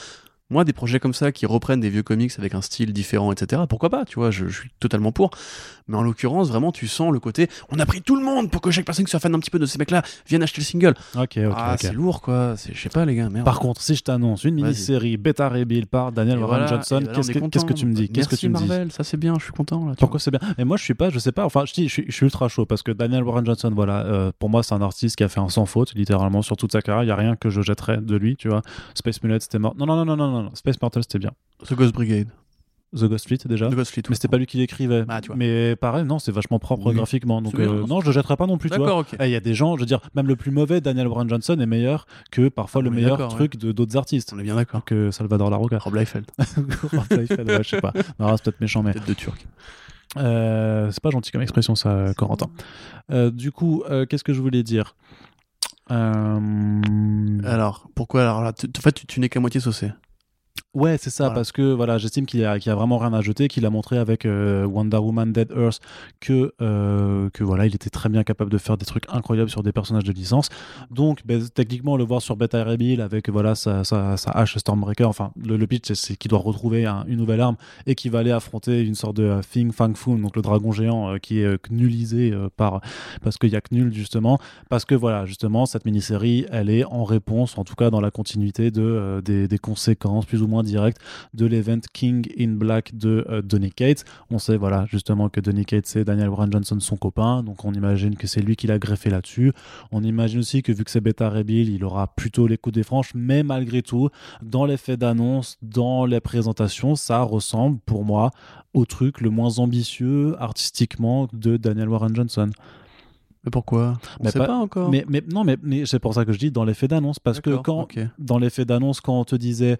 Moi, des projets comme ça qui reprennent des vieux comics avec un style différent, etc. Pourquoi pas, tu vois, je, je suis totalement pour. Mais en l'occurrence, vraiment, tu sens le côté, on a pris tout le monde pour que chaque personne qui soit fan un petit peu de ces mecs-là vienne acheter le single. Ok, ok, ah, c'est lourd, quoi. Je sais pas, les gars, merde. Par contre, si je t'annonce une mini-série Beta Rebuild par Daniel Warren voilà, Johnson, voilà, qu'est-ce que, tu me dis? Qu'est-ce que tu me dis? Marvel, ça c'est bien, je suis content là. Pourquoi c'est bien? Mais moi, je suis pas, je sais pas. Enfin, je dis, je suis, je suis ultra chaud parce que Daniel Warren Johnson, voilà, euh, pour moi, c'est un artiste qui a fait un sans faute, littéralement, sur toute sa carrière. Il y a rien que je jetterais de lui, tu vois. Space Mullet, c'était mort. Non, non, non, non, non, non. Space Mortal, c'était bien. The Ghost Brigade. The Ghost Fleet, déjà. The Ghost Fleet. Mais c'était pas lui qui l'écrivait. Ah, mais pareil, non, c'est vachement propre Oui. graphiquement. Donc, euh, non, non, je le jetterai pas non plus. D'accord, ok. Eh, Il y a des gens, je veux dire, même le plus mauvais Daniel Warren Johnson est meilleur que parfois le meilleur truc de d'autres artistes. On est bien d'accord. Que Salvador Larroca. Rob Liefeld, Rob Liefeld, ouais, je sais pas. Non, c'est peut-être méchant, mais tête de turc. euh, c'est pas gentil comme expression, ça, euh, Corentin. Euh, du coup, euh, qu'est-ce que je voulais dire? Euh, Alors, pourquoi alors là En fait, tu, tu n'es qu'à moitié saucé. Ouais, c'est ça, Voilà. parce que voilà, j'estime qu'il y a, qu'il y a vraiment rien à jeter, qu'il a montré avec euh, Wonder Woman Dead Earth que, euh, que voilà, il était très bien capable de faire des trucs incroyables sur des personnages de licence. Donc, ben, techniquement, le voir sur Beta Ray Bill avec voilà sa, sa, sa hache Stormbreaker, enfin, le, le pitch, c'est- qu'il doit retrouver un- une nouvelle arme et qu'il va aller affronter une sorte de euh, Thing Fang Foon, donc le dragon géant euh, qui est euh, euh, par, parce qu'il y a Knull justement, parce que voilà, justement, cette mini-série, elle est en réponse, en tout cas dans la continuité de, euh, des, des conséquences plus ou moins directes de l'event King in Black de euh, Donny Cates. On sait, voilà, justement que Donny Cates et Daniel Warren Johnson son copain, donc on imagine que c'est lui qui l'a greffé là-dessus. On imagine aussi que vu que c'est Beta Rebill, il aura plutôt les coups des franches, mais malgré tout, dans les faits d'annonce, dans les présentations, ça ressemble pour moi au truc le moins ambitieux artistiquement de Daniel Warren Johnson. Mais pourquoi? On Mais sait pas- pas, encore. Mais, mais non, mais, mais c'est pour ça que je dis dans l'effet d'annonce, parce que quand, dans l'effet d'annonce, quand on te disait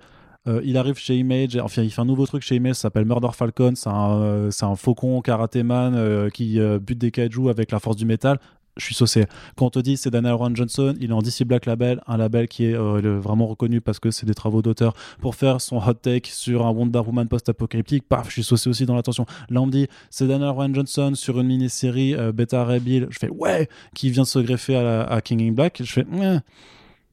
euh, il arrive chez Image, enfin il fait un nouveau truc chez Image, ça s'appelle Murder Falcon, c'est un, euh, un faucon karatéman euh, qui bute des kaiju avec la force du métal. Je suis saucé. Quand on te dit c'est Daniel Warren Johnson, il est en DC Black Label, un label qui est vraiment reconnu parce que c'est des travaux d'auteur pour faire son hot take sur un Wonder Woman post-apocalyptique. Paf, je suis saucé aussi dans l'attention. Là, on me dit c'est Daniel Warren Johnson sur une mini-série Beta Ray. Je fais ouais, qui vient se greffer à, King in Black. Je fais ouais.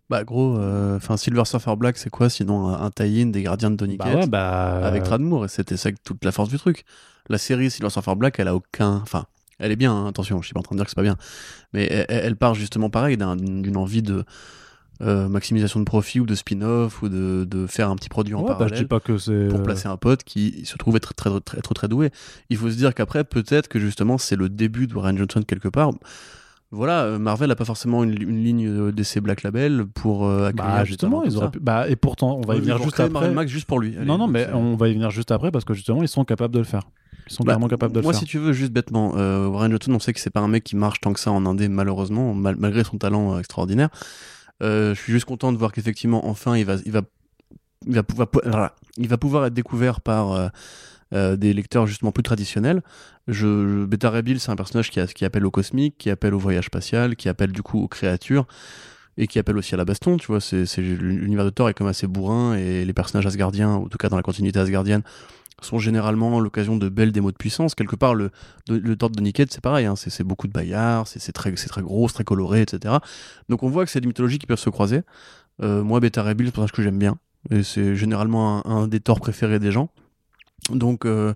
Bah, gros, euh, enfin, Silver Surfer Black, c'est quoi? Sinon un, un tie-in des gardiens de Donny Bah ouais, bah. avec Radmour et c'était ça toute la force du truc. La série Silver Surfer Black, elle a aucun. Enfin, elle est bien, hein, attention, je suis pas en train de dire que c'est pas bien. Mais elle, elle part justement pareil d'un- d'une envie de euh, maximisation de profit ou de spin-off ou de, de faire un petit produit en Ouais, bah, je parallèle. dis pas que c'est. pour euh, placer un pote qui se trouve être très, très, très doué. Il faut se dire qu'après, peut-être que justement, c'est le début de Ryan Johnson quelque part. Voilà, euh, Marvel n'a pas forcément une, une ligne euh, d'essai Black Label pour euh, accueillir Bah justement, ils auraient pu. Bah et pourtant, on va y venir juste après. Marvel Max juste pour lui. Allez, non, non, mais on va y venir juste après parce que justement, ils sont capables de le faire. Ils sont Bah, clairement capables de le moi, faire. si tu veux, juste bêtement, euh, Johnson, on sait que c'est pas un mec qui marche tant que ça en indé, malheureusement, mal- malgré son talent euh, extraordinaire. Euh, je suis juste content de voir qu'effectivement, enfin, il va, il va, il va pouvoir, voilà, il va pouvoir être découvert par euh, des lecteurs justement plus traditionnels. Je, Beta Ray c'est un personnage qui, appelle au cosmique, qui appelle au voyage spatial, qui appelle du coup aux créatures et qui appelle aussi à la baston. Tu vois, c'est l'univers de Thor est comme assez bourrin et les personnages asgardiens, en tout cas dans la continuité asgardienne, sont généralement l'occasion de belles démos de puissance. Quelque part, le, le Thor de Niket, c'est pareil, hein, c'est beaucoup de baillards, c'est très, gros, très coloré, etc. Donc on voit que c'est des mythologies qui peuvent se croiser. Euh, moi, Beta Ray c'est un personnage que j'aime bien. Et c'est généralement un, un des Thors préférés des gens. Donc, euh,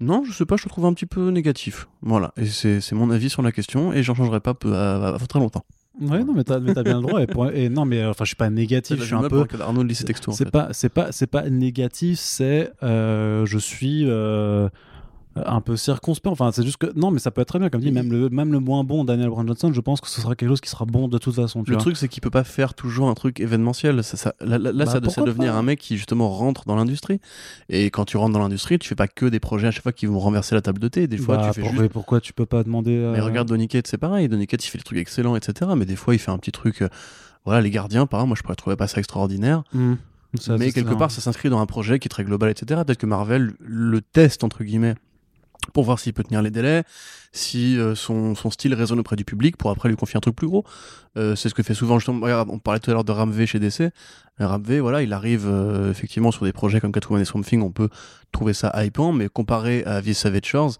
non, je sais pas, je le trouve un petit peu négatif. Voilà, et c'est mon avis sur la question, et j'en changerai pas peu- à, à- à très longtemps. Ouais, non, mais t'as bien le droit. Et, pour- et non, mais euh, enfin, je suis pas négatif. Je suis un peu. Arnaud lit ses textos. C'est pas, c'est pas, c'est pas négatif. C'est, euh, je suis euh, un peu circonspect. Enfin, c'est juste que non, mais ça peut être très bien. Comme dit, même le, même le moins bon Daniel Brown Johnson, je pense que ce sera quelque chose qui sera bon de toute façon. Tu Le vois. truc, c'est qu'il peut pas faire toujours un truc événementiel. Ça, ça- là, Bah, ça pourquoi devenir un mec qui justement rentre dans l'industrie. Et quand tu rentres dans l'industrie, tu fais pas que des projets à chaque fois qui vont renverser la table de thé. Des fois, Bah, tu fais pour- juste. mais pourquoi tu peux pas demander euh, Mais regarde Donny Cates, c'est pareil. Donny Cates, il fait des trucs excellents, etc. Mais des fois, il fait un petit truc. euh, Voilà, les gardiens, par exemple, moi, je pourrais trouver pas ça extraordinaire. ça, mais quelque part, ça s'inscrit dans un projet qui est très global, etc. Peut-être que Marvel le teste, entre guillemets, pour voir s'il peut tenir les délais, si euh, son, son style résonne auprès du public, pour après lui confier un truc plus gros. Euh, c'est ce que fait souvent, justement, regarde, on parlait tout à l'heure de Ramvé chez DC. Euh, Ramvé, voilà, il arrive euh, effectivement sur des projets comme Catwoman et Swamp Thing, on peut trouver ça hypant, mais comparé à Vis Savage Shores,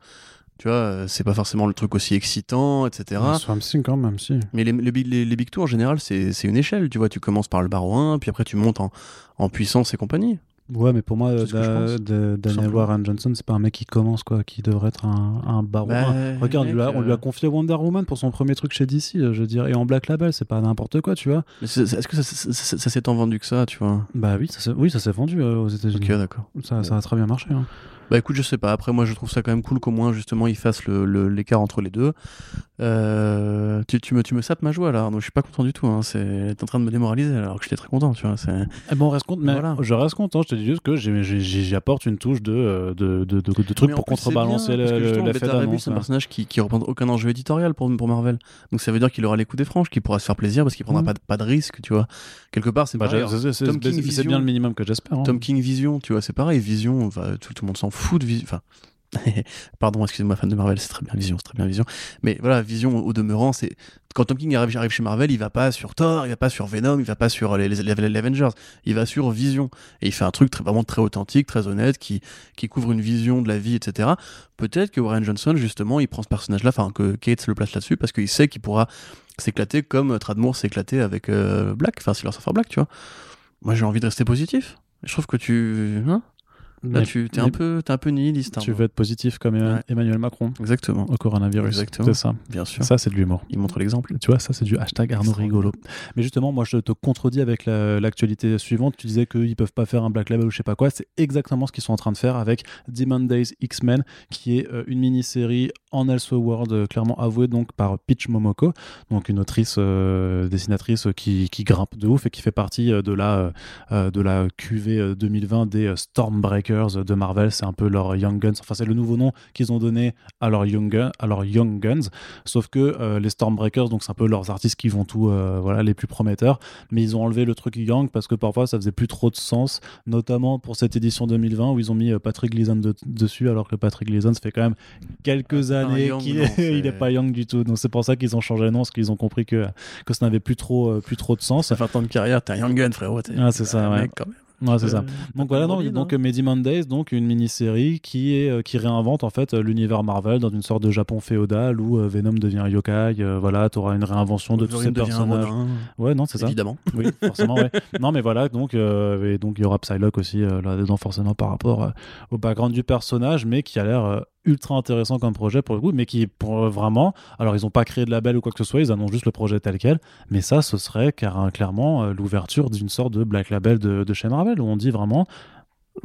tu vois, c'est pas forcément le truc aussi excitant, etc. Swamp Thing quand même, si. Mais les, les, big- les, les Big Two, en général, c'est c'est une échelle, tu vois. Tu commences par le barreau 1, puis après tu montes en, en puissance et compagnie. Ouais, mais pour moi, Da- de- Daniel. Warren Johnson, c'est pas un mec qui commence, quoi, qui devrait être un, un baron. Bah, Regarde, on lui, a, on lui a euh, confié Wonder Woman pour son premier truc chez DC, je veux dire, et en Black Label, c'est pas n'importe quoi, tu vois. Est-ce que ça, ça, ça- ça s'est tant vendu que ça, tu vois? Bah oui, ça s'est oui, ça s'est vendu euh, aux États-Unis. Ok, d'accord. Ça, ça a très bien marché. hein. Bah écoute, je sais pas. Après, moi, je trouve ça quand même cool qu'au moins, justement, ils fassent le- le- l'écart entre les deux. Euh, tu, tu me, tu me sapes ma joie, là. Donc, je suis pas content du tout. Hein. C'est- T'es en train de me démoraliser, alors que j'étais très content, tu vois. Eh bon, on reste compte, mais Voilà. je reste content. Je te dis juste que j'ai- j'ai- j'ai- j'y apporte une touche de, euh, de, de, de, de trucs pour contrebalancer le- Bill, d'annonce. C'est un personnage qui, qui représente aucun enjeu éditorial pour, pour Marvel. Donc, ça veut dire qu'il aura les coups des franches, qu'il pourra se faire plaisir parce qu'il prendra Mhm. pas, de- pas de risque, tu vois. Quelque part, c'est Bah, c'est- bien le minimum que j'espère. hein. Tom King Vision, tu vois, c'est pareil. Vision, va- tout, tout le monde s'en fout de Vision. Pardon, excusez-moi, fan de Marvel, c'est très bien Vision, c'est très bien Vision. Mais voilà, Vision au demeurant, c'est quand Tom King arrive, chez Marvel, il va pas sur Thor, il va pas sur Venom, il va pas sur les, Avengers, il va sur Vision et il fait un truc vraiment très authentique, très honnête, qui qui couvre une vision de la vie, etc. Peut-être que Warren Johnson justement, il prend ce personnage-là, enfin que Kate le place là-dessus parce qu'il sait qu'il pourra s'éclater comme Tradmore s'est éclaté avec euh, Black, enfin Silver Surfer Black, tu vois. Moi, j'ai envie de rester positif. Je trouve que tu, hein? Là, tu mais un peu, t'es un peu nihiliste. hein, Tu veux être positif comme Ouais. Emmanuel Macron Exactement. au coronavirus. Exactement. C'est ça. Bien sûr. Ça, c'est de l'humour. Il montre l'exemple. Tu vois, ça, c'est du hashtag Arnaud rigolo. Mais justement, moi, je te contredis avec la- l'actualité suivante. Tu disais qu'ils peuvent pas faire un Black Label ou je sais pas quoi. C'est exactement ce qu'ils sont en train de faire avec Demon Days X-Men, qui est euh, une mini-série en Elseworld, euh, clairement avouée donc par Peach Momoko, donc une autrice euh, dessinatrice qui, qui grimpe de ouf et qui fait partie de la, de la QV euh, 2020 des euh, De Marvel. C'est un peu leur Young Guns. Enfin, c'est le nouveau nom qu'ils ont donné à leur Young, Gun- à leur Young Guns. Sauf que euh, les Stormbreakers, donc c'est un peu leurs artistes qui vont tout, euh, voilà, les plus prometteurs. Mais ils ont enlevé le truc Young parce que parfois ça faisait plus trop de sens, notamment pour cette édition 2020 où ils ont mis euh, Patrick Gleason de- dessus, alors que Patrick Gleason, ça fait quand même quelques années qu'il non, est, c'est- il est pas Young du tout. Donc c'est pour ça qu'ils ont changé le nom, parce qu'ils ont compris que, que ça n'avait plus trop, euh, plus trop de sens. Ça fait un temps de carrière, t'es un young gun, frérot. t'es- Ah, c'est ça, ouais. mec, quand même. Ouais, c'est ça. Euh, Donc voilà, donc, non Medi Mondays, donc une mini-série qui est euh, qui réinvente en fait l'univers Marvel dans une sorte de Japon féodal où euh, Venom devient yokai. voilà, t'auras une réinvention de tous ces personnages. Ouais, non, c'est ça. Évidemment. Oui, forcément, ouais. Non, mais voilà, donc et donc il y aura Psylocke aussi là-dedans forcément par rapport au background du personnage, mais qui a l'air ultra intéressant comme projet pour le coup, mais qui pour euh, vraiment. Alors ils ont pas créé de label ou quoi que ce soit, ils annoncent juste le projet tel quel. Mais ça, ce serait car, euh, clairement euh, l'ouverture d'une sorte de black label de, chez Marvel où on dit vraiment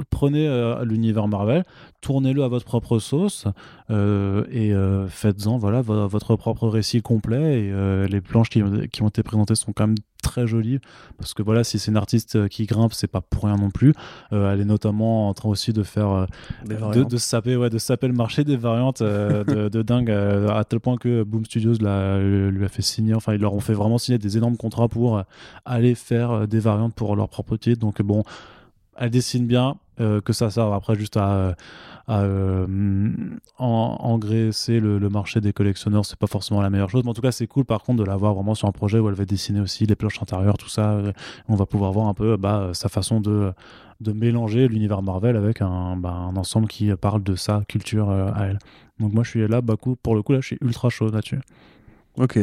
prenez euh, l'univers Marvel, tournez-le à votre propre sauce et faites-en voilà vo- votre propre récit complet. Et les planches qui, qui ont été présentées sont quand même très jolies. Parce que voilà si c'est une artiste euh, qui grimpe c'est pas pour rien non plus. Euh, elle est notamment en train aussi de faire euh, de, de saper ouais de saper le marché des variantes euh, de, de dingue à tel point que Boom Studios lui a fait signer. Enfin ils leur ont fait vraiment signer des énormes contrats pour aller faire des variantes pour leur propre titre. Donc bon elle dessine bien euh, que ça serve après juste à, euh, en- engraisser le, marché des collectionneurs c'est pas forcément la meilleure chose mais en tout cas c'est cool par contre de la voir vraiment sur un projet où elle va dessiner aussi les planches intérieures tout ça on va pouvoir voir un peu bah, sa façon de mélanger l'univers Marvel avec un, bah, un ensemble qui parle de sa culture euh, à elle. Donc moi je suis là, bah, pour le coup là je suis ultra chaud là-dessus. Ok.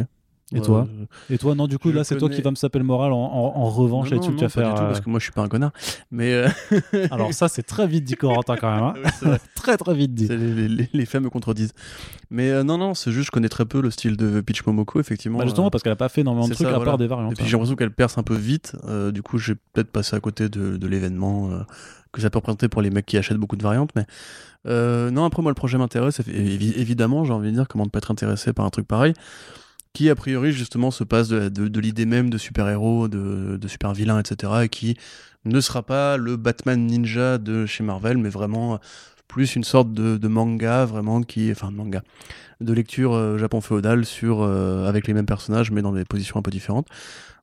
Et toi Euh, Et toi non du coup là c'est toi qui va me saper le moral en, en- en revanche non, non, tu vas non, pas faire. du tout, euh, parce que moi je suis pas un connard. Mais euh, Alors ça c'est très vite dit Corentin quand même. hein. oui, très très vite dit. Les, les- les faits me contredisent. Mais euh, non, non, c'est juste, je connais très peu le style de Peach Momoko, effectivement. Bah, justement parce qu'elle a pas fait énormément de trucs ça, à voilà. part des variantes. Et puis hein. j'ai l'impression qu'elle perce un peu vite. du coup, j'ai peut-être passé à côté de, de l'événement que ça peut représenter pour les mecs qui achètent beaucoup de variantes. Mais non, après moi, le projet m'intéresse. Évi- Évidemment, j'ai envie de dire comment ne pas être intéressé par un truc pareil. Qui, a priori, justement, se passe de, l'idée même de super-héros, de, super-vilains, etc. Et qui ne sera pas le Batman ninja de chez Marvel, mais vraiment plus une sorte de, manga, vraiment, qui. Enfin, de manga. De lecture euh, Japon féodal sur, euh, avec les mêmes personnages, mais dans des positions un peu différentes.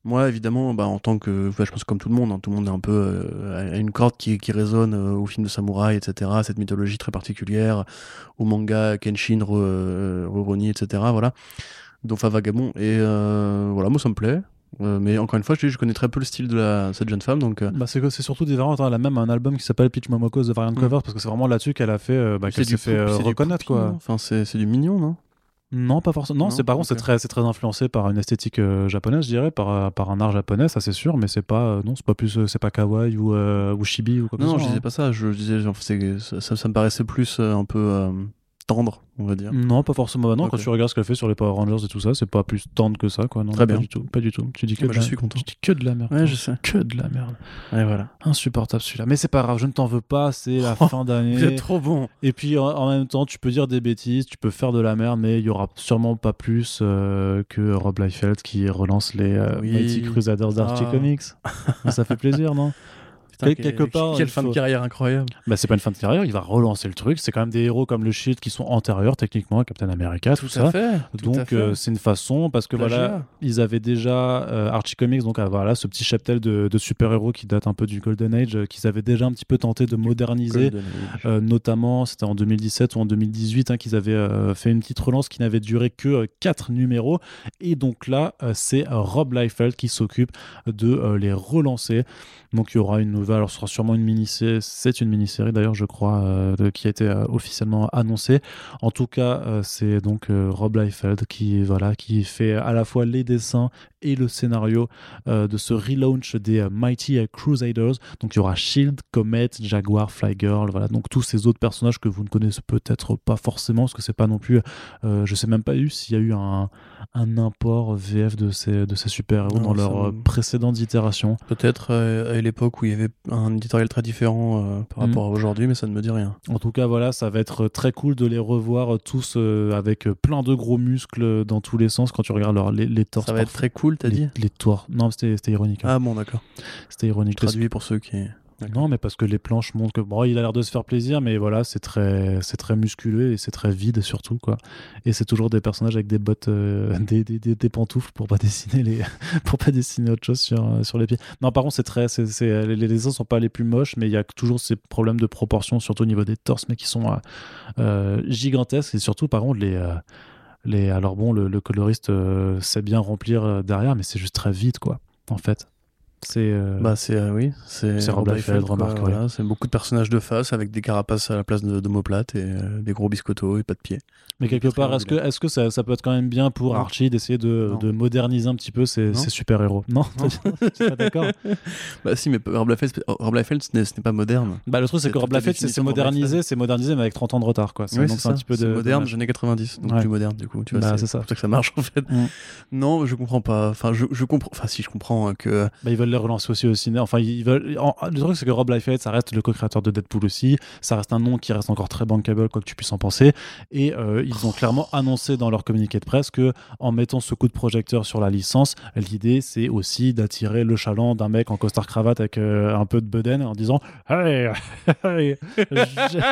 Moi, évidemment, bah, en tant que, enfin, je pense comme tout le monde, hein, tout le monde est un peu euh, à une corde qui, qui résonne euh, au film de samouraï, etc. Cette mythologie très particulière, au manga Kenshin, euh, Rurouni, etc. Voilà, dont enfin Vagabond. Et euh, voilà, moi ça me plaît. Euh, mais encore une fois, je, dis, je connais très peu le style de la, cette jeune femme, donc euh, Bah, c'est que c'est surtout des variantes. hein. Elle a même un album qui s'appelle Peach Momoko's The Variant Mm. Covers parce que c'est vraiment là-dessus qu'elle a fait, euh, bah, c'est qu'elle s'est fait pou- euh, reconnaître quoi. Enfin, c'est c'est du mignon, non? Non, pas forcément. Non, Non c'est par contre c'est très, c'est très influencé par une esthétique euh, japonaise, je dirais, par, par un art japonais, ça c'est sûr, mais c'est pas, euh, non, c'est pas plus, euh, c'est pas kawaii ou, ou chibi ou quoi que Non, ce non, je disais hein. pas ça. Je disais, genre, ça, ça, me paraissait plus un peu tendre, on va dire. Non, pas forcément. Bah non, quand tu regardes ce qu'elle fait sur les Power Rangers et tout ça, c'est pas plus tendre que ça, quoi. Non, Très pas bien. du tout, pas du tout. Tu dis que Ah de bah, je la- suis content. Tu dis que de la merde. Ouais, je sais. Que de la merde. Ouais, voilà. Insupportable celui-là. Mais c'est pas grave, je ne t'en veux pas. C'est la Oh, fin d'année. Êtes trop bon. Et puis en, en même temps, tu peux dire des bêtises, tu peux faire de la merde, mais il y aura sûrement pas plus euh, que Rob Liefeld qui relance les euh, Oui. Mighty Crusaders d'Archie Ah. Comics. ça fait plaisir, non? Putain, Quel- quel- quelque part, Quelle fin de carrière incroyable. Bah, c'est pas une fin de carrière, il va relancer le truc. C'est quand même des héros comme le Shield qui sont antérieurs techniquement à Captain America, tout, ça. fait. tout à Donc euh, c'est une façon parce que Plagiat. voilà ils avaient déjà euh, Archie Comics donc ah, voilà ce petit cheptel de, de super héros qui date un peu du Golden Age euh, qu'ils avaient déjà un petit peu tenté de moderniser euh, notamment c'était en 2017 ou en 2018 hein, qu'ils avaient fait une petite relance qui n'avait duré que 4 numéros et donc là c'est Rob Liefeld qui s'occupe de les relancer donc il y aura une alors ce sera sûrement une mini-série c'est une mini-série d'ailleurs je crois euh, qui a été euh, officiellement annoncée en tout cas euh, c'est donc Rob Liefeld qui voilà qui fait à la fois les dessins et le scénario de ce relaunch des Mighty Crusaders. Donc il y aura Shield, Comet, Jaguar, Fly Girl, voilà. Donc tous ces autres personnages que vous ne connaissez peut-être pas forcément, parce que c'est pas non plus. je sais même pas s'il y a eu un, un import VF de ces, de ces super-héros dans ça leurs me- euh, précédentes itérations. Peut-être euh, à l'époque où il y avait un éditorial très différent euh, par Mhm. rapport à aujourd'hui, mais ça ne me dit rien. En tout cas, voilà, ça va être très cool de les revoir euh, tous euh, avec euh, plein de gros muscles dans tous les sens quand tu regardes leur, les, les torses. Ça va être très cool, t'as dit les torses. Non, c'était c'était ironique. hein. Ah bon, d'accord. C'était ironique. Traduit pour ceux qui. Non, mais parce que les planches montrent que bon, il a l'air de se faire plaisir, mais voilà, c'est très, c'est très musculeux et c'est très vide surtout quoi. Et c'est toujours des personnages avec des bottes, euh, des, des, des, pantoufles pour pas dessiner les, pour pas dessiner autre chose sur, euh, sur les pieds. Non, par contre, c'est très, c'est, c'est- les, dessins sont pas les plus moches, mais il y a toujours ces problèmes de proportion, surtout au niveau des torses, mais qui sont euh, gigantesques et surtout, par contre, les les, alors bon, le, coloriste sait bien remplir derrière, mais c'est juste très vite, quoi, en fait. C'est. euh, Bah c'est euh, oui, c'est Rob Liefeld, remarque, voilà, c'est beaucoup de personnages de face avec des carapaces à la place de d'omoplates et euh, des gros biscottos et pas de pieds. Mais quelque part, est-ce que, est-ce que ça, ça peut être quand même bien pour Non. Archie d'essayer de, moderniser un petit peu ses, super-héros? Non, Non. pas d'accord Bah si, mais Rob Liefeld, ce n'est pas moderne. bah, Le truc, c'est que Rob Liefeld, c'est modernisé, c'est modernisé, mais avec 30 ans de retard, quoi. C'est- Oui, un petit peu de. moderne, dommage. années 90, donc plus moderne du coup. Tu vois, Bah, c'est ça. pour ça que ça marche en fait. Mm. Non, je comprends pas. Enfin, je, comprends. Enfin, si je comprends hein, que Bah, ils veulent les relancer aussi au ciné. Enfin, ils veulent. en- Le truc, c'est que Rob Liefeld, ça reste le co-créateur de Deadpool aussi. Ça reste un nom qui reste encore très bankable, quoi que tu puisses en penser. Et euh, ils ont clairement annoncé dans leur communiqué de presse que, en mettant ce coup de projecteur sur la licence, l'idée, c'est aussi d'attirer le chaland d'un mec en costard cravate avec euh, un peu de bedaine en disant Hey, hey, j'ai-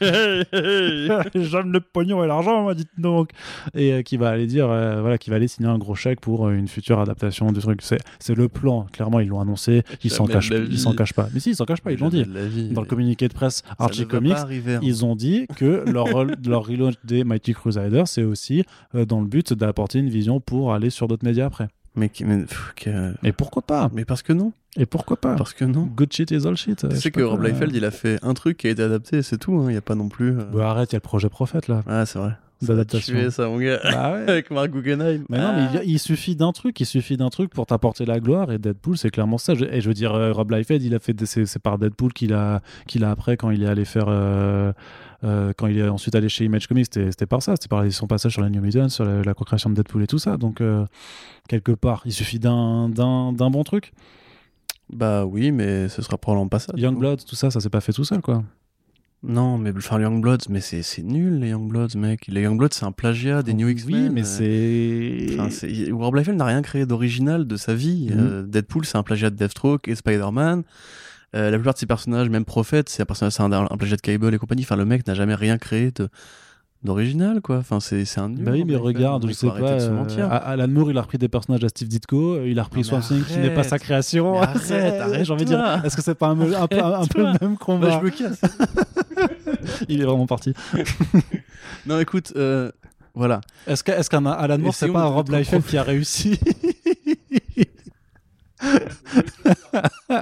j'aime le pognon et l'argent, moi, dites donc. Et euh, qui va aller dire, euh, voilà, qui va aller signer un gros chèque pour une future adaptation du truc. C'est c'est le plan. Clairement, ils l'ont annoncé. Ils s'en cachent, ils s'en cachent pas. Mais si, ils s'en cachent pas. Ils l'ont dit. Dans le communiqué de presse Archie Comics, arriver, hein. ils ont dit que leur, rôle- leur relaunch des Mighty Crusaders, c'est aussi euh, dans le but d'apporter une vision pour aller sur d'autres médias après. Mais, pff, que- pourquoi pas? Mais parce que non. Et pourquoi pas? Parce que non. Good shit is all shit. euh, Tu je sais que Rob quoi. Liefeld, il a fait un truc qui a été adapté, c'est tout. hein. Il n'y a pas non plus. euh, Bah, arrête, il y a le projet Prophète là. Ah, c'est vrai. D'adaptation. ça, mon gars. Bah ouais. Avec Mark Guggenheim. Mais non, mais il, il suffit d'un truc, il suffit d'un truc pour t'apporter la gloire. Et Deadpool, c'est clairement ça. Je- et je veux dire, euh, Rob Liefeld, il a fait, c'est c'est par Deadpool qu'il a, qu'il a après quand il est allé faire, euh, euh, quand il est ensuite allé chez Image Comics, c'était par ça, c'était par son passage sur la New Mutants, sur la, la co-création de Deadpool et tout ça. Donc euh, quelque part, il suffit d'un bon truc. Bah oui, mais ce sera probablement pas ça. Youngblood, tout ça, ça s'est pas fait tout seul, quoi. Non, mais enfin, les Youngbloods, mais c'est nul, les Youngbloods, mec. Les Youngbloods, c'est un plagiat des New X-Men. Oui, mais euh, c'est. Enfin, c'est- Rob Liefeld n'a rien créé d'original de sa vie. Mhm. Euh, Deadpool, c'est un plagiat de Deathstroke et Spider-Man. Euh, la plupart de ses personnages, même Prophète, c'est un, personnage- un, un plagiat de Cable et compagnie. Enfin, le mec n'a jamais rien créé de d'original, quoi. Enfin, c'est un nul. Bah oui, mais regarde, je sais pas. euh, Alan Moore, il a repris des personnages à Steve Ditko, il a repris Swamp qui n'est pas sa création. Arrête, arrête, J'ai envie de dire, est-ce que c'est pas un, un peu, un, peu le même Bah, combat je me casse. Il est vraiment parti. non, écoute, euh, voilà. Est-ce que- est-ce qu'un Alan Moore, c'est pas un Rob Liefeld qui a réussi?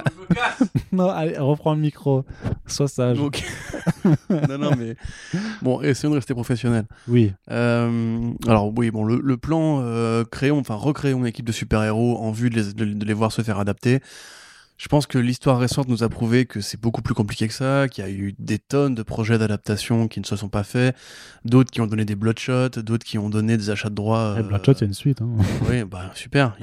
Non, allez, reprends le micro. Sois sage. Non, non, mais bon, essayons de rester professionnels. Oui. Euh, alors oui, bon, le, le plan euh, créons, enfin recréons une équipe de super-héros en vue de les, de- de les voir se faire adapter. Je pense que l'histoire récente nous a prouvé que c'est beaucoup plus compliqué que ça, qu'il y a eu des tonnes de projets d'adaptation qui ne se sont pas faits, d'autres qui ont donné des bloodshots, d'autres qui ont donné des achats de droits. Euh, Bloodshot, il y a une suite. hein. Oui, bah super.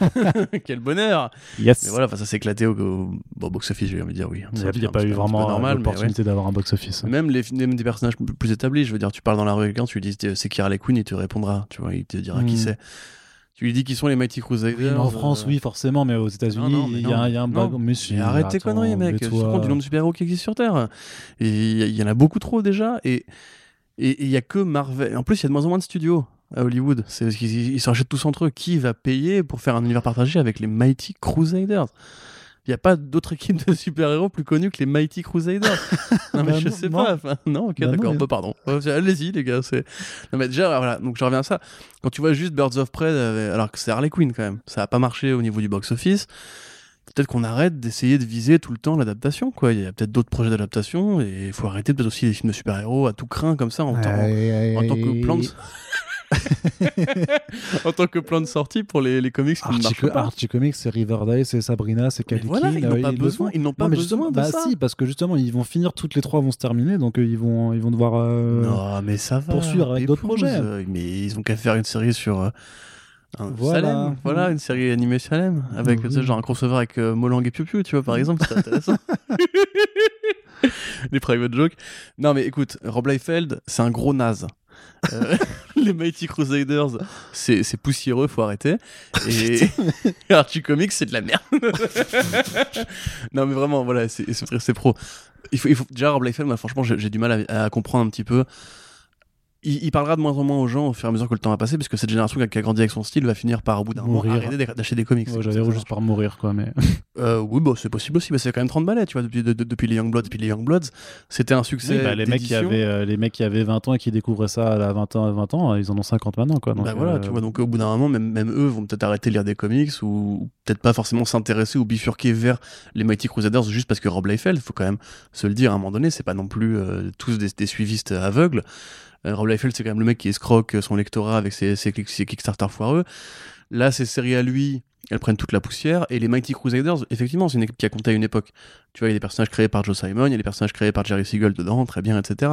Quel bonheur. Yes. Mais voilà, ça s'est éclaté au, box-office, j'ai envie de dire oui. Il n'y a, pas eu vraiment mais ouais. l'opportunité d'avoir un box-office. Même, les, même des personnages plus- établis, je veux dire, tu parles dans la rue avec quelqu'un, tu lui dis c'est qui Harley Quinn, il te répondra, tu vois, il te dira qui Mhm. c'est. Tu lui dis qui sont les Mighty Crusaders. En France, euh, oui, forcément, mais aux États-Unis, non, mais il y, a un non. bug. Mais si, Mais arrête tes conneries, mec. Tu te compte du nombre de super-héros qui existent sur Terre. Et il y, en a beaucoup trop déjà. Et il y a que Marvel. En plus, il y a de moins en moins de studios à Hollywood. C'est qu'ils ils s'en achètent tous entre eux. Qui va payer pour faire un univers partagé avec les Mighty Crusaders n'y a pas d'autre équipe de super-héros plus connue que les Mighty Crusaders. non, mais Bah je non, sais non. pas. Enfin, non, ok, Bah d'accord. Bah, pardon. Euh, Allez-y, les gars. C'est... Non, mais déjà, voilà. Donc, je reviens à ça. Quand tu vois juste Birds of Prey, euh, alors que c'est Harley Quinn quand même, ça n'a pas marché au niveau du box-office. Peut-être qu'on arrête d'essayer de viser tout le temps l'adaptation, quoi. Il y a peut-être d'autres projets d'adaptation et il faut arrêter peut-être aussi les films de super-héros à tout craint comme ça en, tant- en tant que plan de... en tant que plan de sortie pour les, les comics qui ne Archie, marchent pas. Archie Comics, c'est Riverdale, c'est Sabrina, c'est Calikin. voilà, ils n'ont euh, pas besoin, ils n'ont pas Non, mais besoin justement, de bah ça. si, parce que justement, ils vont finir toutes les trois vont se terminer, donc euh, ils vont, ils vont devoir. euh, Non, mais ça va. poursuivre avec d'autres projets. euh, Mais ils ont qu'à faire une série sur euh, un Voilà. Salem. Voilà, une série animée Salem. Avec, genre un crossover avec euh, Molang et Piu Piu, tu vois, par exemple. C'est intéressant. Les private jokes. Non, mais écoute, Rob Liefeld, c'est un gros naze. Euh, les Mighty Crusaders, c'est poussiéreux, faut arrêter. Et Archie Comics, c'est de la merde. non, mais vraiment, voilà, c'est pro. Il faut, il faut, déjà, Rob Liefeld, franchement, j'ai j'ai du mal à, à comprendre un petit peu. Il, il parlera de moins en moins aux gens au fur et à mesure que le temps va passer, parce que cette génération qui a grandi avec son style va finir par, au bout d'un moment, arrêter d'ach- d'acheter des comics. ouais, J'allais juste par mourir, quoi, mais. euh, oui, bah, c'est possible aussi, mais c'est quand même 30 balais, tu vois, depuis, de- de- depuis les Youngbloods. Depuis les Youngbloods, c'était un succès. Oui, bah, les, mecs qui avaient, euh, les mecs qui avaient 20 ans et qui découvraient ça à 20 ans, 20 ans, ils en ont 50 maintenant, quoi. Donc, bah voilà, euh, tu vois, donc au bout d'un moment, même, même eux vont peut-être arrêter de lire des comics ou, ou peut-être pas forcément s'intéresser ou bifurquer vers les Mighty Crusaders juste parce que Rob Liefeld, faut quand même se le dire à un moment donné, c'est pas non plus euh, tous des, des suivistes aveugles. Euh, Rob Liefeld, c'est quand même le mec qui escroque son lectorat avec ses, ses, Kickstarter foireux. Là, ces séries à lui, elles prennent toute la poussière. Et les Mighty Crusaders, effectivement, c'est une équipe qui a compté à une époque. Tu vois, il y a des personnages créés par Joe Simon, il y a des personnages créés par Jerry Siegel dedans, très bien, etc.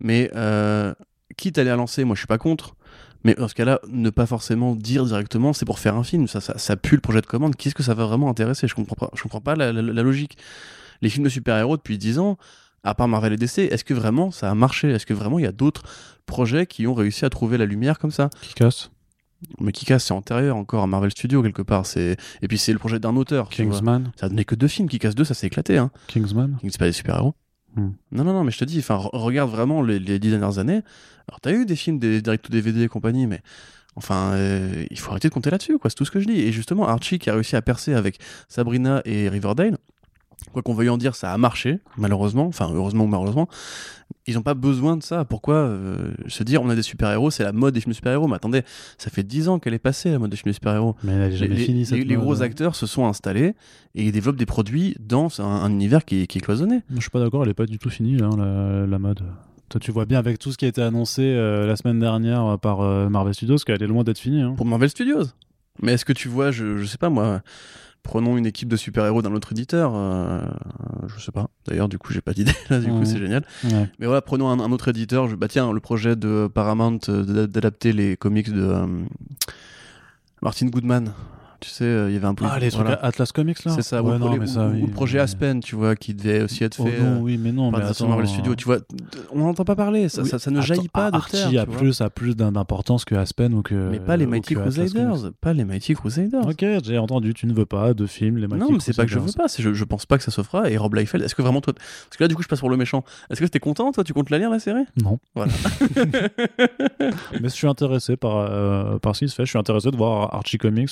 Mais euh, quitte à les relancer, moi je suis pas contre. Mais dans ce cas-là, ne pas forcément dire directement c'est pour faire un film. Ça, ça, pue le projet de commande. Qu'est-ce que ça va vraiment intéresser? Je comprends pas. Je comprends pas la, la- la logique. Les films de super-héros depuis 10 ans, à part Marvel et DC, est-ce que vraiment ça a marché? Est-ce que vraiment il y a d'autres projets qui ont réussi à trouver la lumière comme ça? Qui casse? Mais qui casse, c'est antérieur encore à Marvel Studios quelque part. C'est et puis c'est le projet d'un auteur. Kingsman Ça donné que deux films. Qui casse deux, ça s'est éclaté. Hein. Kingsman C'est pas des super-héros. Hmm. Non, non, non, mais je te dis, enfin, regarde vraiment les, les dix dernières années. Alors, t'as eu des films, des direct to DVD et compagnie, mais enfin, euh, il faut arrêter de compter là-dessus, quoi. C'est tout ce que je dis. Et justement, Archie qui a réussi à percer avec Sabrina et Riverdale, quoi qu'on veuille en dire, ça a marché, malheureusement. Enfin, heureusement ou malheureusement. Ils n'ont pas besoin de ça. Pourquoi euh, se dire, on a des super-héros, c'est la mode des films de super-héros? Mais attendez, ça fait dix ans qu'elle est passée, la mode des films de super-héros. Mais elle jamais les- fini, cette les- les gros acteurs se sont installés et ils développent des produits dans un, un univers qui est, qui est cloisonné. Je suis pas d'accord, elle est pas du tout finie, hein, la, la mode. Toi, tu vois bien avec tout ce qui a été annoncé euh, la semaine dernière euh, par euh, Marvel Studios qu'elle est loin d'être finie. hein. pour Marvel Studios. Mais est-ce que tu vois, je, je sais pas moi, prenons une équipe de super-héros d'un autre éditeur, euh, je sais pas. D'ailleurs, du coup, j'ai pas d'idée là, du coup, c'est génial. Ouais. Mais voilà, prenons un, un autre éditeur. Je, bah tiens, le projet de Paramount euh, d'a- d'adapter les comics de euh, Martin Goodman. Tu sais, euh, il y avait un peu. Ah, les trucs. Atlas Comics là C'est ça, Ouais, ou, non, les- mais ou- ça, ou oui, le projet Aspen, tu vois, qui devait aussi être Oh fait. non, euh, oui, mais non, mais attends. Marvel Studios. Tu vois, on n'entend pas parler. Ça, Oui, ça, ça ne attends, jaillit pas de Archie terre. a plus, a plus d'im- d'importance que Aspen ou que. Mais pas les Mighty. Crusaders. Pas les Mighty Crusaders. Ok, j'ai entendu, tu ne veux pas de film, les Mighty Non, mais c'est pas que je veux Crusaders. pas, je, je pense pas que ça se fera. Et Rob Liefeld, est-ce que vraiment toi. Parce que là, du coup, je passe pour le méchant. Est-ce que t'es content, toi Tu comptes la lire, la série? Non. Voilà. Mais je suis intéressé par, euh, par ce qui se fait. Je suis intéressé de voir Archie Comics.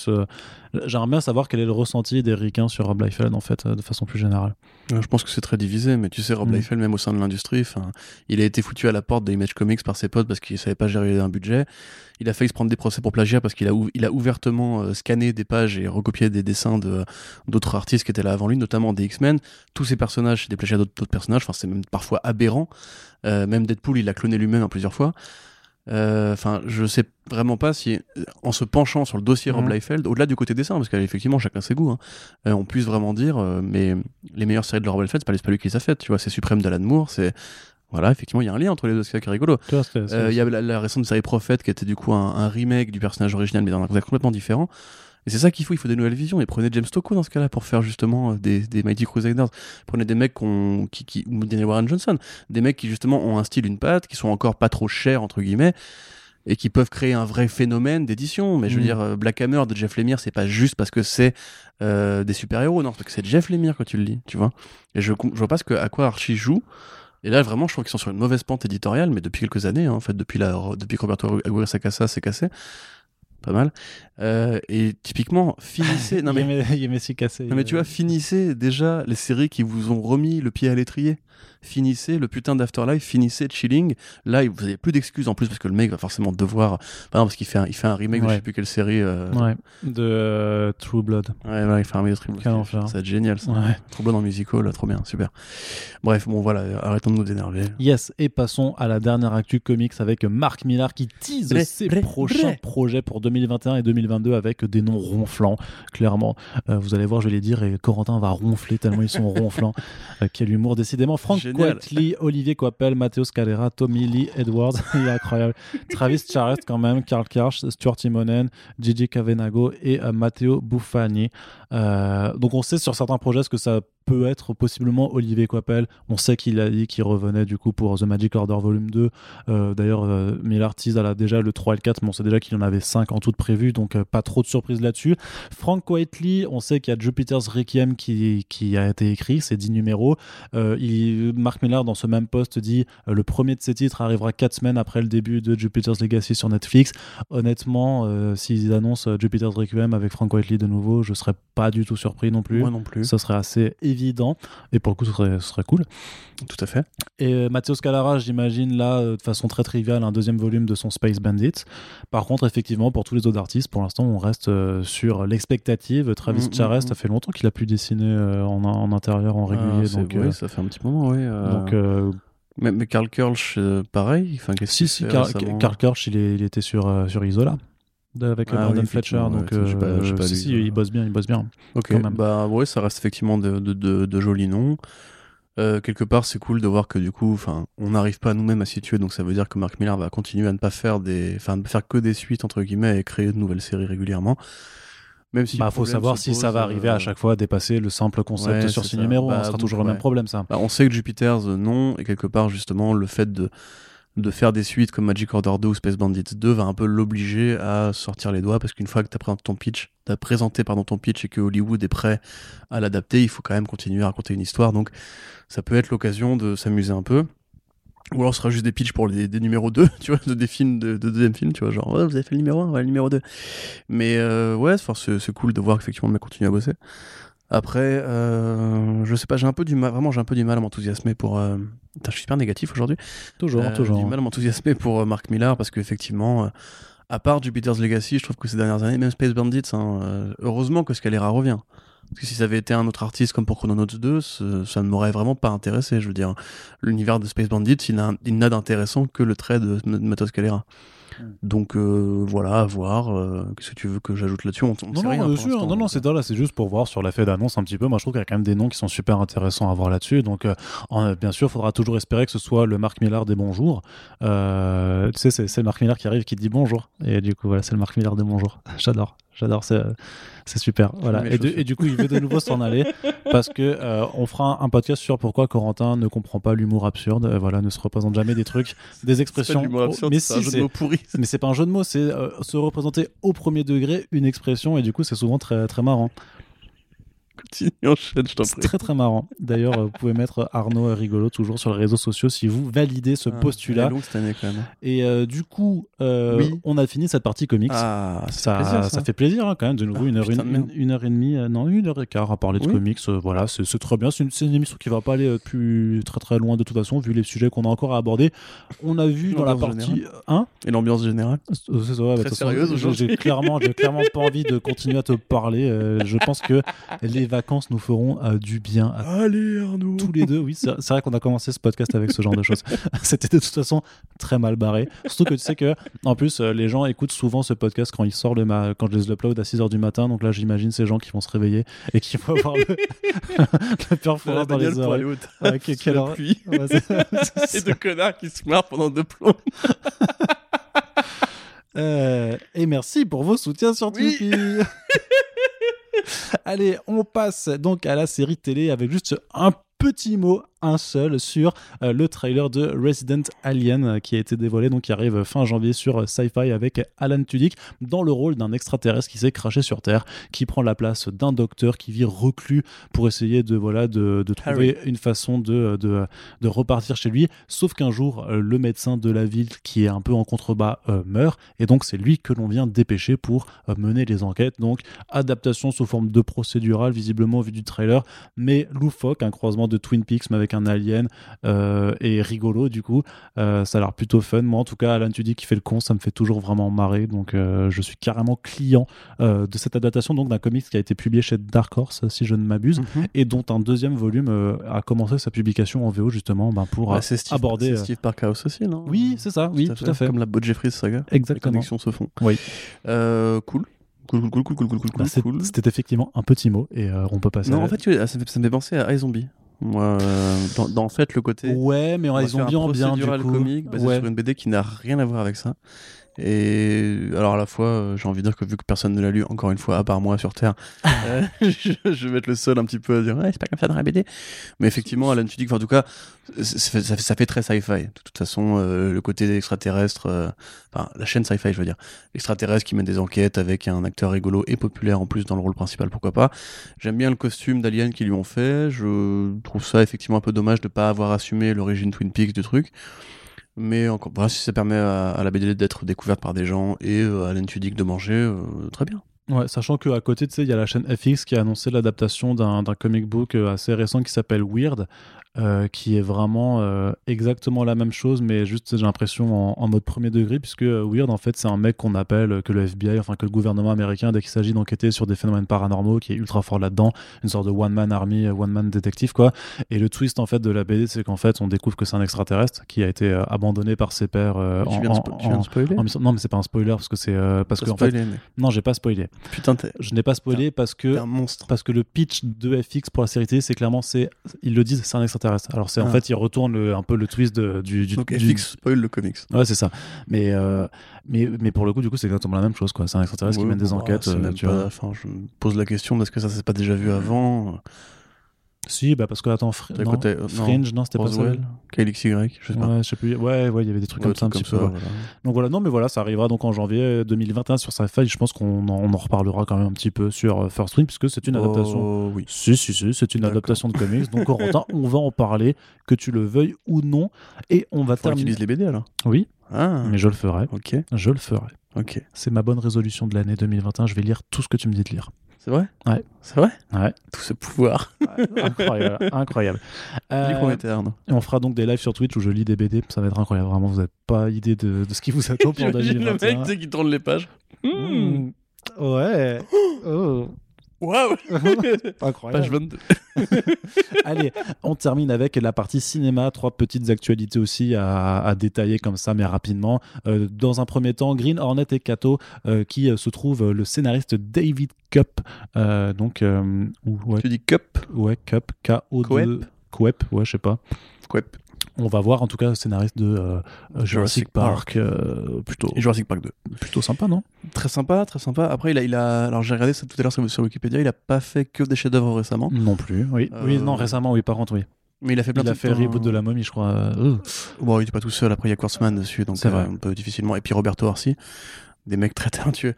J'aimerais bien savoir quel est le ressenti des ricains sur Rob Liefeld, en fait, euh, de façon plus générale. Euh, Je pense que c'est très divisé, mais tu sais, Rob Mm. Liefeld, même au sein de l'industrie, il a été foutu à la porte des Image Comics par ses potes parce qu'il savait pas gérer un budget. Il a failli se prendre des procès pour plagiat parce qu'il a, ou- il a ouvertement euh, scanné des pages et recopié des dessins de d'autres artistes qui étaient là avant lui, notamment des X-Men. Tous ces personnages, c'est des plagiats d'autres personnages. Enfin, c'est même parfois aberrant. Euh, même Deadpool, il l'a cloné lui-même en plusieurs fois. Euh, Enfin, je sais vraiment pas si, en se penchant sur le dossier Rob Mhm. Liefeld, au-delà du côté dessin, parce qu'effectivement, chacun ses goûts, hein, euh, on puisse vraiment dire, euh, mais les meilleures séries de Rob Liefeld, c'est pas, lui qui les a faites, tu vois, c'est Suprême d'Alan Moore, c'est. Voilà, effectivement, il y a un lien entre les deux, c'est ça qui est rigolo. Euh, Il y avait la, la récente série Prophète qui était du coup un, un remake du personnage original, mais dans un contexte complètement différent. Et c'est ça qu'il faut, il faut des nouvelles visions. Et prenez James Tocco dans ce cas-là pour faire justement euh, des, des Mighty Crusaders. Prenez des mecs qu'on- qui, qui, ou Daniel Warren Johnson, des mecs qui justement ont un style, une patte, qui sont encore pas trop chers, entre guillemets, et qui peuvent créer un vrai phénomène d'édition. Mais je veux Mm. dire, euh, Black Hammer de Jeff Lemire, c'est pas juste parce que c'est euh, des super-héros, non, c'est parce que c'est Jeff Lemire quand tu le lis, tu vois. Et je, je vois pas ce que, à quoi Archie joue. Et là, vraiment, je trouve qu'ils sont sur une mauvaise pente éditoriale, mais depuis quelques années, hein, en fait, depuis, la, depuis que Roberto Aguirre s'est cassé. Pas mal. Euh, et typiquement, finissez. non, mais, il y a- Messi cassé. non, mais tu vois, finissez déjà les séries qui vous ont remis le pied à l'étrier. Finissez le putain d'Afterlife, finissez Chilling. Là, vous avez plus d'excuses en plus parce que le mec va forcément devoir. Bah non, parce qu'il fait un, il fait un remake de je Ouais. sais plus quelle série. euh, Ouais, de euh, True Blood. Ouais, voilà, il fait un remake de True Blood. Ça va être génial, ça. Ouais. True Blood en musical, là, trop bien, super. Bref, bon, voilà, arrêtons de nous énerver. Yes, et passons à la dernière actu comics avec Marc Millar qui tease ses prochains projets pour 2021 et 2022 avec des noms ronflants, clairement. Euh, vous allez voir, je vais les dire, et Corentin va ronfler tellement ils sont ronflants. Euh, quel humour, décidément. Frank Génial. Quitely, Olivier Coppel, Matteo Scalera, Tommy Lee Edwards, il est incroyable. Travis Charest quand même, Karl Karch, Stuart Timonen, Gigi Cavenago et euh, Matteo Buffani. Euh, donc on sait sur certains projets ce que ça peut être possiblement Olivier Coppel. On sait qu'il a dit qu'il revenait du coup pour The Magic Order Volume 2. Euh, D'ailleurs, euh, Miller tease elle a déjà le 3 et le 4, mais on sait déjà qu'il en avait 5 en tout prévu, donc euh, pas trop de surprises là-dessus. Frank Whiteley, on sait qu'il y a Jupiter's Requiem qui, qui a été écrit, c'est 10 numéros. Euh, il, Mark Millar, dans ce même post, dit le premier de ces titres arrivera 4 semaines après le début de Jupiter's Legacy sur Netflix. Honnêtement, s'ils annoncent Jupiter's Requiem avec Frank Whiteley de nouveau, je serais pas du tout surpris non plus. Moi non plus. Ça serait assez évident et pour le coup, ce serait, ce serait cool. Tout à fait. Et euh, Matteo Scalara, j'imagine là, euh, de façon très triviale, un deuxième volume de son Space Bandit. Par contre, effectivement, pour tous les autres artistes, pour l'instant, on reste euh, sur l'expectative. Travis Mm, mm, Charest, mm. ça fait longtemps qu'il a pu dessiner en, en intérieur, en Ah, régulier. donc, oui, ça fait un petit moment, oui. donc mais, mais Karl Kirsch, euh, pareil. Enfin, si, si, Karl Kirsch, il, est- il était sur, euh, sur Isola. Avec Ah Brandon oui, Fletcher, donc ouais, pas- euh, pas si, euh. il bosse bien, il bosse bien. Ok, quand même. bah ouais, ça reste effectivement de, de, de- de jolis noms. Euh, quelque part, c'est cool de voir que du coup, enfin, on n'arrive pas nous-mêmes à situer, donc ça veut dire que Mark Millar va continuer à ne pas faire des, enfin, faire que des suites entre guillemets et créer de nouvelles séries régulièrement. Même si Bah, le faut savoir si ça va arriver euh, à chaque fois à dépasser le simple concept Ouais, sur six numéros. hein, Bah, ce sera toujours le ouais. même problème, ça. Bah, on sait que Jupiter's euh, non, et quelque part justement le fait de de faire des suites comme Magic Order 2 ou Space Bandits 2 va un peu l'obliger à sortir les doigts parce qu'une fois que tu as présenté ton pitch, t'as présenté pardon ton pitch et que Hollywood est prêt à l'adapter, il faut quand même continuer à raconter une histoire. Donc ça peut être l'occasion de s'amuser un peu. Ou alors ce sera juste des pitchs pour les, des numéros 2, tu vois, de des films, de, de deuxième film, tu vois, genre, vous avez fait le numéro 1, on va le numéro 2. Mais euh, ouais, c'est cool de voir qu'effectivement le mec continue à bosser. Après, euh, je sais pas, j'ai un peu du mal, vraiment j'ai un peu du mal à m'enthousiasmer pour... euh, Putain, je suis super négatif aujourd'hui. Toujours, Euh, toujours. du mal à m'enthousiasmer pour Mark Millar parce qu'effectivement, à part Jupiter's Legacy, je trouve que ces dernières années, même Space Bandits, hein, heureusement que Scalera revient. Parce que si ça avait été un autre artiste comme pour Chrononauts 2, ce- ça ne m'aurait vraiment pas intéressé. Je veux dire, l'univers de Space Bandits, il n'a il n'a d'intéressant que le trait de, de Matos Scalera. Hmm. Donc euh, voilà, à voir. euh, Qu'est-ce que tu veux que j'ajoute là-dessus? On, on Non, non, rien bien sûr. non, non, c'est là, c'est juste pour voir sur l'effet d'annonce un petit peu. Moi, je trouve qu'il y a quand même des noms qui sont super intéressants à voir là-dessus. Donc, euh, en- bien sûr, il faudra toujours espérer que ce soit le Marc Millar des bonjours. Euh, tu sais, c'est, le Marc Millar qui arrive qui dit bonjour. Et du coup, voilà, c'est le Marc Millar des bonjours. J'adore. J'adore, c'est, c'est super. Voilà. Et, de- chaussures. et du coup, il veut de nouveau s'en aller parce que euh, on fera un podcast sur pourquoi Corentin ne comprend pas l'humour absurde. Euh, voilà, ne se représente jamais des trucs, des C'est pas expressions. absurde, mais c'est un si, jeu c'est, de mots pourri. mais c'est pas un jeu de mots, c'est euh, se représenter au premier degré une expression et du coup c'est souvent très très marrant. Continue, enchaîne, je t'en C'est très très marrant. D'ailleurs, euh, vous pouvez mettre Arnaud rigolo toujours sur les réseaux sociaux si vous validez ce Ah, postulat. longue cette année quand même. Et euh, du coup, euh, Oui. on a fini cette partie comics. Ah, ça, fait plaisir, ça fait plaisir hein, quand même de nouveau Ah, une, heure, putain une, une- une heure et demie, euh, non une heure et quart à parler de Oui. comics. euh, voilà, c'est très bien. C'est une, émission qui va pas aller euh, plus très très loin de toute façon vu les sujets qu'on a encore à aborder. On a vu dans la partie, hein Et l'ambiance générale C'est ça, ouais, bah, sérieuse j'ai- aujourd'hui. J'ai clairement, j'ai clairement pas envie de continuer à te parler. euh, je pense que les vacances nous feront euh, du bien à Allez Arnaud tous les deux. Oui, c'est vrai qu'on a commencé ce podcast avec ce genre de choses. C'était de toute façon très mal barré. Surtout que tu sais que, en plus, euh, les gens écoutent souvent ce podcast quand il sort le ma- quand je les upload à 6h du matin. Donc là, j'imagine ces gens qui vont se réveiller et qui vont avoir le, le perforat dans les oreilles. Ouais, que- quelle pluie. Ouais, Et de connards qui se marrent pendant deux plombs. Euh, et merci pour vos soutiens sur Oui. Tipeee. Allez, on passe donc à la série télé avec juste un petit mot, un seul, sur euh, le trailer de Resident Alien euh, qui a été dévoilé, donc qui arrive fin janvier sur euh, Sci-Fi avec Alan Tudyk dans le rôle d'un extraterrestre qui s'est craché sur Terre, qui prend la place d'un docteur qui vit reclus pour essayer de, voilà, de, de trouver une façon de, de, de repartir chez lui. Sauf qu'un jour, euh, le médecin de la ville qui est un peu en contrebas euh, meurt, et donc c'est lui que l'on vient dépêcher pour euh, mener les enquêtes. Donc adaptation sous forme de procédurale, visiblement au vu du trailer, mais loufoque, un croisement de Twin Peaks mais avec un alien euh, et rigolo du coup. Euh, ça a l'air plutôt fun. Moi en tout cas, Alan Tudyk qui fait le con, ça me fait toujours vraiment marrer. Donc euh, je suis carrément client euh, de cette adaptation donc d'un comics qui a été publié chez Dark Horse si je ne m'abuse Mhm. et dont un deuxième volume a commencé sa publication en VO justement ben, pour Bah, Steve, aborder, c'est Steve Parkhouse aussi, non? Oui, c'est ça, oui, tout à fait. Comme la Bob Jeffries saga. Les Exactement. connexions se font. Oui. Cool. Cool, cool, cool, cool, cool, cool, cool, Bah, c'est- cool. C'était effectivement un petit mot et euh, on peut passer. Non, à- en fait, tu- ça me fait penser à iZombie. Moi, euh, dans, dans, en fait, le côté. ouais, mais on faire ont bien bien du coup. comique basé Ouais. sur une BD qui n'a rien à voir avec ça. Et alors à la fois, euh, j'ai envie de dire que vu que personne ne l'a lu, encore une fois, à part moi sur Terre, euh, je, je vais être le seul un petit peu à dire ouais, c'est pas comme ça dans la BD. Mais effectivement, Alan Tudyk, en tout cas, ça fait, ça fait- ça fait très sci-fi. De toute façon, euh, le côté extraterrestre, euh, enfin la chaîne sci-fi, je veux dire, extraterrestre qui mène des enquêtes avec un acteur rigolo et populaire en plus dans le rôle principal, pourquoi pas. J'aime bien le costume d'Alien qu'ils lui ont fait. Je trouve ça effectivement un peu dommage de pas avoir assumé l'origine Twin Peaks du truc. Mais encore, voilà, si ça permet à, la BD d'être découverte par des gens et euh, à Alan Tudyk de manger, euh, très bien. Ouais, sachant qu'à côté, tu sais, il y a la chaîne FX qui a annoncé l'adaptation d'un d'un comic book euh, assez récent qui s'appelle Weird, euh, qui est vraiment euh, exactement la même chose, mais juste, j'ai l'impression, en, en mode premier degré, puisque euh, Weird, en fait, c'est un mec qu'on appelle, que le FBI, enfin que le gouvernement américain, dès qu'il s'agit d'enquêter sur des phénomènes paranormaux, qui est ultra fort là-dedans, une sorte de one-man army, euh, one-man détective, quoi. Et le twist, en fait, de la BD, c'est qu'en fait, on découvre que c'est un extraterrestre qui a été euh, abandonné par ses euh, tu, en, viens en- tu viens de spoiler en Non, mais c'est pas un spoiler, parce que c'est... parce que, en fait, spoilé, mais- non, j'ai pas spoilé. Putain, Je n'ai pas spoilé parce que un monstre. parce que le pitch de FX pour la série télé, c'est clairement c'est ils le disent, c'est un extraterrestre. Alors c'est en Ah. fait ils retournent le- un peu le twist de- du, du, Donc du- FX spoil le comics. Ouais, c'est ça. Mais euh, mais mais pour le coup, du coup, c'est exactement la même chose quoi. C'est un extraterrestre qui Ouais, mène des bon, enquêtes. euh, même tu pas- vois. Enfin, je me pose la question est-ce que ça s'est pas déjà vu avant? Si, bah parce que attends, Fr- T'as non, côté- euh, Fringe, non, c'était pas ça. KLXY, je sais pas. Ouais, je sais plus. Ouais, ouais, il y avait des trucs Ouais, comme ça un petit peu. voilà. Donc voilà, non, mais voilà, ça arrivera donc en janvier 2021 sur Sci-Fi. Je pense qu'on en, on en reparlera quand même un petit peu sur euh, First Wing puisque c'est une adaptation. Oh, oui. Si, si, si, c'est une adaptation de comics. Donc, Corentin, on va en parler, que tu le veuilles ou non. Et on va terminer. utiliser les BD alors. Oui, Ah, mais je le ferai. ok, Je le ferai. ok. C'est ma bonne résolution de l'année 2021. Je vais lire tout ce que tu me dis de lire. C'est vrai? Ouais. C'est vrai? Ouais. Tout ce pouvoir. incroyable. incroyable. Euh, on fera donc des lives sur Twitch où je lis des BD. Ça va être incroyable. Vraiment, vous n'avez pas idée de, de ce qui vous attend pour J'imagine le 2021. mec qui tourne les pages. Mmh. Ouais. Oh. Waouh Incroyable. Page 22. Allez, on termine avec la partie cinéma. Trois petites actualités aussi à, à détailler comme ça, mais rapidement. Euh, dans un premier temps, Green Hornet et Kato, euh, qui euh, se trouve le scénariste David Cup. euh, donc, ou- ouais, Tu dis cup ouais, Cup, K-O-2. Coep. Coep, ouais, je sais pas. Coep. On va voir en tout cas le scénariste de euh, Jurassic, Jurassic Park. euh, plutôt, Et Jurassic Park 2. plutôt sympa, non? Très sympa, très sympa. Après, il a, il a... alors j'ai regardé ça tout à l'heure sur, sur Wikipédia, il a pas fait que des chefs-d'œuvre récemment, Non plus. Oui, oui Euh, non, récemment, oui, par contre, oui. mais il a fait plein Il de a fait dans- reboot de la momie, je crois. Euh, Bon, il était pas tout seul. Après, il y a Quartzman dessus, donc C'est euh, vrai. un peu difficilement. Et puis Roberto Orsi, des mecs très talentueux.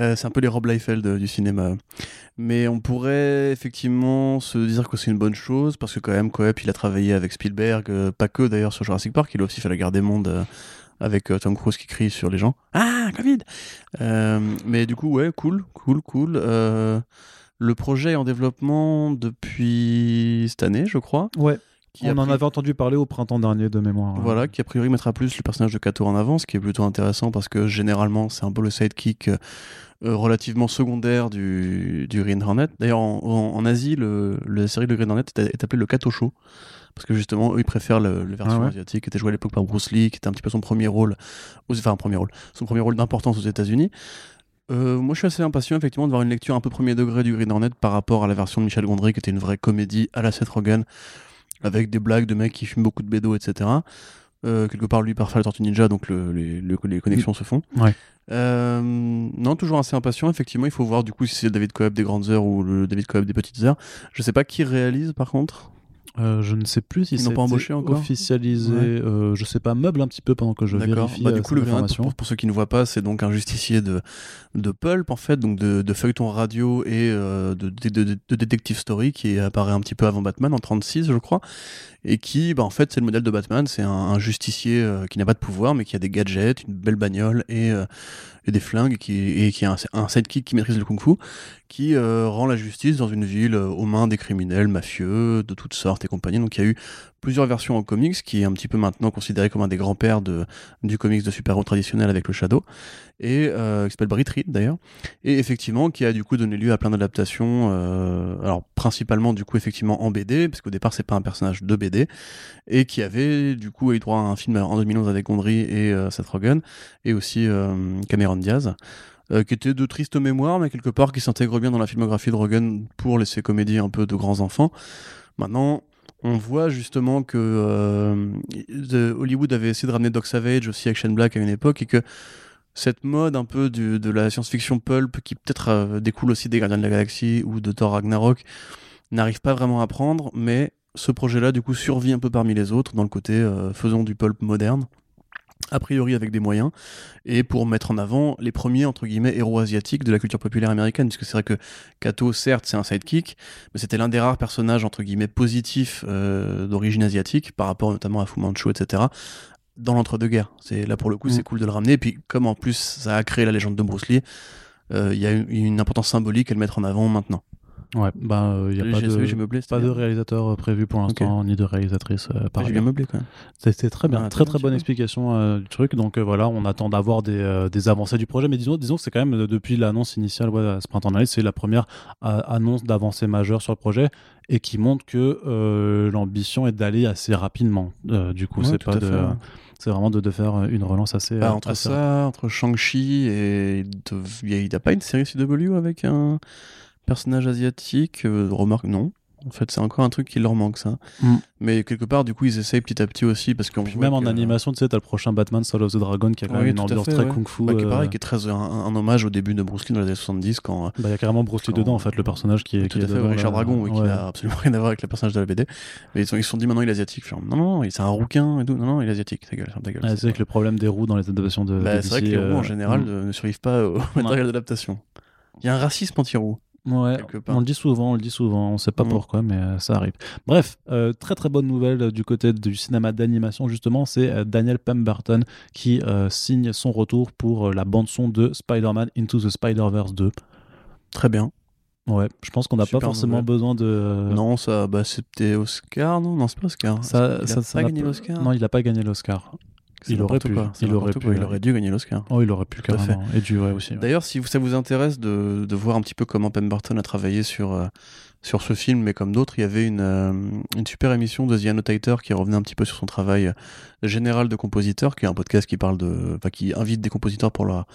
Euh, c'est un peu les Rob Liefeld euh, du cinéma. Mais on pourrait effectivement se dire que c'est une bonne chose parce que quand même, Coep, il a travaillé avec Spielberg, euh, pas que d'ailleurs sur Jurassic Park. Il a aussi fait la Guerre des Mondes. avec Tom Cruise qui crie sur les gens. Ah, Covid Mais du coup, ouais, cool, cool, cool. Le projet est en développement depuis cette année, je crois. Ouais. Qui On en avait entendu parler au printemps dernier de mémoire. voilà, qui a priori mettra plus le personnage de Kato en avant, ce qui est plutôt intéressant parce que généralement c'est un peu le sidekick euh, euh, relativement secondaire du, du Green Hornet. D'ailleurs, en, en- en Asie, le, la série de Green Hornet est, est appelée le Kato Show. Parce que justement, eux, ils préfèrent le, le version Ah ouais. asiatique, qui était joué à l'époque par Bruce Lee, qui était un petit peu son premier rôle, aux- enfin un premier rôle, son premier rôle d'importance aux États-Unis. Euh, moi, je suis assez impatient, effectivement, de voir une lecture un peu premier degré du Green Hornet par rapport à la version de Michel Gondry, qui était une vraie comédie à la Seth Rogen, avec des blagues de mecs qui fument beaucoup de bédo, etc. Euh, quelque part, lui, par faire la Tortue Ninja, donc le- les, le- les connexions se font. Ouais. Euh, non, toujours assez impatient. Effectivement, il faut voir du coup si c'est le David Coeb des grandes heures ou le David Coeb des petites heures. Je sais pas qui réalise par contre. Euh, je ne sais plus si c'est pas embauché encore officialisé. Ouais. euh, je sais pas, meuble un petit peu pendant que je vérifie Bah, euh, du coup, cette le Green pour, pour ceux qui ne voient pas, c'est donc un justicier de, de pulp, en fait, donc de, de feuilleton radio et euh, de, de, de, detective story qui apparaît un petit peu avant Batman, en 36, je crois. Et qui, bah, en fait, c'est le modèle de Batman. C'est un, un justicier euh, qui n'a pas de pouvoir, mais qui a des gadgets, une belle bagnole et, euh, et des flingues, qui, et qui a un, un sidekick qui maîtrise le kung-fu, qui euh, rend la justice dans une ville euh, aux mains des criminels, mafieux, de toutes sortes et compagnie. Donc il y a eu plusieurs versions en comics, qui est un petit peu maintenant considéré comme un des grands-pères du comics de super-héros traditionnel avec le Shadow, et euh, qui s'appelle Brit d'ailleurs, et effectivement qui a du coup donné lieu à plein d'adaptations, alors principalement du coup effectivement en BD, parce qu'au départ c'est pas un personnage de BD, et qui avait du coup eu droit à un film en 2011 avec Gondry et Seth Rogen, et aussi Cameron Diaz. Euh, qui était de triste mémoire, mais quelque part qui s'intègre bien dans la filmographie de Rogen pour laisser comédie un peu de grands enfants. Maintenant, on voit justement que euh, Hollywood avait essayé de ramener Doc Savage aussi Shane Black à une époque et que cette mode un peu de la science-fiction pulp qui peut-être euh, découle aussi des Gardiens de la Galaxie ou de Thor Ragnarok n'arrive pas vraiment à prendre, mais ce projet-là du coup survit un peu parmi les autres dans le côté euh, faisons du pulp moderne a priori avec des moyens, et pour mettre en avant les premiers, entre guillemets, héros asiatiques de la culture populaire américaine, puisque c'est vrai que Kato, certes, c'est un sidekick, mais c'était l'un des rares personnages, entre guillemets, positifs euh, d'origine asiatique, par rapport notamment à Fu Manchu, etc., dans l'entre-deux-guerres. C'est Là, pour le coup, Mm. c'est cool de le ramener, et puis comme en plus, ça a créé la légende de Bruce Lee, euh, il y a une, une importance symbolique à le mettre en avant maintenant. Ouais, bah, il n'y a J'ai- pas j'ai- de, j'ai meublé, c'était pas de bien. réalisateur euh, prévu pour l'instant, ni de réalisatrice euh, par J'ai ailleurs. bien meublé quand même. C'était très bien, Ah, très t'as très bien, bonne explication euh, du truc. Donc euh, voilà, on attend d'avoir des, euh, des avancées du projet, mais disons, disons que c'est quand même euh, depuis l'annonce initiale, ouais, ce printemps c'est la première euh, annonce d'avancée majeure sur le projet et qui montre que euh, l'ambition est d'aller assez rapidement. Euh, du coup, Ouais, c'est pas de, ouais. c'est vraiment de, de faire une relance assez. Bah, euh, entre assez ça, entre Shang-Chi et. Il n'y a, pas une série CW avec un personnage asiatique euh, Remarque, non. En fait, c'est encore un truc qui leur manque, ça. Mm. Mais quelque part, du coup, ils essayent petit à petit aussi parce qu'on même en que- animation, tu sais, t'as le prochain Batman Soul of the Dragon qui a quand même une ambiance fait, très ouais. kung-fu. Bah, qui est euh, qui est très un, un hommage au début de Bruce Lee dans les années 70 quand. euh, bah, il y a carrément Bruce Lee Quand- dedans, en fait, le personnage qui est. tout qui à est fait, Richard. Dragon, oui, qui Ouais. n'a absolument rien à voir avec le personnage de la BD. Mais ils se sont, dit maintenant il est asiatique. Fais, non, non, non, c'est un rouquin et tout. Non, non, il est asiatique. Ta gueule, ta gueule. C'est vrai que le problème des roues dans les adaptations de. Bah, c'est vrai que les roues en général mm. ne survivent pas au matériel d'adaptation. Il y a un racisme anti-roue. Ouais, on le dit souvent, on le dit souvent, on sait pas Mm. pourquoi, mais euh, ça arrive. Bref, euh, très très bonne nouvelle euh, du côté du cinéma d'animation, justement, c'est Daniel Pemberton qui signe son retour pour la bande-son de Spider-Man Into the Spider-Verse 2. Très bien. Ouais, je pense qu'on n'a pas forcément nouvelle. besoin de. Non, ça, bah, c'était Oscar, non? Non, c'est pas Oscar. ça, il ça, a ça pas gagné l'Oscar. Non, il n'a pas gagné l'Oscar. Il aurait pu, quoi, il aurait pu. il aurait dû gagner l'Oscar. Oh, il aurait pu Tout carrément. Et du ouais aussi. ouais. D'ailleurs, si ça vous intéresse de, de voir un petit peu comment Pemberton a travaillé sur, euh, sur ce film, mais comme d'autres, il y avait une, euh, une super émission de The Annotator qui revenait un petit peu sur son travail euh, général de compositeur, qui est un podcast qui parle de, enfin, qui invite des compositeurs pour leur,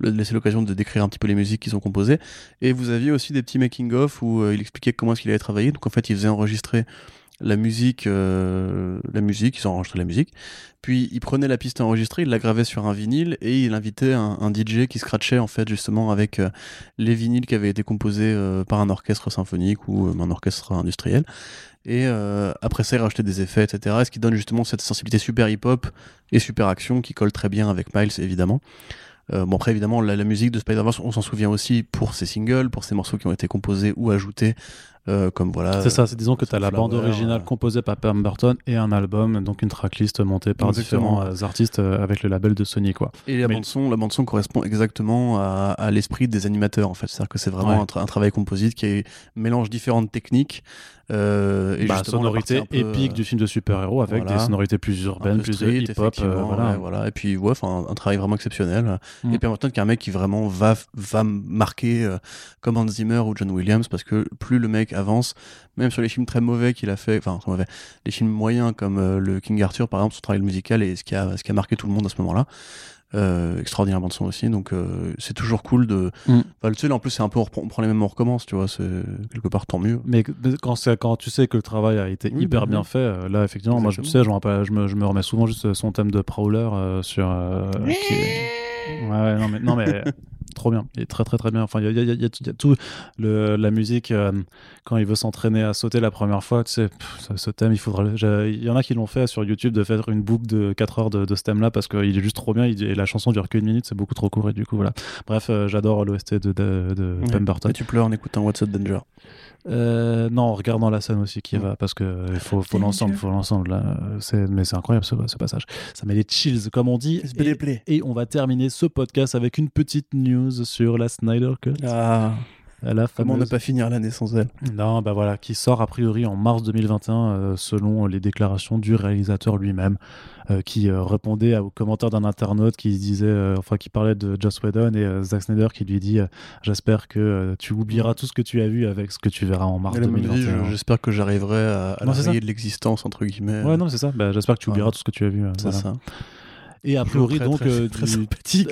laisser l'occasion de décrire un petit peu les musiques qu'ils ont composées. Et vous aviez aussi des petits making-of où euh, il expliquait comment est-ce qu'il avait travaillé. Donc en fait, il faisait enregistrer la musique, euh, la musique, ils enregistré la musique. Puis il prenait la piste enregistrée, il la gravait sur un vinyle et il invitait un, DJ qui scratchait en fait justement avec euh, les vinyles qui avaient été composés euh, par un orchestre symphonique ou euh, un orchestre industriel. Et après ça, il rajoutait des effets, etc. Ce qui donne justement cette sensibilité super hip-hop et super action qui colle très bien avec Miles évidemment. Bon après évidemment la, la musique de Spider-Verse on s'en souvient aussi pour ses singles, pour ses morceaux qui ont été composés ou ajoutés euh, comme voilà. C'est ça, c'est disons que tu as la bande originale euh. composée par Pemberton et un album, donc une tracklist montée par Exactement. différents euh, artistes avec le label de Sony quoi. Et la Mais- bande son, la bande son correspond exactement à, à l'esprit des animateurs en fait. C'est-à-dire que c'est vraiment Ouais. un, tra- un travail composite qui mélange différentes techniques euh, et Bah, sonorité peu, épique du film de super-héros avec voilà. des sonorités plus urbaines, plus hip-hop, euh, voilà. Et puis ouais, un, un travail vraiment exceptionnel. Mm. Et Pemberton qui est un mec qui vraiment va va marquer comme Hans Zimmer ou John Williams parce que plus le mec avance, même sur les films très mauvais qu'il a fait, enfin très mauvais, les films moyens comme euh, le King Arthur par exemple, son travail musical et ce qui a ce qui a marqué tout le monde à ce moment-là. Euh, extraordinaire bande son aussi donc euh, c'est toujours cool de Mm. enfin, là en plus c'est un peu on reprend, on prend les mêmes on recommence tu vois c'est quelque part tant mieux Mais quand, c'est- quand tu sais que le travail a été Oui, hyper bien fait, euh, là effectivement, moi je, sais, je me, rappelle- je, me, je me remets souvent juste son thème de Prowler euh, sur. euh, qui Ouais, ouais, non mais, non, mais trop bien. Il est très très très bien. Enfin, il y a, il y a- il y a tout- il y a tout. Le, la musique, euh, quand il veut s'entraîner à sauter la première fois, tu sais, pff, ce, ce thème, il faudra. Il y en a qui l'ont fait sur YouTube de faire une boucle de 4 heures de, de ce thème-là parce qu'il est juste trop bien. Il- et la chanson dure qu'une minute, c'est beaucoup trop court. Et du coup, voilà. Bref, euh, j'adore l'OST de, de, de Ouais. Pemberton. Et tu pleures en écoutant What's Up Danger? Euh, non, en regardant la scène aussi qui Ouais. va, parce que euh, il faut, faut l'ensemble, faut l'ensemble. là. C'est, mais c'est incroyable ce, ce passage. Ça met les chills, comme on dit. Et, et on va terminer ce podcast avec une petite news sur la Snyder Cut. Ah, La comment ne pas finir l'année sans elle Non, bah voilà, qui sort a priori en mars 2021, euh, selon les déclarations du réalisateur lui-même, euh, qui euh, répondait aux commentaires d'un internaute qui disait, euh, enfin, qui parlait de Joss Whedon et euh, Zack Snyder qui lui dit, euh, j'espère que euh, tu oublieras tout ce que tu as vu avec ce que tu verras en mars Elle m'a dit, 2021. je- J'espère que j'arriverai à, à Non, la de l'existence, entre guillemets. Ouais, non, c'est ça. Bah, j'espère que tu oublieras tout ce que tu as vu. euh, c'est voilà. ça. Et a priori, Très, donc, très- euh, très du- sympathique,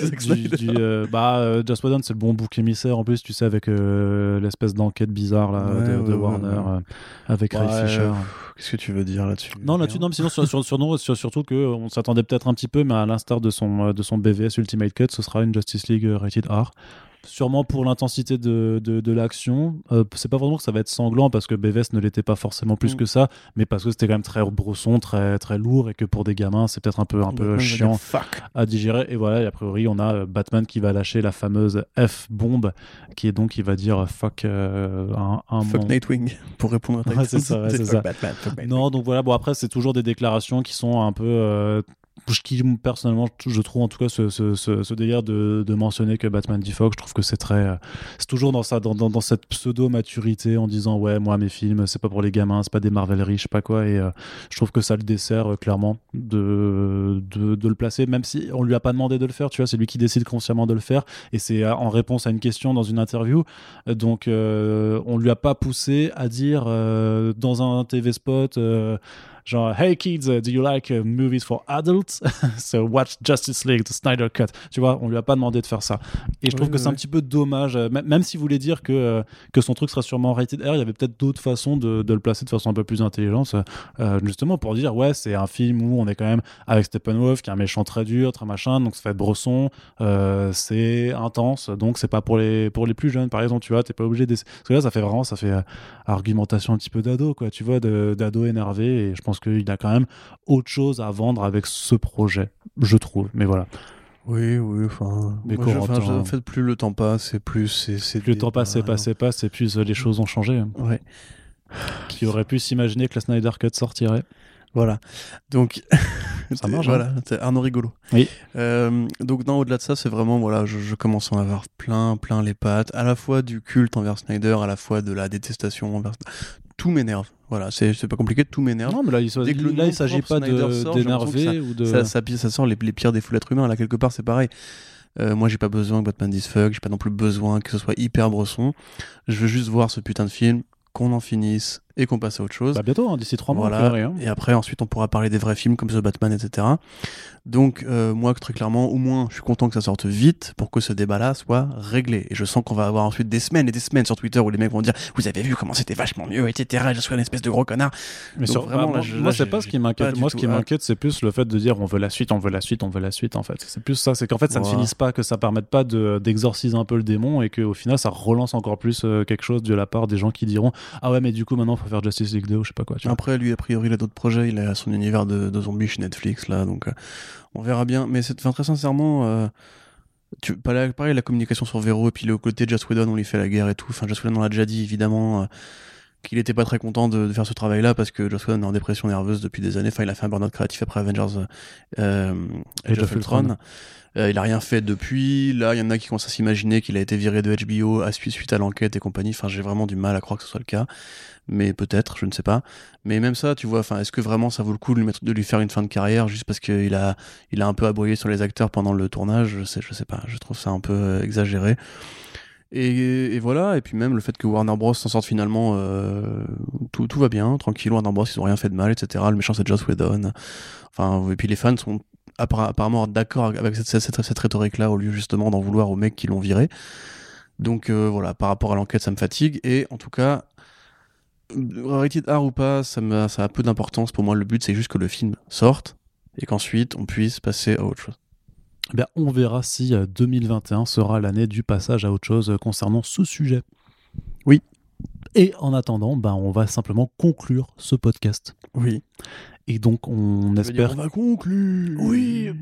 du- du, euh, bah, euh, Joss Whedon, c'est le bon bouc émissaire en plus, tu sais, avec euh, l'espèce d'enquête bizarre là, Ouais, de, ouais, Warner, ouais. euh, avec Ray Fisher. Qu'est-ce que tu veux dire là-dessus? Non, là-dessus, non, mais sinon, sur, sur, sur, sur- surtout qu'on s'attendait peut-être un petit peu, mais à l'instar de son, de son BVS Ultimate Cut, ce sera une Justice League Rated R. Sûrement pour l'intensité de, de, de l'action. Euh, c'est pas vraiment que ça va être sanglant parce que BVS ne l'était pas forcément plus Mm. que ça, mais parce que c'était quand même très brosson, très, très lourd et que pour des gamins, c'est peut-être un peu, un peu chiant Fuck. à digérer. Et voilà, et a priori, on a euh, Batman qui va lâcher la fameuse F-bombe, qui est donc, il va dire euh, fuck euh, un, un Fuck mon- Nightwing, pour répondre à ta Ouais, c'est ça, ouais, c'est ça. Batman. Non, donc voilà, bon après c'est toujours des déclarations qui sont un peu... personnellement je trouve en tout cas ce, délire de, mentionner que Batman dit je trouve que c'est très euh, c'est toujours dans ça dans, cette pseudo maturité en disant ouais moi mes films c'est pas pour les gamins c'est pas des Marvel riches je sais pas quoi et euh, je trouve que ça le dessert euh, clairement de, le placer même si on lui a pas demandé de le faire tu vois c'est lui qui décide consciemment de le faire et c'est en réponse à une question dans une interview donc euh, on lui a pas poussé à dire dans un TV spot genre hey kids uh, do you like uh, movies for adults? So watch Justice League the Snyder Cut. Tu vois on lui a pas demandé de faire ça. Et je trouve Oui, que oui, c'est un petit peu dommage euh, même s'il voulait dire que euh, que son truc sera sûrement rated R il y avait peut-être d'autres façons de, de le placer de façon un peu plus intelligente euh, justement pour dire ouais c'est un film où on est quand même avec Steppenwolf qui est un méchant très dur très machin donc ça fait être bresson euh, c'est intense donc c'est pas pour les pour les plus jeunes par exemple tu vois t'es pas obligé de parce que là ça fait vraiment ça fait euh, argumentation un petit peu d'ado quoi tu vois d'ado énervé et je pense qu'il a quand même autre chose à vendre avec ce projet je trouve mais voilà Oui, oui, enfin. Mais moi, Corentin- je- en fait, plus le temps passe, et plus c'est. plus le temps passe et passe et passe et plus euh, les choses ont changé Ouais, qui aurait pu s'imaginer que la Snyder Cut sortirait voilà. Donc. Ça marche, Voilà, c'est Arnaud rigolo. Oui. Euh, donc, non, au-delà de ça, c'est vraiment, voilà, je, je commence à en avoir plein, plein les pattes, à la fois du culte envers Snyder, à la fois de la détestation envers. Tout m'énerve. Voilà, c'est pas compliqué, tout m'énerve. non mais là il, là, s'agit pas d'énerver ou de ça, ça, ça sort les, les pires défauts de l'être humain. Là, quelque part, c'est pareil. Euh, moi, j'ai pas besoin que Batman dise fuck, j'ai pas non plus besoin que ce soit hyper bresson. Je veux juste voir ce putain de film, qu'on en finisse et qu'on passe à autre chose. Bah, bientôt hein, d'ici trois mois Voilà. verra, hein. Et après, ensuite, on pourra parler des vrais films comme The Batman, etc. Donc, euh, moi, très clairement, au moins, je suis content que ça sorte vite pour que ce débat-là soit réglé. Et je sens qu'on va avoir ensuite des semaines et des semaines sur Twitter où les mecs vont dire Vous avez vu comment c'était vachement mieux, etc. Et je suis une espèce de gros connard. Mais Donc sur- vraiment, bah, là, moi, je- moi, c'est pas ce qui m'inquiète. Moi, ce qui m'inquiète, c'est plus le fait de dire on veut la suite, on veut la suite, on veut la suite. En fait, c'est plus ça. C'est qu'en fait, ça ne finisse pas, que ça permette pas de d'exorciser un peu le démon et qu'au final, ça relance encore plus euh, quelque chose de la part des gens qui diront ah ouais, mais du coup maintenant, faire Justice League 2 ou je sais pas quoi. Après, lui, a priori, il a d'autres projets. Il a son univers de, zombies chez Netflix, là. Donc, euh, on verra bien. Mais c'est, très sincèrement, euh, tu, pareil, la communication sur Vero et puis le côté Joss Whedon, on lui fait la guerre et tout. Enfin, Joss Whedon, on l'a déjà dit, évidemment, euh, qu'il était pas très content de, de faire ce travail-là parce que Joss Whedon est en dépression nerveuse depuis des années. Enfin, il a fait un burn-out créatif après Avengers euh, Age of Ultron. Euh, il a rien fait depuis. Là, il y en a qui commencent à s'imaginer qu'il a été viré de HBO à suite, suite à l'enquête et compagnie. Enfin, j'ai vraiment du mal à croire que ce soit le cas. Mais peut-être, je ne sais pas. Mais même ça, tu vois, enfin, est-ce que vraiment ça vaut le coup de lui, mettre, de lui faire une fin de carrière juste parce qu'il a, il a un peu aboyé sur les acteurs pendant le tournage? Je sais, je sais pas. Je trouve ça un peu euh, exagéré. Et, voilà, et puis même le fait que Warner Bros s'en sorte finalement, euh, tout, va bien, tranquille, Warner Bros, ils ont rien fait de mal, etc. Le méchant c'est Joss Whedon. Enfin, et puis les fans sont apparemment d'accord avec cette, cette, cette, rhétorique-là au lieu justement d'en vouloir aux mecs qui l'ont viré. Donc euh, voilà, par rapport à l'enquête, ça me fatigue. Et en tout cas, rated R ou pas, ça a peu d'importance. Pour moi, le but, c'est juste que le film sorte et qu'ensuite, on puisse passer à autre chose. Eh bien, on verra si euh, 2021 sera l'année du passage à autre chose euh, concernant ce sujet. Oui. Et en attendant, ben, on va simplement conclure ce podcast. Oui. Et donc, on espère. On a conclu. Oui,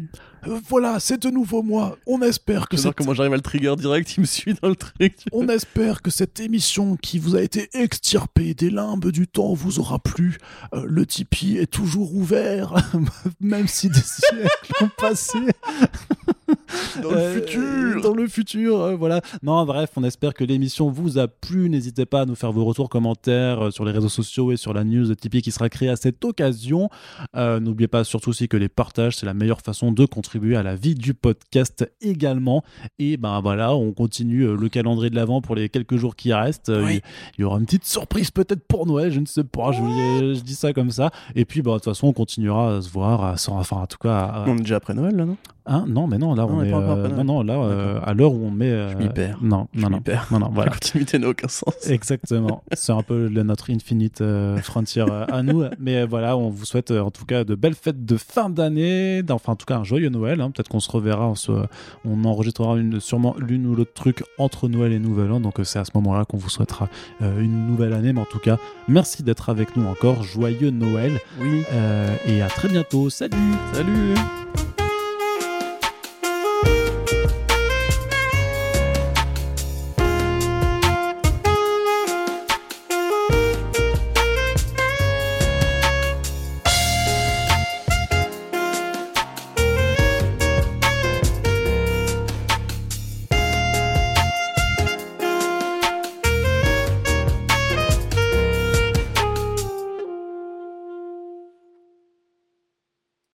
euh, voilà, c'est de nouveau moi. On espère que cette... comment j'arrive à le trigger direct, il me suit dans le truc. On espère que cette émission qui vous a été extirpée des limbes du temps vous aura plu. Euh, le Tipeee est toujours ouvert, même si des siècles ont passé. Dans le Euh, futur. Dans le futur, euh, voilà. Non, bref, on espère que l'émission vous a plu. N'hésitez pas à nous faire vos retours, commentaires euh, sur les réseaux sociaux et sur la news de Tipeee qui sera créée à cette occasion. N'oubliez pas surtout aussi que les partages, c'est la meilleure façon de contribuer à la vie du podcast également. Et ben voilà, on continue le calendrier de l'avant pour les quelques jours qui restent. Oui. Il y aura une petite surprise peut-être pour Noël, je ne sais pas. Je, je dis ça comme ça. Et puis, bah, de toute façon, on continuera à se voir, à, enfin, en tout cas, à- On est déjà après Noël là, non? Hein? Non, mais non, là, Non, on on est pas encore euh, non, non, là, euh, à l'heure où on met. euh, Je m'y perds. Non, Je non, m'y non. perds. Non, non, voilà. La continuité n'a aucun sens. Exactement. C'est un peu le- notre infinite euh, frontière à nous. Mais voilà, on vous souhaite en tout cas de belles fêtes de fin d'année. Enfin, en tout cas, un joyeux Noël. hein. Peut-être qu'on se reverra. On, se, on enregistrera une, sûrement l'une ou l'autre truc entre Noël et Nouvel An. Donc, c'est à ce moment-là qu'on vous souhaitera euh, une nouvelle année. Mais en tout cas, merci d'être avec nous encore. Joyeux Noël. Oui. Euh, et à très bientôt. Salut Salut